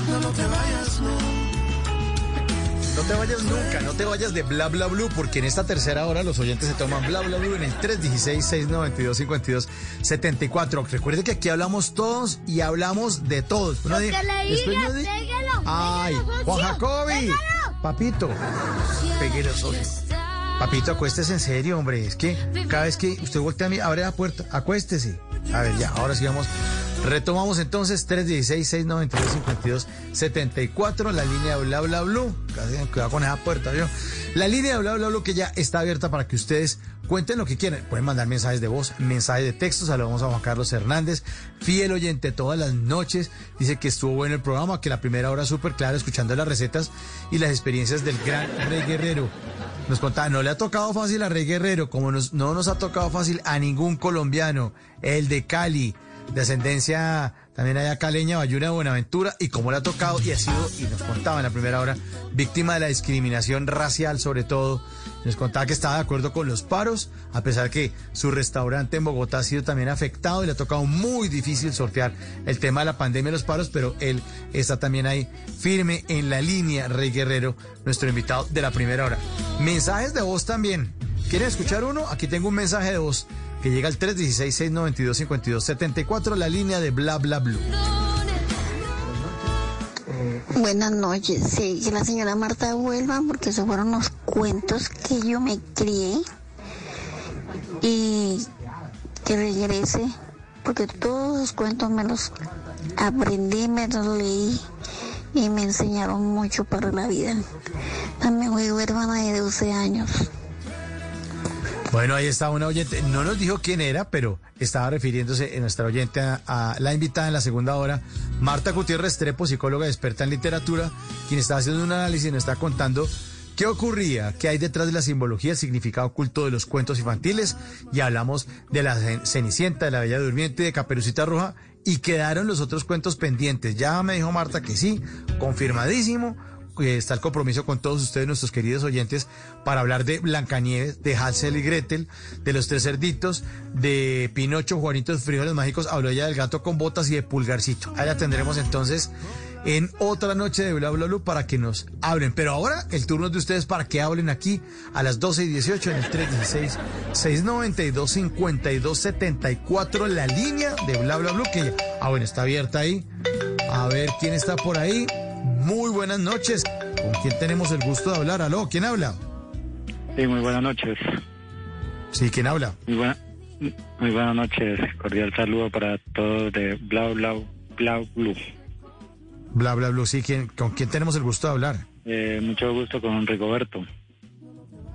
No, no te vayas, no. No te vayas nunca, no te vayas de bla bla blue, porque en esta tercera hora los oyentes se toman bla bla blue en el 316-692-5274. Recuerde que aquí hablamos todos y hablamos de todos. Uno dice- pégalo, Ay, pégalo, Juan Jacobi, pégalo. papito, pegué los ojos. Papito, acuéstese en serio, hombre. Es que cada vez que usted voltea a mí, abre la puerta, acuéstese. A ver, ya, ahora sí vamos. Retomamos entonces 316-692-5274, la línea de bla bla me cuidado con esa puerta, yo. La línea de bla bla blue que ya está abierta para que ustedes cuenten lo que quieran. Pueden mandar mensajes de voz, mensajes de texto. Saludamos a Juan Carlos Hernández, fiel oyente todas las noches. Dice que estuvo bueno el programa, que la primera hora súper clara, escuchando las recetas y las experiencias del gran Rey Guerrero. Nos contaba, no le ha tocado fácil a Rey Guerrero, como no nos ha tocado fácil a ningún colombiano. El de Cali, de ascendencia también allá caleña, Bayuna de Buenaventura, y como le ha tocado y ha sido, y nos contaba en la primera hora, víctima de la discriminación racial sobre todo. Nos contaba que estaba de acuerdo con los paros, a pesar que su restaurante en Bogotá ha sido también afectado y le ha tocado muy difícil sortear el tema de la pandemia y los paros, pero él está también ahí firme en la línea, Rey Guerrero, nuestro invitado de la primera hora. Mensajes de voz también. ¿Quieren escuchar uno? Aquí tengo un mensaje de voz que llega al 316-692-5274, la línea de bla bla blue. Buenas noches. Sí, que la señora Marta vuelva porque esos fueron los cuentos que yo me crié. Y que regrese porque todos los cuentos me los aprendí, me los leí y me enseñaron mucho para la vida. También fui huérfana de 12 años. Bueno, ahí está una oyente. No nos dijo quién era, pero estaba refiriéndose en nuestra oyente a, la invitada en la segunda hora, Marta Gutiérrez Trepo, psicóloga experta en literatura, quien está haciendo un análisis y nos está contando qué ocurría, qué hay detrás de la simbología, el significado oculto de los cuentos infantiles. Y hablamos de la Cen- Cenicienta, de la Bella Durmiente, de Caperucita Roja, y quedaron los otros cuentos pendientes. Ya me dijo Marta que sí, confirmadísimo está el compromiso con todos ustedes, nuestros queridos oyentes, para hablar de Blancanieves, de Hansel y Gretel, de los tres cerditos, de Pinocho, Juanitos, Frijoles Mágicos, habló ella del gato con botas y de Pulgarcito. Allá tendremos entonces en otra noche de Bla Bla Blue para que nos hablen. Pero ahora el turno es de ustedes para que hablen aquí a las 12 y 18 en el 316-692-5274, la línea de Bla Bla Blue, que, ah, bueno, está abierta ahí. A ver quién está por ahí. Muy buenas noches. ¿Con quién tenemos el gusto de hablar? ¿Aló? ¿Quién habla? Sí, muy buenas noches. Sí, ¿quién habla? Muy, buena- muy buenas noches. Cordial saludo para todos de Blau Blau Blau Blue. Bla Bla Blue, sí, ¿quién, ¿con quién tenemos el gusto de hablar? Eh, mucho gusto con Rigoberto.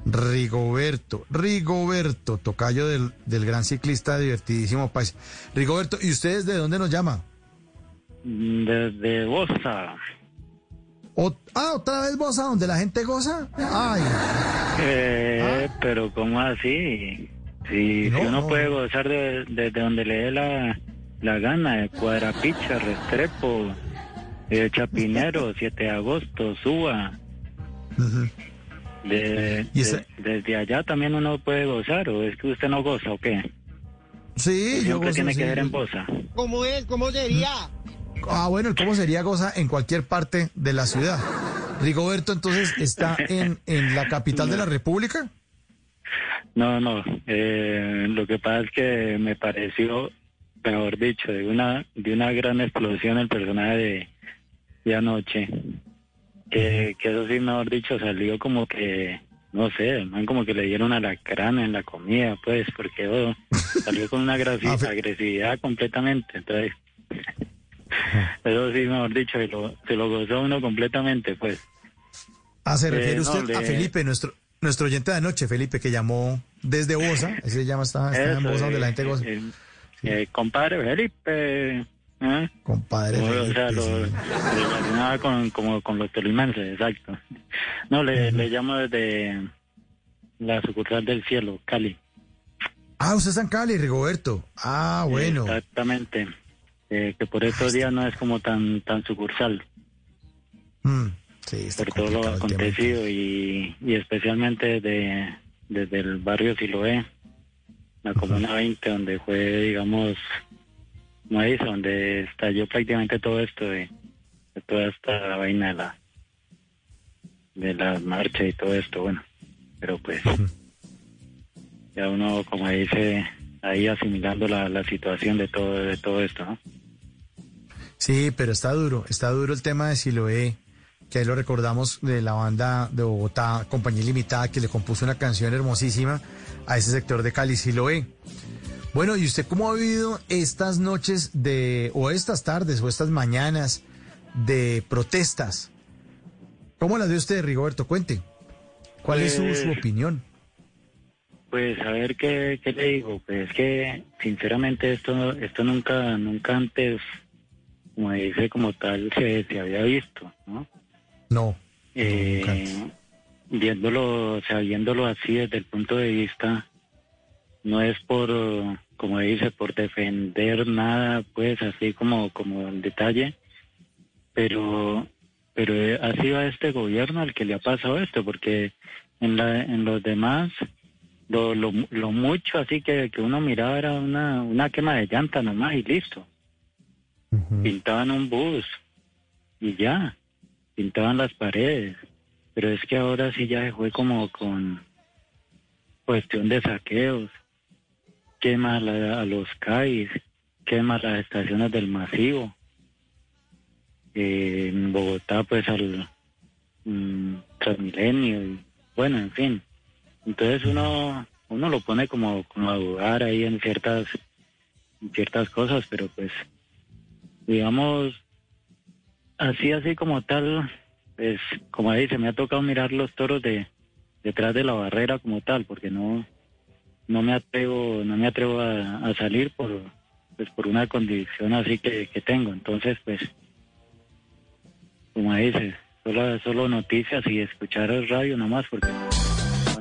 Rigoberto, Rigoberto, tocayo del, del gran ciclista divertidísimo país. Rigoberto, ¿y ustedes de dónde nos llama? Desde Bosa. O- ah, otra vez Bosa, donde la gente goza. Ay, Eh, Pero ¿cómo así? Si, No, si uno no. puede gozar de, de- de donde le dé la, la gana, de Cuadrapicha, Restrepo, eh, Chapinero, 7 de agosto, Suba. De, ¿Y esa- de- desde allá también uno puede gozar, o es que usted no goza o qué? sí, yo gozo, tiene sí. que ser en Bosa. ¿Cómo es? ¿Cómo sería? Ah, bueno, ¿cómo sería goza en cualquier parte de la ciudad? Rigoberto, entonces, ¿está en, en la capital de la República? No, no. eh, lo que pasa es que me pareció, mejor dicho, de una de una gran explosión el personaje de, de anoche. Que, que eso sí, mejor dicho, salió como que, no sé, man como que le dieron a la crana en la comida, pues, porque oh, salió con una grasi- agresividad completamente. Entonces, eso sí, mejor dicho, se lo, se lo gozó uno completamente, pues. Ah, se Eh, refiere no, usted a Felipe, nuestro nuestro oyente de anoche, Felipe, que llamó desde Bosa, ese llama está, está en Bosa donde la gente goza. eh, eh, compadre Felipe. Compadre O, sea, lo, sí. lo relacionaba con, como con los tolimenses, exacto. No, le, le llamo desde la sucursal del cielo, Cali. Ah, usted está en Cali, Rigoberto. Ah, bueno. Exactamente. Eh, que por estos días no es como tan tan sucursal, Mm, sí, está por todo lo acontecido y, y especialmente de, desde el barrio Siloé, la Comuna 20, donde fue, digamos, como dice, donde estalló prácticamente todo esto de, de toda esta vaina de la de las marchas y todo esto, bueno, pero pues ya uno, como dice, ahí asimilando la, la situación de todo de todo esto, ¿no? Sí, pero está duro, está duro el tema de Siloé, que ahí lo recordamos de la banda de Bogotá, Compañía Limitada, que le compuso una canción hermosísima a ese sector de Cali, Siloé. Bueno, ¿y usted cómo ha vivido estas noches de, o estas tardes, o estas mañanas de protestas? ¿Cómo las ve usted, Rigoberto? Cuente. ¿Cuál es su, su Pues- opinión? Pues a ver qué, qué le digo, pues es que sinceramente esto esto nunca nunca antes como dice como tal se, se había visto, ¿no? No. Eh, viéndolo, o sea, viéndolo así desde el punto de vista no es por como dice por defender nada, pues así como como el detalle, pero pero eh, ha sido a este gobierno al que le ha pasado esto, porque en la en los demás lo, lo, lo mucho así que, que uno miraba era una, una quema de llanta nomás y listo. Pintaban un bus y ya, pintaban las paredes. Pero es que ahora sí ya se fue como con cuestión de saqueos, quema la- a los CAIs, quema las estaciones del masivo. Eh, en Bogotá pues al mm, Transmilenio y bueno, en fin. Entonces uno uno lo pone como, como a dudar ahí en ciertas en ciertas cosas, pero pues digamos así así como tal, pues como dice, me ha tocado mirar los toros de detrás de la barrera como tal, porque no no me atrevo no me atrevo a, salir por pues por una condición así que, que tengo, entonces pues como dice, solo solo noticias y escuchar el radio nomás porque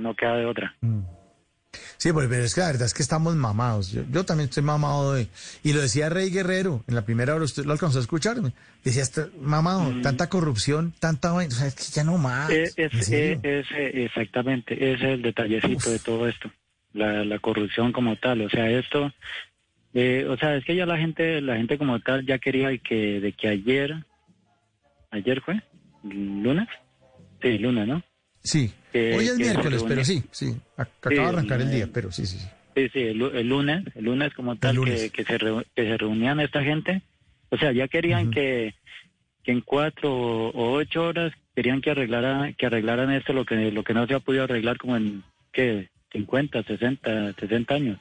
no, queda de otra. Sí, pues, pero es que la verdad es que estamos mamados. Yo, yo también estoy mamado de... Y lo decía Rey Guerrero, en la primera hora usted lo alcanzó a escucharme. Decía, está mamado, tanta corrupción, tanta o sea, es que ya no más. Eh, ¿En es, eh, es, exactamente, ese es el detallecito de todo esto, la, la corrupción como tal, o sea, esto, eh, o sea, es que ya la gente, la gente como tal ya quería que, de que ayer, ayer fue, lunes, sí, lunes, ¿no? Sí, Que- hoy es que miércoles, pero sí, sí, ac- Sí, acaba de arrancar el día, pero sí, sí, sí. Sí, sí, el, lu- el lunes, el lunes como tal, lunes. Que, que, se reu- que se reunían esta gente. O sea, ya querían que, que en cuatro o, ocho horas querían que arreglara, que arreglaran esto, lo que, lo que no se ha podido arreglar como en, ¿qué? 50, 60, 60 años.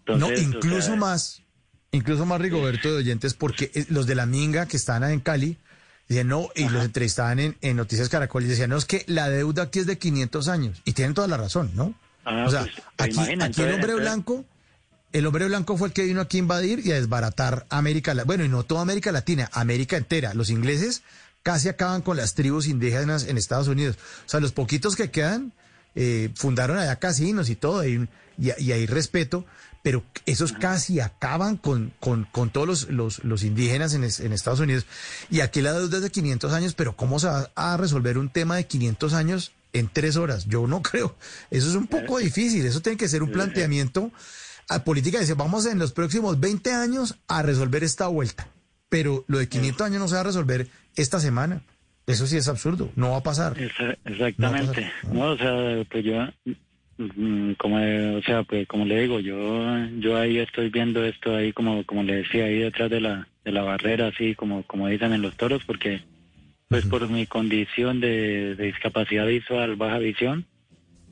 Entonces, no, o incluso sea, más, incluso más Rigoberto de oyentes, porque eh, los de la Minga que están en Cali, decían no, y los entrevistaban en, en Noticias Caracol y decían, no, es que la deuda aquí es de 500 años. Y tienen toda la razón, ¿no? Ah, o sea, pues, aquí, el hombre entonces- blanco, el hombre blanco fue el que vino aquí a invadir y a desbaratar América Latina. Bueno, y no toda América Latina, América entera. Los ingleses casi acaban con las tribus indígenas en Estados Unidos. O sea, los poquitos que quedan eh, fundaron allá casinos y todo, y, y, y hay respeto, pero esos casi acaban con, con, con todos los, los, los indígenas en, es- en Estados Unidos. Y aquí la deuda es de 500 años, pero ¿cómo se va a resolver un tema de 500 años en tres horas? Yo no creo. Eso es un poco difícil. Eso tiene que ser un planteamiento a política. Dice, vamos en los próximos 20 años a resolver esta vuelta. Pero lo de 500 años no se va a resolver esta semana. Eso sí es absurdo. No va a pasar. Exactamente. No, o sea, pues yo, como o sea pues como le digo yo yo ahí estoy viendo esto ahí como como le decía ahí detrás de la de la barrera así como como dicen en los toros porque pues por mi condición de, de discapacidad visual baja visión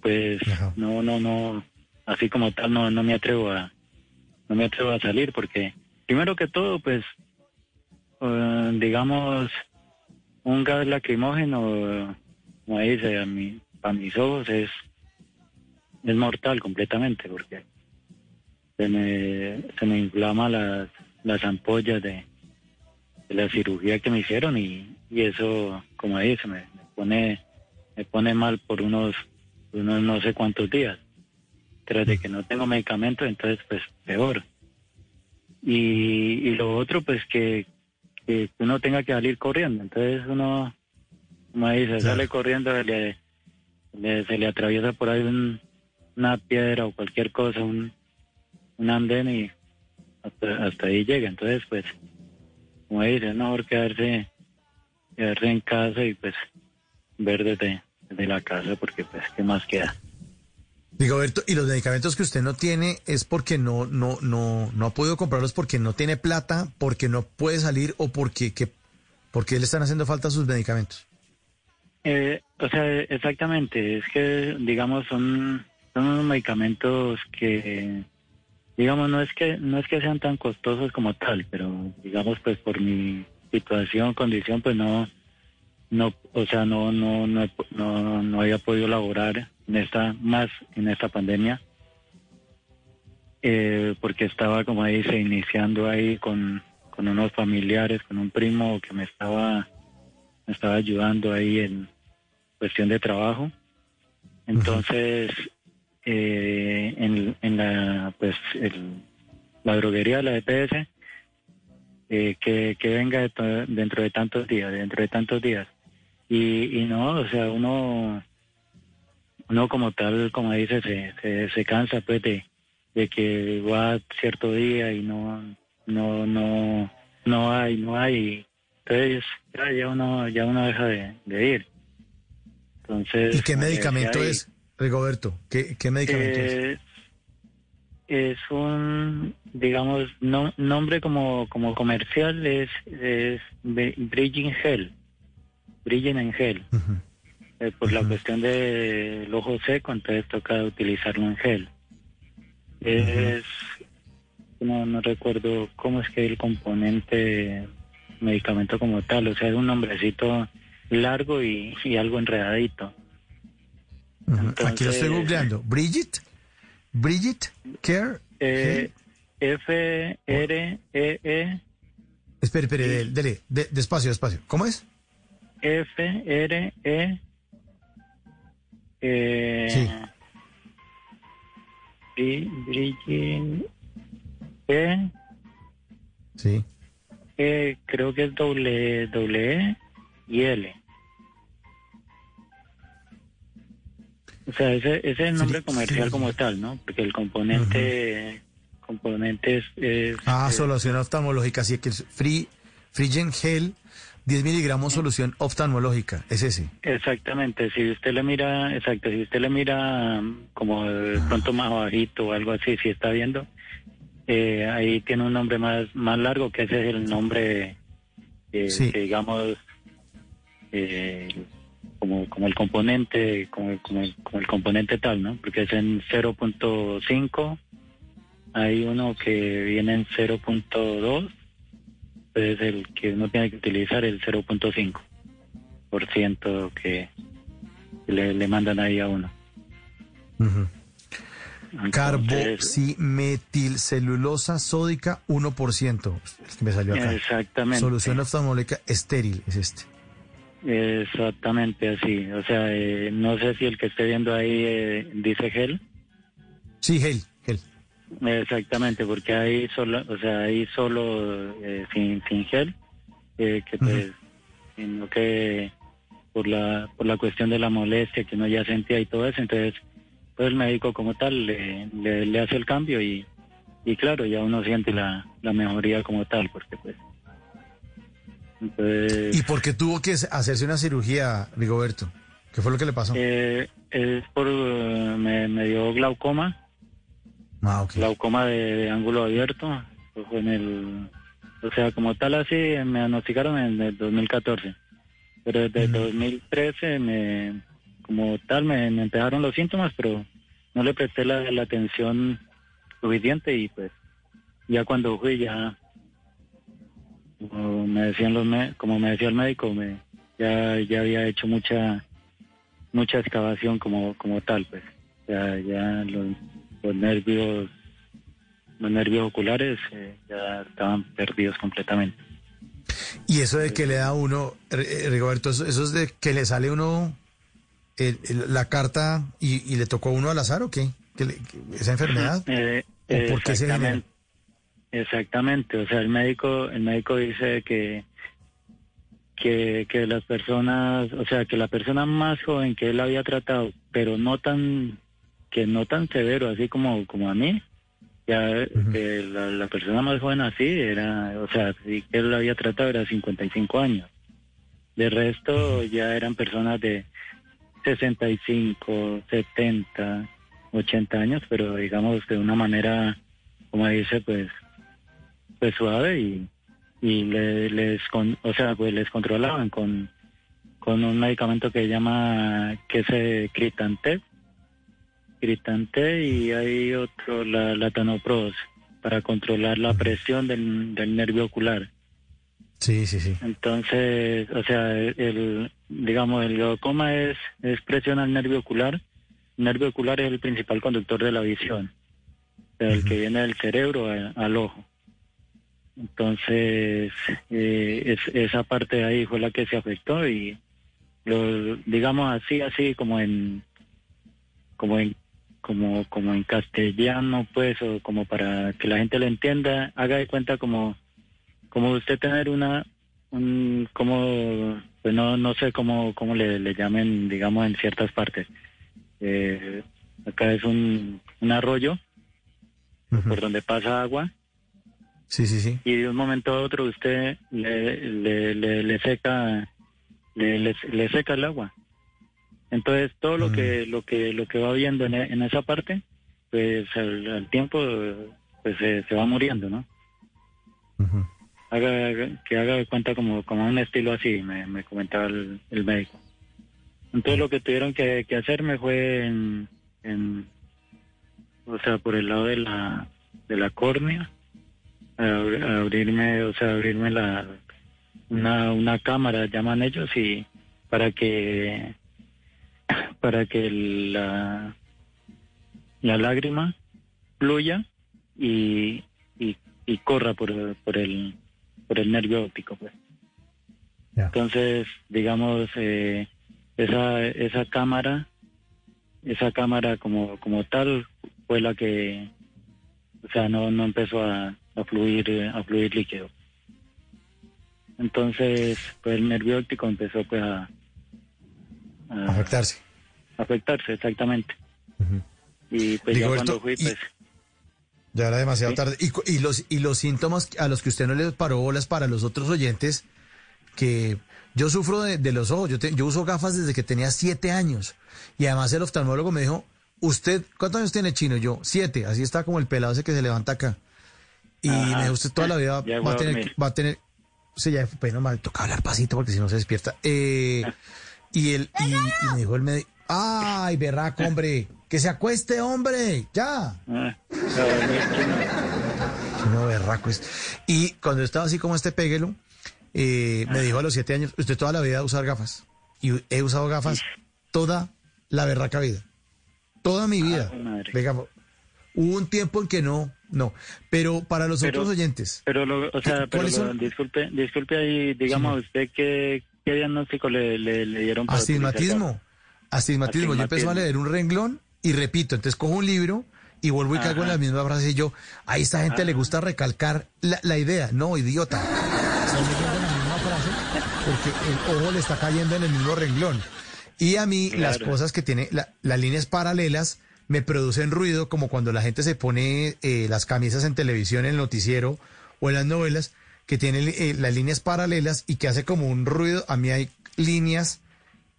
pues no no no así como tal no no me atrevo a no me atrevo a salir porque primero que todo pues eh, digamos un gas lacrimógeno como dice a mi a mis ojos es es mortal completamente porque se me, se me inflama las, las ampollas de, de la cirugía que me hicieron y, y eso, como dice, me, me pone me pone mal por unos, unos no sé cuántos días. Tras de que no tengo medicamento, entonces pues peor. Y, y lo otro pues que, que uno tenga que salir corriendo. Entonces uno, como dice, sale corriendo, le, le- se le atraviesa por ahí un, una piedra o cualquier cosa, un, un andén y hasta, hasta ahí llega. Entonces, pues, como dice, es mejor quedarse, quedarse en casa y pues ver desde, desde la casa porque pues, ¿qué más queda? Rigoberto, ¿y los medicamentos que usted no tiene es porque no, no, no, no ha podido comprarlos porque no tiene plata, porque no puede salir o porque, que, porque le están haciendo falta sus medicamentos? Eh, o sea, exactamente, es que, digamos, son, son unos medicamentos que, digamos, no es que, no es que sean tan costosos como tal, pero, digamos, pues por mi situación, condición, pues no, no, o sea, no, no, no, no, no había podido laborar en esta, más en esta pandemia, eh, porque estaba, como dice, iniciando ahí con, con unos familiares, con un primo que me estaba, me estaba ayudando ahí en cuestión de trabajo. Entonces, eh, en, en la, pues, el- la droguería, la EPS, eh, que, que venga de to- dentro de tantos días, dentro de tantos días. Y, y no, o sea, uno, uno como tal, como dice, se, se, se cansa pues de, de que va cierto día y no, no, no, no hay, no hay. Entonces ya, ya uno, ya uno deja de, de ir. Entonces. ¿Y qué medicamento es, Rigoberto? ¿Qué, qué medicamento es? eh, es un, digamos, no, nombre como, como comercial es, es Bri- Bridging Gel. Bridging en gel. Eh, por la cuestión del ojo seco, entonces toca utilizarlo en gel. Es, no, no recuerdo cómo es que el componente medicamento como tal, o sea, es un nombrecito largo y, y algo enredadito. Ujú. Aquí lo estoy entonces- googleando. Bridget, Bridget Care. Eh, F R E E Espere, espere, dele, dele, de- despacio, despacio. ¿Cómo es? F R E eh, Sí. Bri- Bridging E Sí. eh, creo que es doble doble E y L. O sea, ese, ese es el nombre comercial como tal, ¿no? Porque el componente componente es, es- Ah, es- solución oftalmológica, sí, que es Free, Frigen Gel, 10 miligramos solución oftalmológica, es ese. Exactamente, si usted le mira, exacto, si usted le mira mm, como de pronto más bajito o algo así, si está viendo, eh, ahí tiene un nombre más más largo que ese es el nombre, eh, Sí. que digamos, eh, como como el componente, como, el- como, el, como el componente tal, ¿no? Porque es en 0.5, hay uno que viene en 0.2, pues el que uno tiene que utilizar el 0.5 por ciento que le, le mandan ahí a uno. Carboximetilcelulosa sódica 1%. Es que me salió acá. Exactamente. Solución oftalmológica estéril es este. Exactamente así. O sea, eh, no sé si el que esté viendo ahí eh, dice gel. Sí, gel, gel. Exactamente, porque ahí solo, o sea, ahí solo eh, sin, sin gel, eh, que pues, sino que por la, por la cuestión de la molestia que uno ya sentía y todo eso, entonces, pues el médico como tal le, le, le hace el cambio y, y claro, ya uno siente la, la mejoría como tal, porque pues, entonces... ¿Y por qué tuvo que hacerse una cirugía, Rigoberto? ¿Qué fue lo que le pasó? Eh, es por, eh, me, me dio glaucoma, Ah, ok. glaucoma de, de ángulo abierto, Eso fue en el, o sea, como tal así me diagnosticaron en el 2014, pero desde el 2013 me, como tal me, me empezaron los síntomas, pero no le presté la, la atención suficiente y pues ya cuando fui ya, como me decían los, como me decía el médico, me, ya, ya había hecho mucha, mucha excavación como, como tal, pues, ya, ya los, los nervios, los nervios oculares eh, ya estaban perdidos completamente. Y eso de que le da uno, eh, Rigoberto, eso, eso es de que le sale uno el- el- la carta y, y le tocó uno al azar o qué? ¿Que le- que ¿Esa enfermedad? Eh, ¿O por qué se genera? Exactamente, o sea, el médico, el médico dice que que, que las personas, o sea, que la persona más joven que él había tratado, pero no tan, que no tan severo, así como, como a mí, ya que la, la persona más joven así era, o sea, sí que él lo había tratado era 55 años. De resto ya eran personas de 65, 70, 80 años, pero digamos de una manera, como dice, pues, pues suave y, y le- les, con, o sea, pues les controlaban con, con un medicamento que se llama, que se Critantep, Critantep y hay otro, la, la Tanopros, para controlar la presión del, del nervio ocular. Sí, sí, sí. Entonces, o sea, el, digamos, el glaucoma es, es presión al nervio ocular. El nervio ocular es el principal conductor de la visión, el que viene del cerebro al ojo. Entonces, eh, es- esa parte de ahí fue la que se afectó y, lo, digamos así, así como en, como en, como, como en castellano, pues, o como para que la gente lo entienda, haga de cuenta como como usted tener una un como pues no no sé cómo cómo le, le llamen digamos en ciertas partes. Eh, acá es un, un arroyo por donde pasa agua Sí, sí, sí. y de un momento a otro usted le, le, le, le seca le, seca el agua. Entonces todo lo que lo que lo que va viendo en, en esa parte pues al, al tiempo pues se, se va muriendo no haga, haga- que haga de cuenta como, como un estilo así, me, me comentaba el, el médico. Entonces lo que tuvieron que, que hacerme fue en, en, o sea, por el lado de la, de la córnea, abrirme, o sea, abrirme la, una, una cámara, llaman ellos, y para que, para que la, la lágrima fluya y, y, y corra por, por el, por el nervio óptico, pues. Entonces, digamos, eh, esa, esa cámara, esa cámara como, como tal fue la que, o sea, no, no empezó a, a fluir, eh, a fluir líquido. Entonces, pues el nervio óptico empezó pues a, a afectarse. afectarse, exactamente. Y pues ya Rigoberto, cuando fui, y- pues, Ya era demasiado Sí. tarde. Y, y los, y los síntomas a los que usted no les paró bolas para los otros oyentes, que yo sufro de, de los ojos. Yo, te- yo uso gafas desde que tenía siete años. Y además el oftalmólogo me dijo, usted, ¿cuántos años tiene chino? Yo, siete. Así está como el pelado ese que se levanta acá. Y Ajá. me dijo, usted toda la vida Ya va a tener, dormir. va a tener, sí, ya, pues normal, toca hablar pasito porque si no se despierta. Eh, y él, y, y me dijo el médico, ay, berraco, hombre, que se acueste, hombre, ya. ah. Chino berraco es. Y cuando estaba así como este péguelo, eh, me dijo a los siete años, usted toda la vida usar gafas. Y he usado gafas toda la berraca vida. Toda mi vida. Venga, hubo un tiempo en que no, no. Pero para los Pero- otros oyentes. Pero, lo, o sea, pero ¿Cuáles lo- disculpe, disculpe ahí, digamos, usted qué, qué diagnóstico le, le, le dieron para utilizar Astigmatismo. Astigmatismo. Yo empiezo a Astigmatismo. leer un renglón y repito. Entonces cojo un libro y vuelvo y caigo en Ajá. la misma frase y yo, a esta gente le gusta recalcar la, la idea. No, idiota. Están leyendo la misma frase porque el ojo le está cayendo en el mismo renglón. Y a mí las cosas que tiene, la- las líneas paralelas me producen ruido como cuando la gente se pone eh, las camisas en televisión, en el noticiero o en las novelas, que tiene eh, las líneas paralelas y que hace como un ruido. A mí hay líneas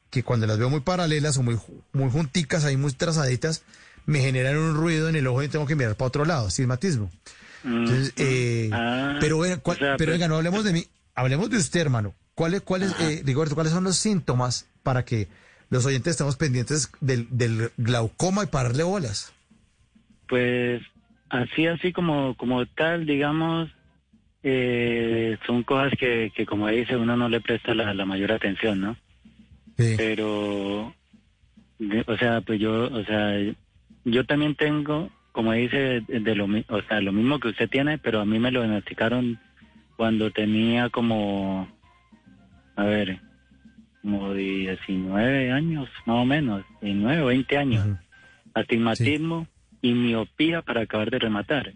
que cuando las veo muy paralelas o muy, muy junticas, ahí muy trazaditas, me generan un ruido en el ojo y tengo que mirar para otro lado, astigmatismo. Entonces, eh, Ah, pero, venga, ¿cuál- o sea, pero pues- venga, no hablemos de mí, hablemos de usted, hermano. ¿Cuáles, cuáles, eh, Rigoberto, cuáles son los síntomas para que los oyentes estemos pendientes del, del glaucoma y pararle bolas? Pues así, así como, como tal, digamos, eh, son cosas que, que, como dice, uno no le presta la, la mayor atención, ¿no? Pero, de- o sea, pues yo, o sea, yo también tengo, como dice, de, lo, o sea, lo mismo que usted tiene, pero a mí me lo diagnosticaron cuando tenía como, a ver, como 19 años, más o menos, 19 o 20 años. Astigmatismo y miopía para acabar de rematar.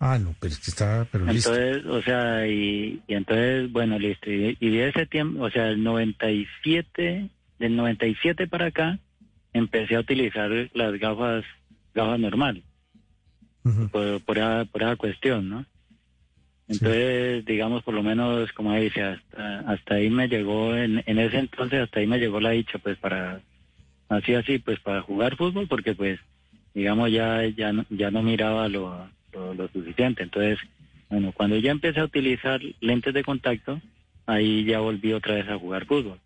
Ah, no, pero es que está, pero listo. Entonces, o sea, y, y entonces, bueno, listo. Y, y de ese tiempo, o sea, el 97, del 97 para acá, empecé a utilizar las gafas, gafas normal. por, por, esa, por esa cuestión, ¿no? Entonces, digamos, por lo menos, como dice, hasta, hasta ahí me llegó, en, en ese entonces, hasta ahí me llegó la dicha, pues, para, así, así, pues, para jugar fútbol, porque, pues, digamos, ya, ya, no, ya no miraba lo, lo, lo suficiente. Entonces, bueno, cuando ya empecé a utilizar lentes de contacto, ahí ya volví otra vez a jugar fútbol.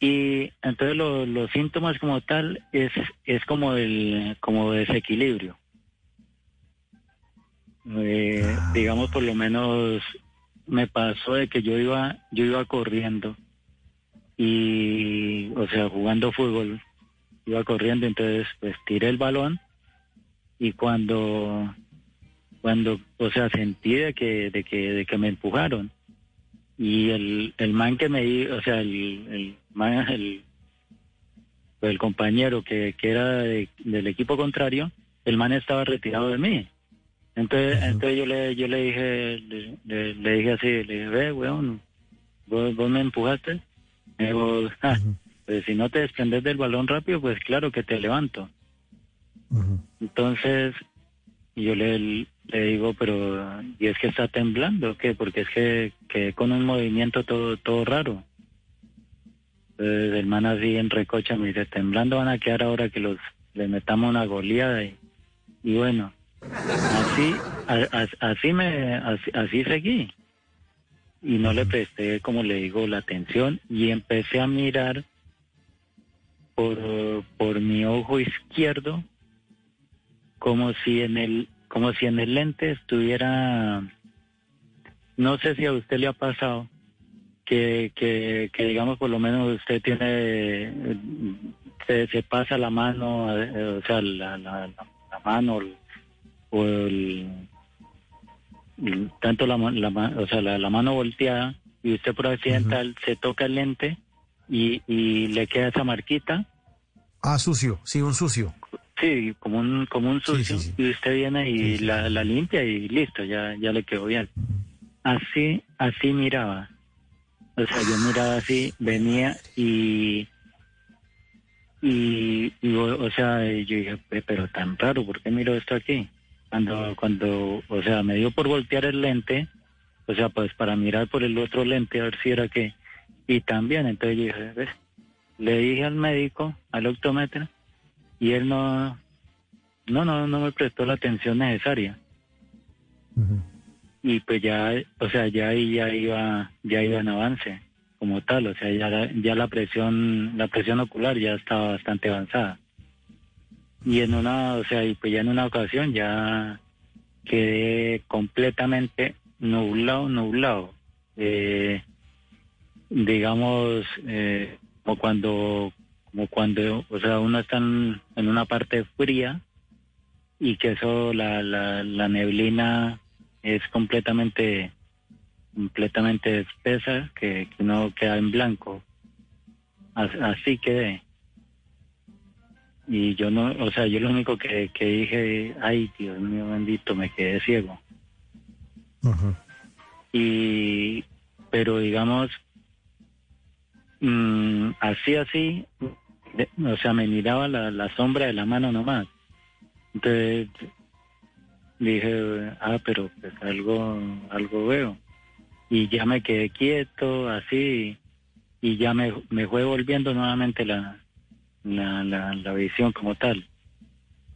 Y entonces lo- los síntomas como tal es, es como el como desequilibrio. Eh, Digamos por lo menos me pasó de que yo iba yo iba corriendo y o sea jugando fútbol iba corriendo entonces pues tiré el balón y cuando cuando o sea sentí de que de que de que me empujaron y el, el man que me o sea el, el man el, el compañero que, que era de- del equipo contrario el man estaba retirado de mí entonces entonces yo le yo le dije le, le- le dije así le dije ve weón vos, vos me empujaste me dijo, "Ah, pues si no te desprendes del balón rápido pues claro que te levanto entonces yo le, le digo, pero y es que está temblando, ¿qué? Porque es que, que con un movimiento todo todo raro. Entonces el man así en recocha me dice, temblando van a quedar ahora que los le metamos una goleada y, y bueno, así a- así me así, seguí. Y no le presté como le digo la atención y empecé a mirar por por mi ojo izquierdo como si en el como si en el lente estuviera no sé si a usted le ha pasado que, que, que digamos por lo menos usted tiene se, se pasa la mano eh, o sea la, la- la mano o el el- tanto la, la ma- o sea la, la mano volteada y usted por accidental se toca el lente y, y le queda esa marquita Ah, sucio, sí, un sucio. Sí, como un, como un sucio. Y usted viene y la, la limpia y listo, ya, ya le quedó bien. Así, así miraba. O sea, yo miraba así, venía y, y, y, o, o sea, yo dije, "Pe- pero tan raro, ¿por qué miro esto aquí? Cuando, cuando, o sea, me dio por voltear el lente, o sea, pues para mirar por el otro lente a ver si era que, y también, entonces yo dije, ¿ves? Le dije al médico, al optómetra, y él no, no, no, no me prestó la atención necesaria. Y pues ya, o sea, ya ahí ya iba, ya iba en avance como tal, o sea, ya, la- ya la presión, la presión ocular ya estaba bastante avanzada. Y en una, o sea, y pues ya en una ocasión ya quedé completamente nublado, nublado. Eh, digamos, eh, como cuando, como cuando, o sea, uno está en, una parte fría y que eso, la, la, la neblina es completamente, completamente espesa, que, que uno queda en blanco. As- Así quedé. Y yo no, o sea, yo lo único que, que dije, ay, Dios mío bendito, me quedé ciego. Y, pero digamos, mm, así, así, de- o sea, me miraba la, la sombra de la mano nomás. Entonces dije, ah, pero pues algo, algo veo. Y ya me quedé quieto, así, y ya me, me fue volviendo nuevamente la, la, la, la visión como tal.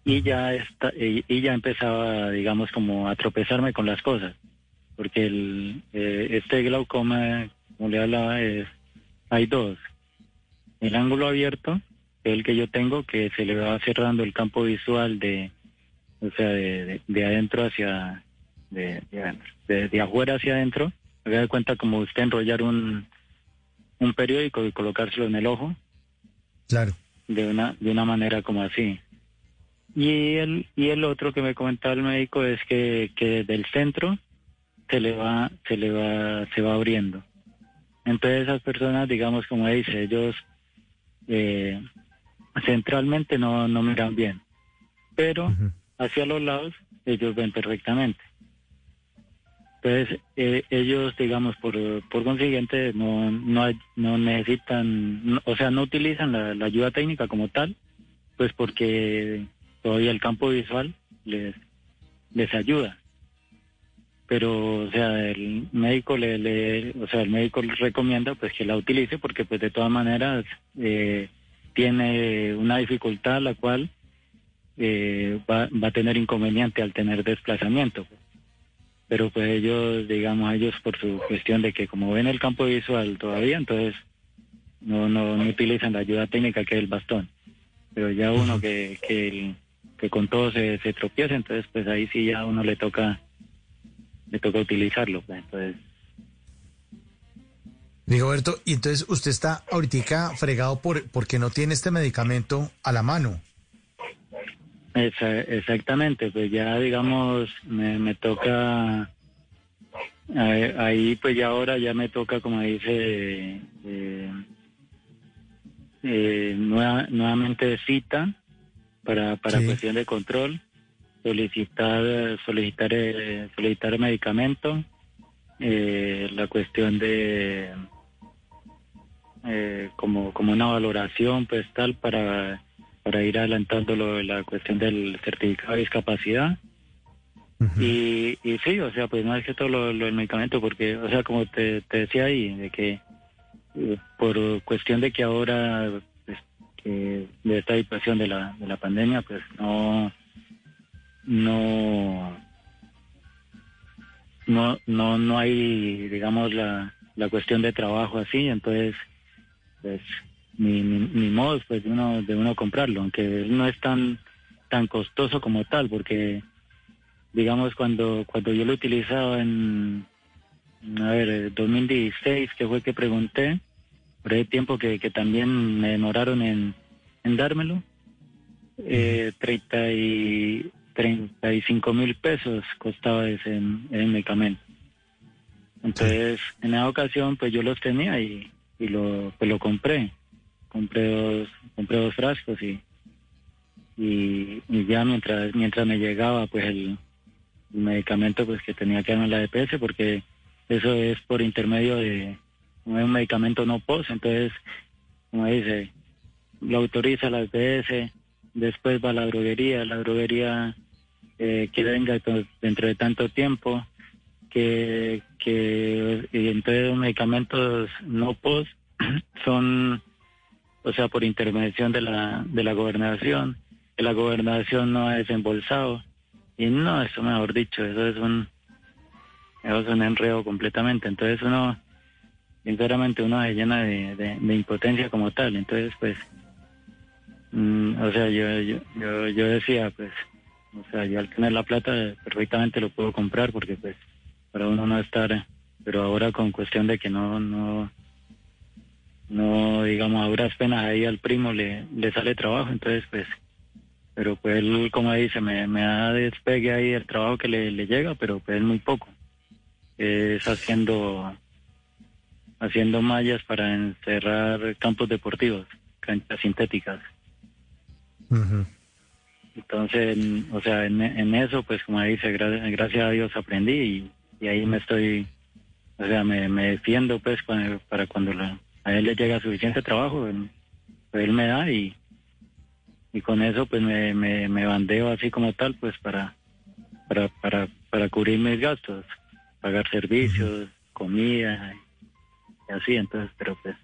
Y ya, está, y, y ya empezaba, digamos, como a tropezarme con las cosas, porque el, eh, este glaucoma, como le hablaba, es, hay dos. El ángulo abierto, que es el que yo tengo, que se le va cerrando el campo visual de, o sea, de, de, de adentro hacia, de, de, de afuera hacia adentro. Me da cuenta como usted enrollar un, un periódico y colocárselo en el ojo. Claro. De una, de una manera como así. Y el, y el otro que me comentaba el médico es que, que del centro se le va, se le va, se va abriendo. Entonces esas personas, digamos, como dice, ellos eh, centralmente no, no miran bien, pero hacia los lados ellos ven perfectamente. Entonces eh, ellos, digamos, por, por consiguiente, no, no, no necesitan, o sea, no utilizan la, ayuda técnica como tal, pues porque todavía el campo visual les, les ayuda pero o sea el médico le, le o sea el médico recomienda pues que la utilice porque pues de todas maneras eh, tiene una dificultad la cual eh, va, va a tener inconveniente al tener desplazamiento pues. Pero pues ellos digamos ellos por su cuestión de que como ven el campo visual todavía entonces no no, no utilizan la ayuda técnica que es el bastón pero ya uno que que, el- que con todo se, se tropieza entonces pues ahí sí ya a uno le toca le toca utilizarlo. pues, Entonces, Rigoberto, y entonces usted está ahorita fregado por porque no tiene este medicamento a la mano. Esa- exactamente, pues ya digamos, me, me toca, eh, ahí pues ya ahora ya me toca, como dice, eh, eh, nueva- nuevamente cita para, para cuestión de control, solicitar, solicitar, eh, solicitar medicamento, eh, la cuestión de eh, como, como una valoración pues tal para, para ir adelantando lo de la cuestión del certificado de discapacidad. Y, y sí, o sea, pues no es que todo lo, lo del medicamento, porque, o sea, como te, te decía ahí, de que eh, por cuestión de que ahora, pues, que de esta situación de la, de la pandemia, pues no, no, no, no, no hay, digamos, la, la cuestión de trabajo así, entonces, pues, ni, ni, ni modo, pues, de uno, de uno comprarlo, aunque no es tan, tan costoso como tal, porque, digamos, cuando, cuando yo lo utilizaba en, a ver, eh, 2016, que fue que pregunté, por el tiempo que, que también me demoraron en, en dármelo, eh, 30 y 35 mil pesos costaba ese, ese medicamento. Entonces, en esa ocasión, pues yo los tenía y, y lo, pues lo compré. Compré dos, compré dos frascos y, y, ya mientras, mientras me llegaba, pues el, medicamento, pues que tenía que darme la DPS, porque eso es por intermedio de un medicamento no POS, entonces, como dice, lo autoriza la DPS, después va a la droguería, la droguería eh, que venga to- dentro de tanto tiempo, que, que y entonces los medicamentos no POS son, o sea, por intervención de la, de la gobernación, que la gobernación no ha desembolsado, y no, eso mejor dicho, eso es un, eso es un enredo completamente, entonces uno, sinceramente uno se llena de, impotencia como tal, entonces pues, mm, o sea, yo, yo, yo decía, pues, o sea, yo al tener la plata perfectamente lo puedo comprar porque pues para uno no estar, pero ahora con cuestión de que no, no, no, digamos, a duras penas ahí al primo le, le sale trabajo, entonces pues, pero pues él, como dice, me, me da despegue ahí el trabajo que le, le llega, pero pues es muy poco. Es haciendo, haciendo mallas para encerrar campos deportivos, canchas sintéticas. Entonces, en- o sea, en, en eso, pues como dice, gra- gracias a Dios aprendí y, y ahí me estoy, o sea, me, me defiendo pues para cuando la- a él le llega suficiente trabajo, él, él me da y, y con eso pues me, me, me bandeo así como tal pues para, para, para, para cubrir mis gastos, pagar servicios, comida y así, entonces, pero pues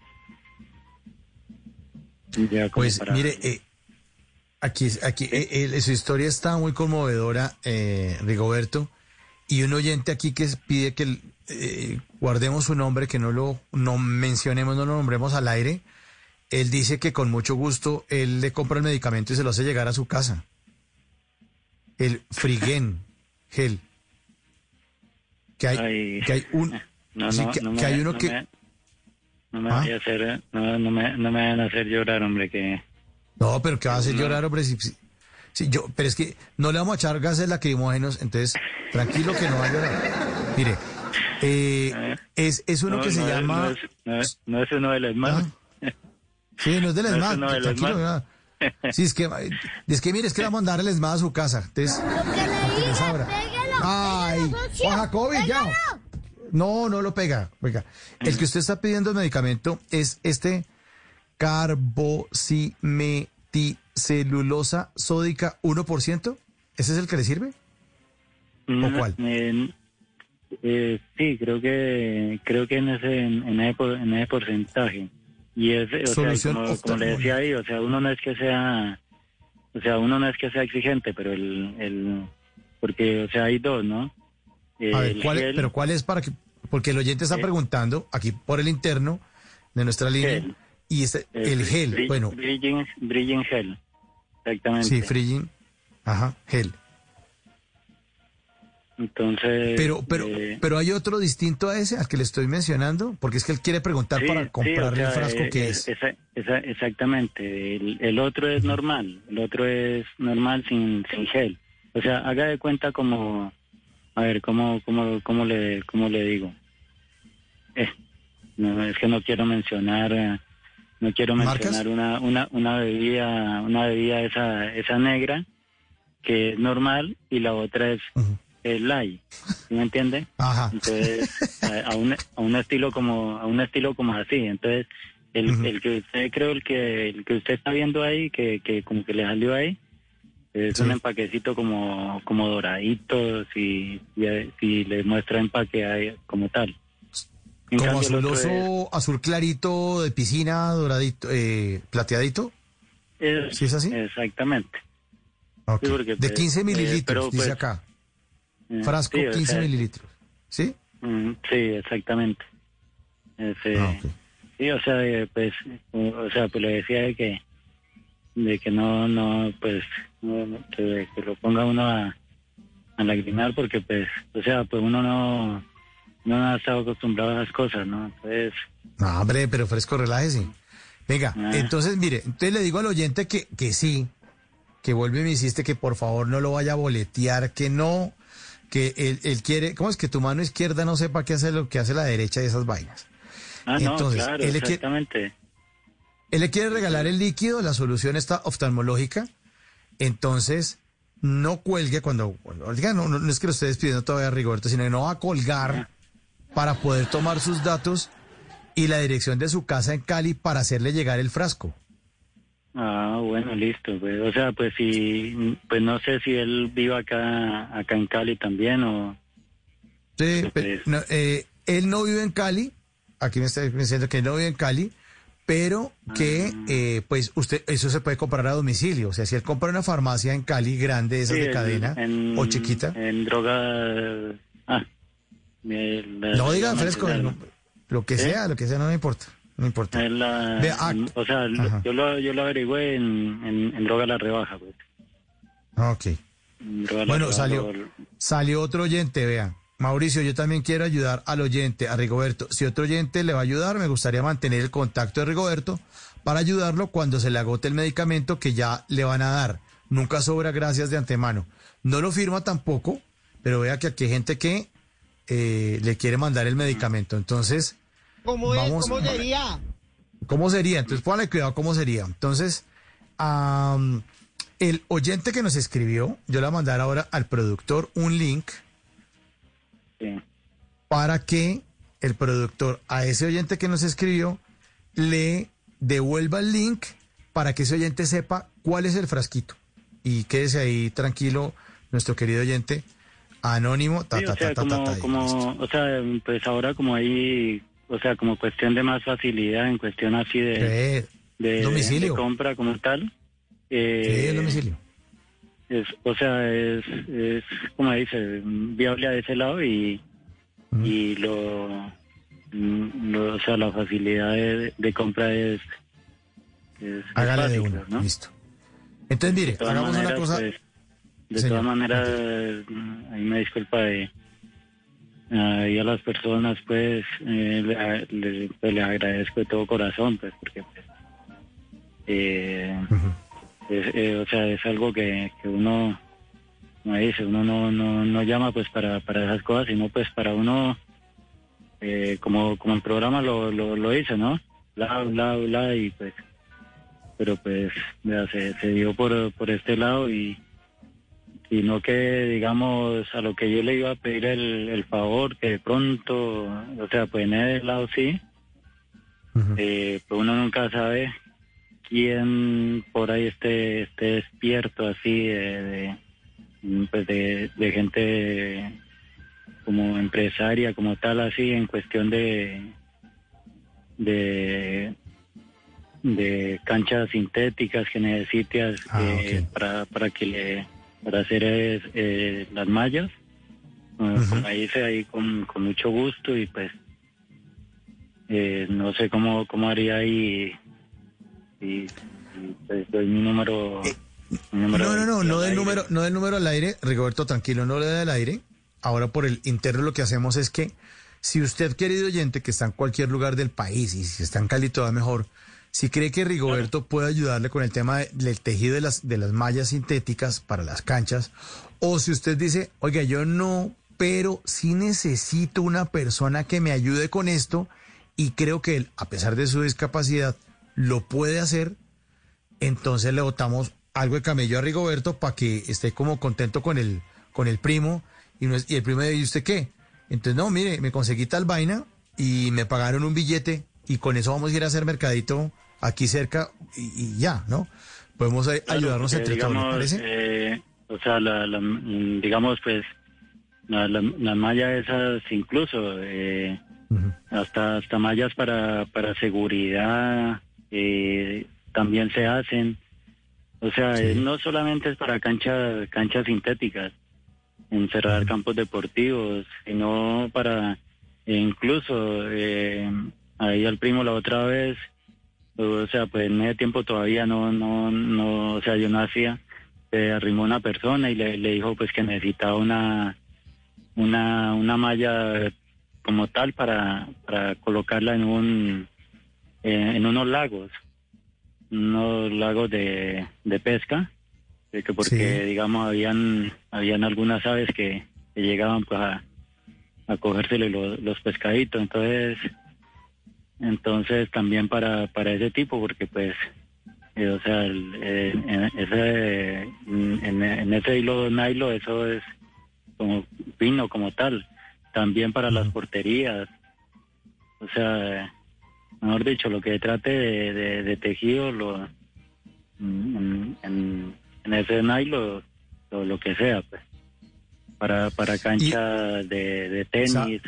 Ya como Pues para- mire, eh, aquí, aquí eh, eh, su historia está muy conmovedora, eh, Rigoberto, y un oyente aquí que pide que eh, guardemos su nombre, que no lo no mencionemos, no lo nombremos al aire. Él dice que con mucho gusto él le compra el medicamento y se lo hace llegar a su casa. El Frigen Gel. Que hay, Ay. que hay un No, sí, no, que, no que me- hay uno no que me- no me ¿Ah? a hacer, no, no me, no me vayan a hacer llorar, hombre, que... No, pero que va a hacer llorar, hombre. Si yo, pero es que no le vamos a echar gases lacrimógenos, entonces tranquilo que no va a llorar. Mire, eh, es, es uno no, que se no es- llama. no es, no es, no es uno de los más. Sí, no es del no es ESMAD, uno de los tranquilo. ya. Sí, es que, es que mire, es que vamos a mandar el ESMAD a su casa. Entonces, para que les abra. Ay, Juan Jacobi, ya. No, no lo pega. Oiga, el que usted está pidiendo el medicamento es este carbocimetilcelulosa sódica 1%. ¿Ese es el que le sirve? No, cuál? eh, eh, sí, creo que creo que en ese en, ese, por- en ese porcentaje y es o sea, como, como le decía ahí, o sea, uno no es que sea o sea, uno no es que sea exigente, pero el el porque o sea, hay dos, ¿no? A ver, ¿cuál gel- pero ¿cuál es para que...? Porque el oyente está Eh. preguntando aquí por el interno de nuestra línea Gel. y este, el gel, bri- bueno, bridging, bridging gel. Exactamente. sí, Frigin, ajá, gel. Entonces, Pero, pero, eh, pero hay otro distinto a ese al que le estoy mencionando, porque es que él quiere preguntar Sí, para sí, comprarle o el frasco eh, que eh, es. esa- esa- exactamente. El, el otro es normal. El otro es normal sin, sin gel. O sea, haga de cuenta como, a ver, cómo, cómo, cómo le, cómo le digo. Eh, no, es que no quiero mencionar, eh, no quiero ¿Marcas? mencionar una, una, una bebida, una bebida esa, esa negra que es normal y la otra es, es light. ¿Sí me entiende? Ajá. Entonces, a, a un, a un estilo como a un estilo como así. Entonces, el, el que usted creo el que el que usted está viendo ahí que, que como que le salió ahí es un empaquecito como como doradito si si, le muestra empaque ahí como tal. En Como cambio, el azuloso, azul clarito de piscina, doradito, eh, plateadito. es- ¿Sí es así? Exactamente. Ok. Sí, porque, de pues, 15 eh, mililitros, pero, dice pues, acá. Eh, Frasco, sí, o 15 sea, mililitros. ¿Sí? Mm, Sí, exactamente. Ese, Ah, Sí, o sea, eh, pues, o sea, pues le decía de que, de que no, no, pues, no, que, lo ponga uno a, a lagrimar porque, pues, o sea, pues uno no, no ha estado acostumbrado a esas cosas, ¿no? Entonces, No, hombre, pero fresco, relájese. Venga, Ah. entonces mire, entonces le digo al oyente que, que sí, que vuelve y me insiste que por favor no lo vaya a boletear, que no, que él, él quiere, ¿cómo es que tu mano izquierda no sepa qué hace lo que hace la derecha de esas vainas? ah, no, Entonces, claro, él le quiere- exactamente. Él le quiere regalar el líquido, la solución está oftalmológica, entonces no cuelgue cuando, cuando- diga, no, no, no es que lo esté despidiendo todavía Rigoberto, sino que no va a colgar para poder tomar sus datos y la dirección de su casa en Cali para hacerle llegar el frasco. Ah, bueno, listo, pues, o sea, pues si, pues no sé si él vive acá, acá en Cali también o... Sí, pero, no, eh, él no vive en Cali, aquí me está diciendo que no vive en Cali, pero que eh, pues usted eso se puede comprar a domicilio, o sea, si él compra una farmacia en Cali grande, esas Sí, de en- cadena en- o chiquita, En droga... Ah, el- no diga la- fresco, lo que sea, lo que sea, no me importa, no importa. la- ah, o sea, ajá. yo lo, yo lo averigüé en, en, en droga la rebaja, pues. Ok. Droga La Bueno, Rebaja salió, lo- salió otro oyente, vea. Mauricio, yo también quiero ayudar al oyente, a Rigoberto. Si otro oyente le va a ayudar, me gustaría mantener el contacto de Rigoberto para ayudarlo cuando se le agote el medicamento que ya le van a dar. Nunca sobra gracias de antemano. No lo firma tampoco, pero vea que aquí hay gente que eh, le quiere mandar el medicamento. Entonces, ¿Cómo es? Vamos- ¿Cómo sería? ¿Cómo sería? Entonces, póngale cuidado cómo sería. Entonces, el oyente que nos escribió, yo le voy a mandar ahora al productor un link Sí. para que el productor a ese oyente que nos escribió le devuelva el link para que ese oyente sepa cuál es el frasquito. Y quédese ahí tranquilo, nuestro querido oyente, anónimo, ta, Sí, ta, o sea, ta, ta, ta, como, ta, y como, o sea, pues ahora como hay, o sea, como cuestión de más facilidad en cuestión así de, de, Domicilio. de compra como tal. Sí, Eh, el domicilio. es, o sea, es, es, como dice, viable a ese lado y, y lo, lo- o sea, la facilidad de, de compra es, es Hágale de una. ¿no? Listo. Entonces, mire, hagamos una cosa. pues, de Señor, todas maneras, ahí me disculpa de ahí a las personas, pues, eh, le, le- pues, agradezco de todo corazón, pues, porque, pues, eh, es- eh, o sea, es algo que, que uno, como dice, uno no, no, no llama, pues, para, para esas cosas, sino, pues, para uno, eh, como, como el programa lo, lo, lo dice, ¿no? Bla, bla, bla, y pues, pero pues, se, se dio por, por este lado y, y no que, digamos, a lo que yo le iba a pedir el, el favor, que de pronto, o sea, pues en el lado sí, eh, pues uno nunca sabe quién por ahí esté, esté despierto así de, de, pues de, de gente como empresaria, como tal, así, en cuestión de, de, de canchas sintéticas que necesitas eh, para, para que le, para hacer eh, eh, las mallas. Eh, Como dice ahí con, con mucho gusto y pues eh, no sé cómo, cómo haría ahí y, y, pues doy mi número. mi número No, no, no, no del aire. número, no del número al aire, Rigoberto, tranquilo, no le da al aire. Ahora por el interno lo que hacemos es que si usted, querido oyente, que está en cualquier lugar del país y si está en Cali todavía mejor, si cree que Rigoberto puede ayudarle con el tema de- del tejido de las, de las mallas sintéticas para las canchas, o si usted dice, oiga, yo no, pero sí necesito una persona que me ayude con esto y creo que él, a pesar de su discapacidad, lo puede hacer, entonces le botamos algo de camello a Rigoberto para que esté como contento con el, con el primo. Y, no es- y el primo dice, ¿y usted qué? Entonces, no, mire, me conseguí tal vaina y me pagaron un billete y con eso vamos a ir a hacer mercadito aquí cerca y, y ya, ¿no? Podemos Claro, ayudarnos entre todos, ¿le digamos, parece? eh, o sea, la, la- mm, digamos, pues, la, la, la malla esas incluso, eh, hasta, hasta mallas para, para seguridad, eh, también se hacen. O sea, eh, no solamente es para canchas, canchas sintéticas, encerrar campos deportivos, sino para, e incluso, eh, ahí al primo la otra vez, o sea, pues en ese tiempo todavía no, no, no, o sea, yo no hacía, se arrimó una persona y le, le dijo pues que necesitaba una, una, una malla como tal para, para colocarla en un, eh, en unos lagos, unos lagos de, de pesca, de que porque digamos habían, habían algunas aves que, que llegaban pues a, a cogérsele los, los pescaditos, entonces entonces también para, para ese tipo, porque pues, eh, o sea, el- eh, en, ese, en, en ese hilo nylon eso es como fino como tal, también para las porterías, o sea, mejor dicho, lo que trate de, de- de tejido, lo, en, en, en ese nylon, lo, lo que sea, pues, para, para cancha de, de tenis.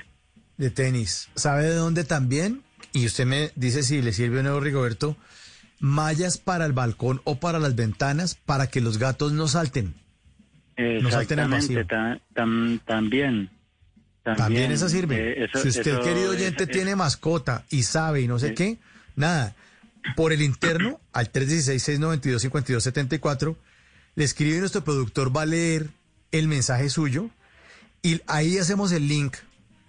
De tenis. ¿Sabe de dónde también? Y usted me dice si le sirve o no, Rigoberto. Mallas para el balcón o para las ventanas para que los gatos no salten. No salten al vacío. ta- tam- también. También esa sirve. eh, eso- si usted, eso querido oyente, tiene mascota y sabe y no sé qué, nada. Por el interno, al 316-692-5274, le escribe nuestro productor, va a leer el mensaje suyo y ahí hacemos el link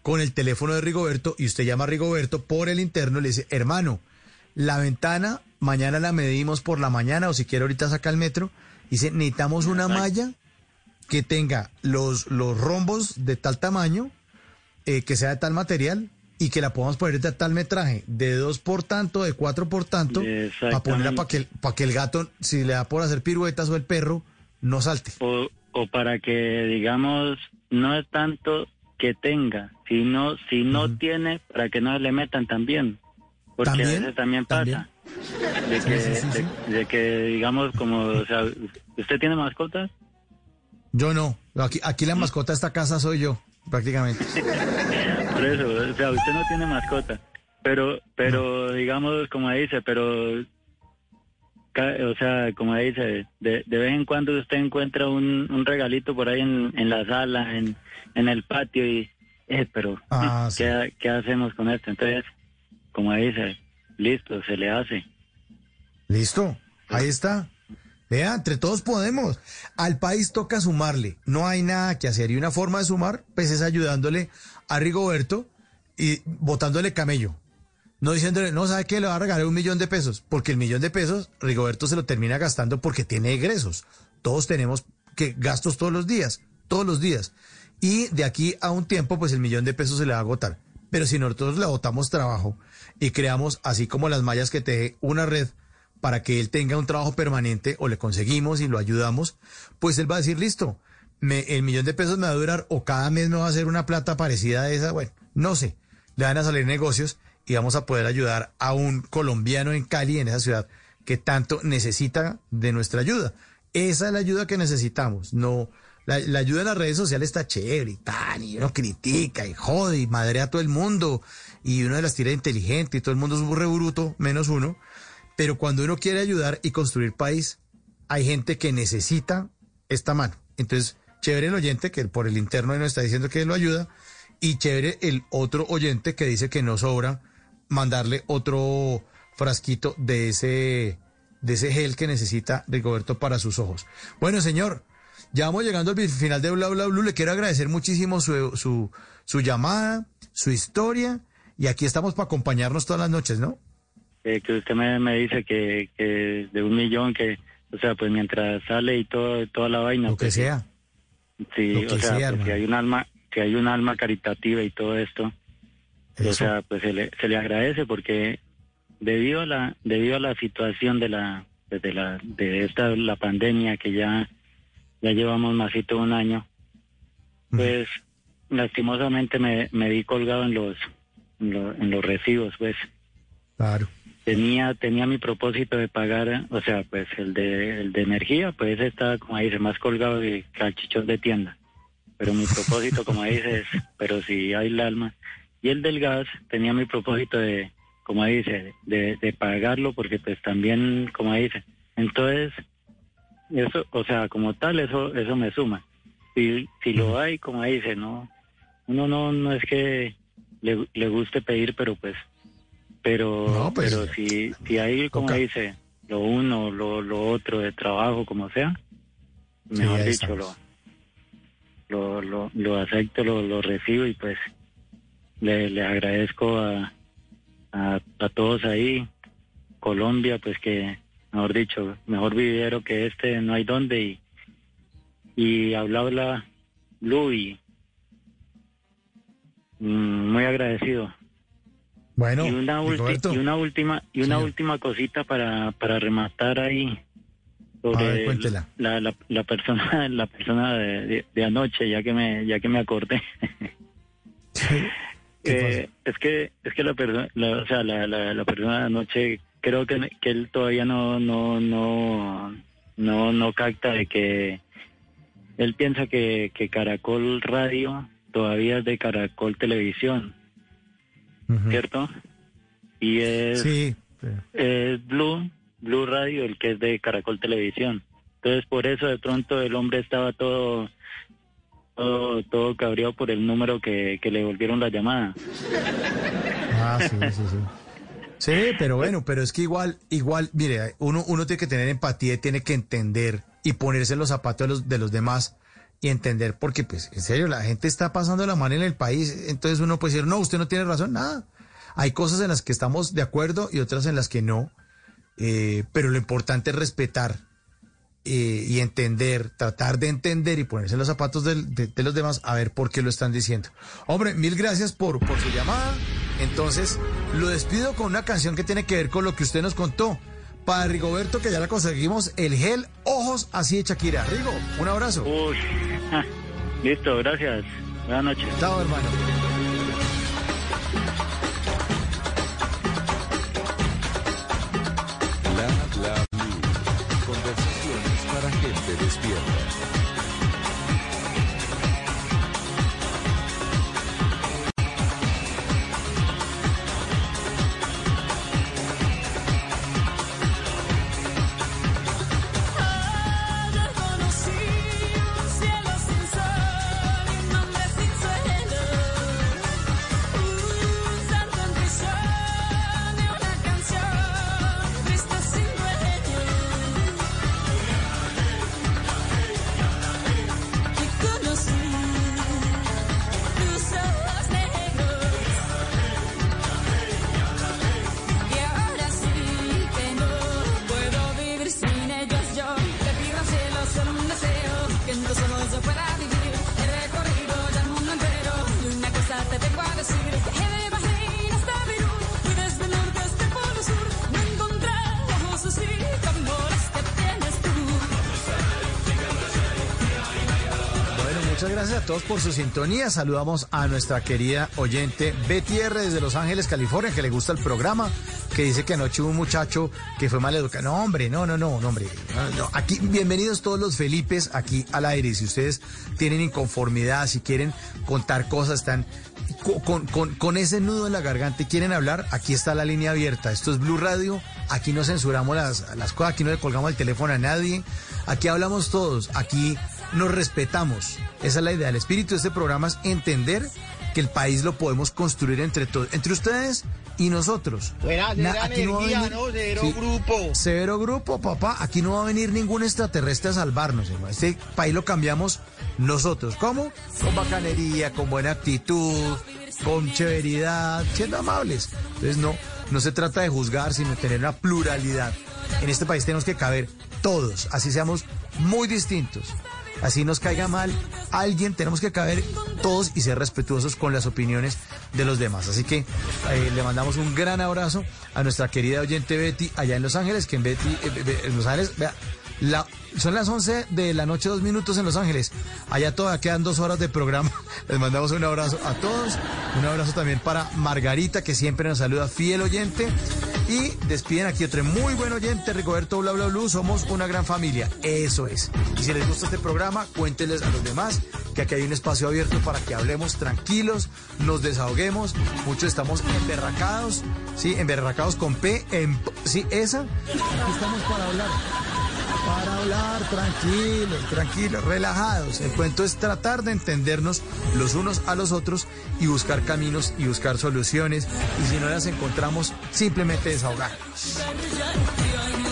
con el teléfono de Rigoberto y usted llama a Rigoberto por el interno y le dice, hermano, la ventana mañana la medimos por la mañana o si quiere ahorita saca el metro. Dice, necesitamos una malla que tenga los, los rombos de tal tamaño, eh, que sea de tal material y que la podamos poner de tal metraje, de dos por tanto, de cuatro por tanto, para ponerla para que, el- para que el gato, si le da por hacer piruetas o el perro, no salte. o, o para que, digamos, no es tanto que tenga, sino si no tiene, para que no le metan también. Porque ¿También? a veces también pasa. De, Sí, que, sí, sí, de- de que, digamos, como, o sea, ¿usted tiene mascotas? Yo no. Aquí, aquí la mascota de esta casa soy yo, prácticamente. Por eso, o sea, usted no tiene mascota. Pero, pero digamos, como dice, pero o sea, como dice, de, de vez en cuando usted encuentra un, un regalito por ahí en, en la sala, en, en el patio y, eh, pero Ah, ¿qué, ¿qué hacemos con esto? Entonces, como dice, listo, se le hace. Listo, ahí está. Vea, entre todos podemos. Al país toca sumarle. No hay nada que hacer. Y una forma de sumar, pues es ayudándole a Rigoberto y botándole camello. No diciéndole, no, ¿sabe qué? Le va a regalar un millón de pesos. Porque el millón de pesos, Rigoberto se lo termina gastando porque tiene egresos. Todos tenemos que gastos todos los días, todos los días. Y de aquí a un tiempo, pues el millón de pesos se le va a agotar. Pero si nosotros le botamos trabajo y creamos, así como las mallas que teje, una red para que él tenga un trabajo permanente o le conseguimos y lo ayudamos, pues él va a decir, listo, el millón de pesos me va a durar o cada mes me va a hacer una plata parecida a esa, bueno, no sé, le van a salir negocios y vamos a poder ayudar a un colombiano en Cali, en esa ciudad, que tanto necesita de nuestra ayuda. Esa es la ayuda que necesitamos, no... La, ayuda en las redes sociales está chévere y tal, y uno critica y jode y madre a todo el mundo, y uno de las tira inteligente y todo el mundo es un bruto, menos uno. Pero cuando uno quiere ayudar y construir país, hay gente que necesita esta mano. Entonces, chévere el oyente que por el interno nos está diciendo que lo ayuda y chévere el otro oyente que dice que no sobra mandarle otro frasquito de ese de ese gel que necesita Rigoberto para sus ojos. Bueno, señor, ya vamos llegando al final de Bla Bla Blue. Le quiero agradecer muchísimo su, su, su llamada, su historia y aquí estamos para acompañarnos todas las noches, ¿no? Eh, que usted me, me dice que, que de un millón, que, o sea, pues mientras sale y todo, toda la vaina. Lo que pues, sea. Sí, Lo que o sea, sea, pues, que hermano. hay un alma, que hay un alma caritativa y todo esto. O sea, pues se le, se le agradece porque debido a la, debido a la situación de la, pues, de la, de esta, la pandemia que ya, ya llevamos más de un año, pues lastimosamente me, me vi colgado en los, en, lo- en los recibos, pues. Claro. tenía tenía mi propósito de pagar o sea pues el de el de energía pues está como dice más colgado de calchichón de tienda. Pero mi propósito como dices pero si hay el alma y el del gas tenía mi propósito de como dice de, de pagarlo porque pues también como dice. Entonces eso o sea como tal eso eso me suma. Si si lo hay como dice no uno no no es que le, le guste pedir pero pues pero No, pues, pero si si hay como dice lo uno lo, lo otro de trabajo como sea mejor dicho lo, lo lo lo acepto lo, lo recibo y pues le, le agradezco a, a a todos ahí Colombia pues que mejor dicho mejor vivero que este no hay donde y y habla habla y mm, muy agradecido Bueno, y una, Rigoberto. y una última y una Señor. última cosita para, para rematar ahí A ver, sobre cuéntela. la, la, la persona la persona de, de- de anoche ya que me ya que me acordé Eh, es que es que la persona la, o sea la, la, la persona de anoche creo que, que él todavía no no no no no capta de que él piensa que, que Caracol Radio todavía es de Caracol Televisión ¿cierto? Y es, Sí. es Blue, Blue Radio el que es de Caracol Televisión. Entonces por eso de pronto el hombre estaba todo todo, todo cabreado por el número que, que le volvieron la llamada. Ah, sí, sí, sí. Sí, pero bueno, pero es que igual, igual, mire, uno, uno tiene que tener empatía y tiene que entender y ponerse en los zapatos de los, de los demás y entender, porque pues, en serio, la gente está pasando la mano en el país, entonces uno puede decir, no, usted no tiene razón, nada. Hay cosas en las que estamos de acuerdo y otras en las que no, eh, pero lo importante es respetar eh, y entender, tratar de entender y ponerse en los zapatos del- de, de los demás a ver por qué lo están diciendo. Hombre, mil gracias por, por su llamada. Entonces, lo despido con una canción que tiene que ver con lo que usted nos contó. Para Rigoberto, que ya la conseguimos, el gel Ojos así de Shakira. Rigo, un abrazo. Uy, ah, listo, gracias. Buenas noches. Chao, hermano. Por su sintonía. Saludamos a nuestra querida oyente Betty R desde Los Ángeles, California, que le gusta el programa, que dice que anoche hubo un muchacho que fue mal educado. No, hombre, no, no, no, no, hombre. Aquí, bienvenidos todos los Felipes aquí al aire. Si ustedes tienen inconformidad, si quieren contar cosas, están con, con, con, ese nudo en la garganta y quieren hablar, aquí está la línea abierta. Esto es Blue Radio. Aquí no censuramos las, las cosas, aquí no le colgamos el teléfono a nadie. Aquí hablamos todos. Aquí nos respetamos. Esa es la idea. El espíritu de este programa es entender que el país lo podemos construir entre todos, entre ustedes y nosotros. Buena, Na- aquí no va a venir- ¿no? Cero Sí. grupo. Cero grupo, papá. Aquí no va a venir ningún extraterrestre a salvarnos. hermano. Este país lo cambiamos nosotros. ¿Cómo? Con bacanería, con buena actitud, con chéveridad, siendo amables. Entonces no, no se trata de juzgar, sino de tener una pluralidad. En este país tenemos que caber todos, así seamos muy distintos. Así nos caiga mal alguien, tenemos que caber todos y ser respetuosos con las opiniones de los demás. Así que eh, le mandamos un gran abrazo a nuestra querida oyente Betty allá en Los Ángeles, que en Betty, eh, eh, en Los Ángeles, vea, son las 11 de la noche, dos minutos en Los Ángeles. Allá todavía quedan dos horas de programa. Les mandamos un abrazo a todos. Un abrazo también para Margarita, que siempre nos saluda, fiel oyente. Y despiden aquí otro muy buen oyente, Rigoberto Bla Bla Blue. Somos una gran familia. Eso es. Y si les gusta este programa, cuéntenles a los demás que aquí hay un espacio abierto para que hablemos tranquilos, nos desahoguemos. Muchos estamos emberracados, ¿sí? Emberracados con P. En, sí, esa. Aquí estamos para hablar. Para hablar tranquilos, tranquilos, relajados. El cuento es tratar de entendernos los unos a los otros y buscar caminos y buscar soluciones. Y si no las encontramos, simplemente desahogarnos.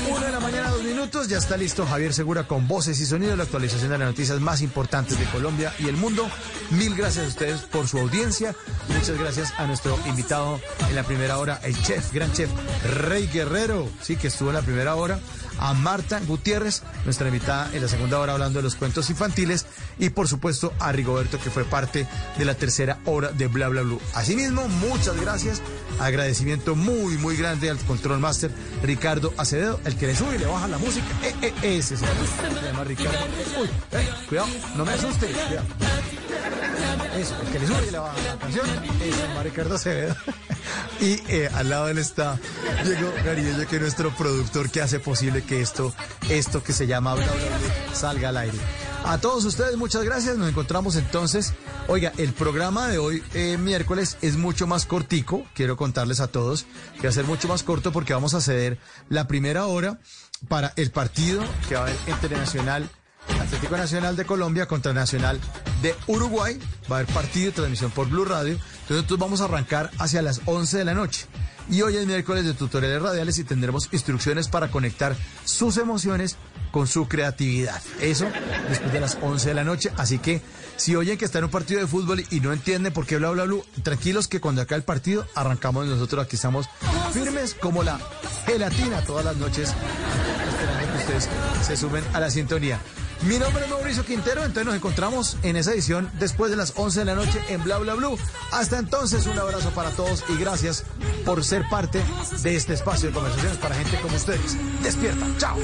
Una de la mañana, dos minutos, ya está listo Javier Segura con voces y sonidos, la actualización de las noticias más importantes de Colombia y el mundo. Mil gracias a ustedes por su audiencia. Muchas gracias a nuestro invitado en la primera hora, el chef, gran chef, Rey Guerrero, sí, que estuvo en la primera hora. A Marta Gutiérrez, nuestra invitada en la segunda hora hablando de los cuentos infantiles. Y por supuesto a Rigoberto, que fue parte de la tercera hora de Bla Bla Blue. Asimismo, muchas gracias. Agradecimiento muy, muy grande al Control Master Ricardo Acevedo, el que le sube y le baja la música. Eh, eh, ese se llama, Ricardo. Uy, eh, cuidado, no me asuste. Cuidado. Eso, el que le sube y le baja la canción, se llama Ricardo Acevedo. Y eh, al lado de él está Diego Garillo, que es nuestro productor que hace posible que esto, esto que se llama Bla Bla Bla salga al aire. A todos ustedes, muchas gracias. Nos encontramos entonces. Oiga, el programa de hoy, eh, miércoles, es mucho más cortico. Quiero contarles a todos que va a ser mucho más corto porque vamos a ceder la primera hora para el partido que va a haber entre Nacional Atlético Nacional de Colombia contra Nacional de Uruguay. Va a haber partido y transmisión por Blue Radio. Entonces nosotros vamos a arrancar hacia las 11 de la noche. Y hoy es miércoles de tutoriales radiales y tendremos instrucciones para conectar sus emociones con su creatividad. Eso después de las 11 de la noche. Así que si oyen que está en un partido de fútbol y no entienden por qué bla bla bla, tranquilos que cuando acá el partido arrancamos nosotros aquí estamos firmes como la gelatina todas las noches esperando que ustedes se sumen a la sintonía. Mi nombre es Mauricio Quintero, entonces nos encontramos en esa edición después de las 11 de la noche en Bla Bla Blue. Hasta entonces, un abrazo para todos y gracias por ser parte de este espacio de conversaciones para gente como ustedes. Despierta, chao.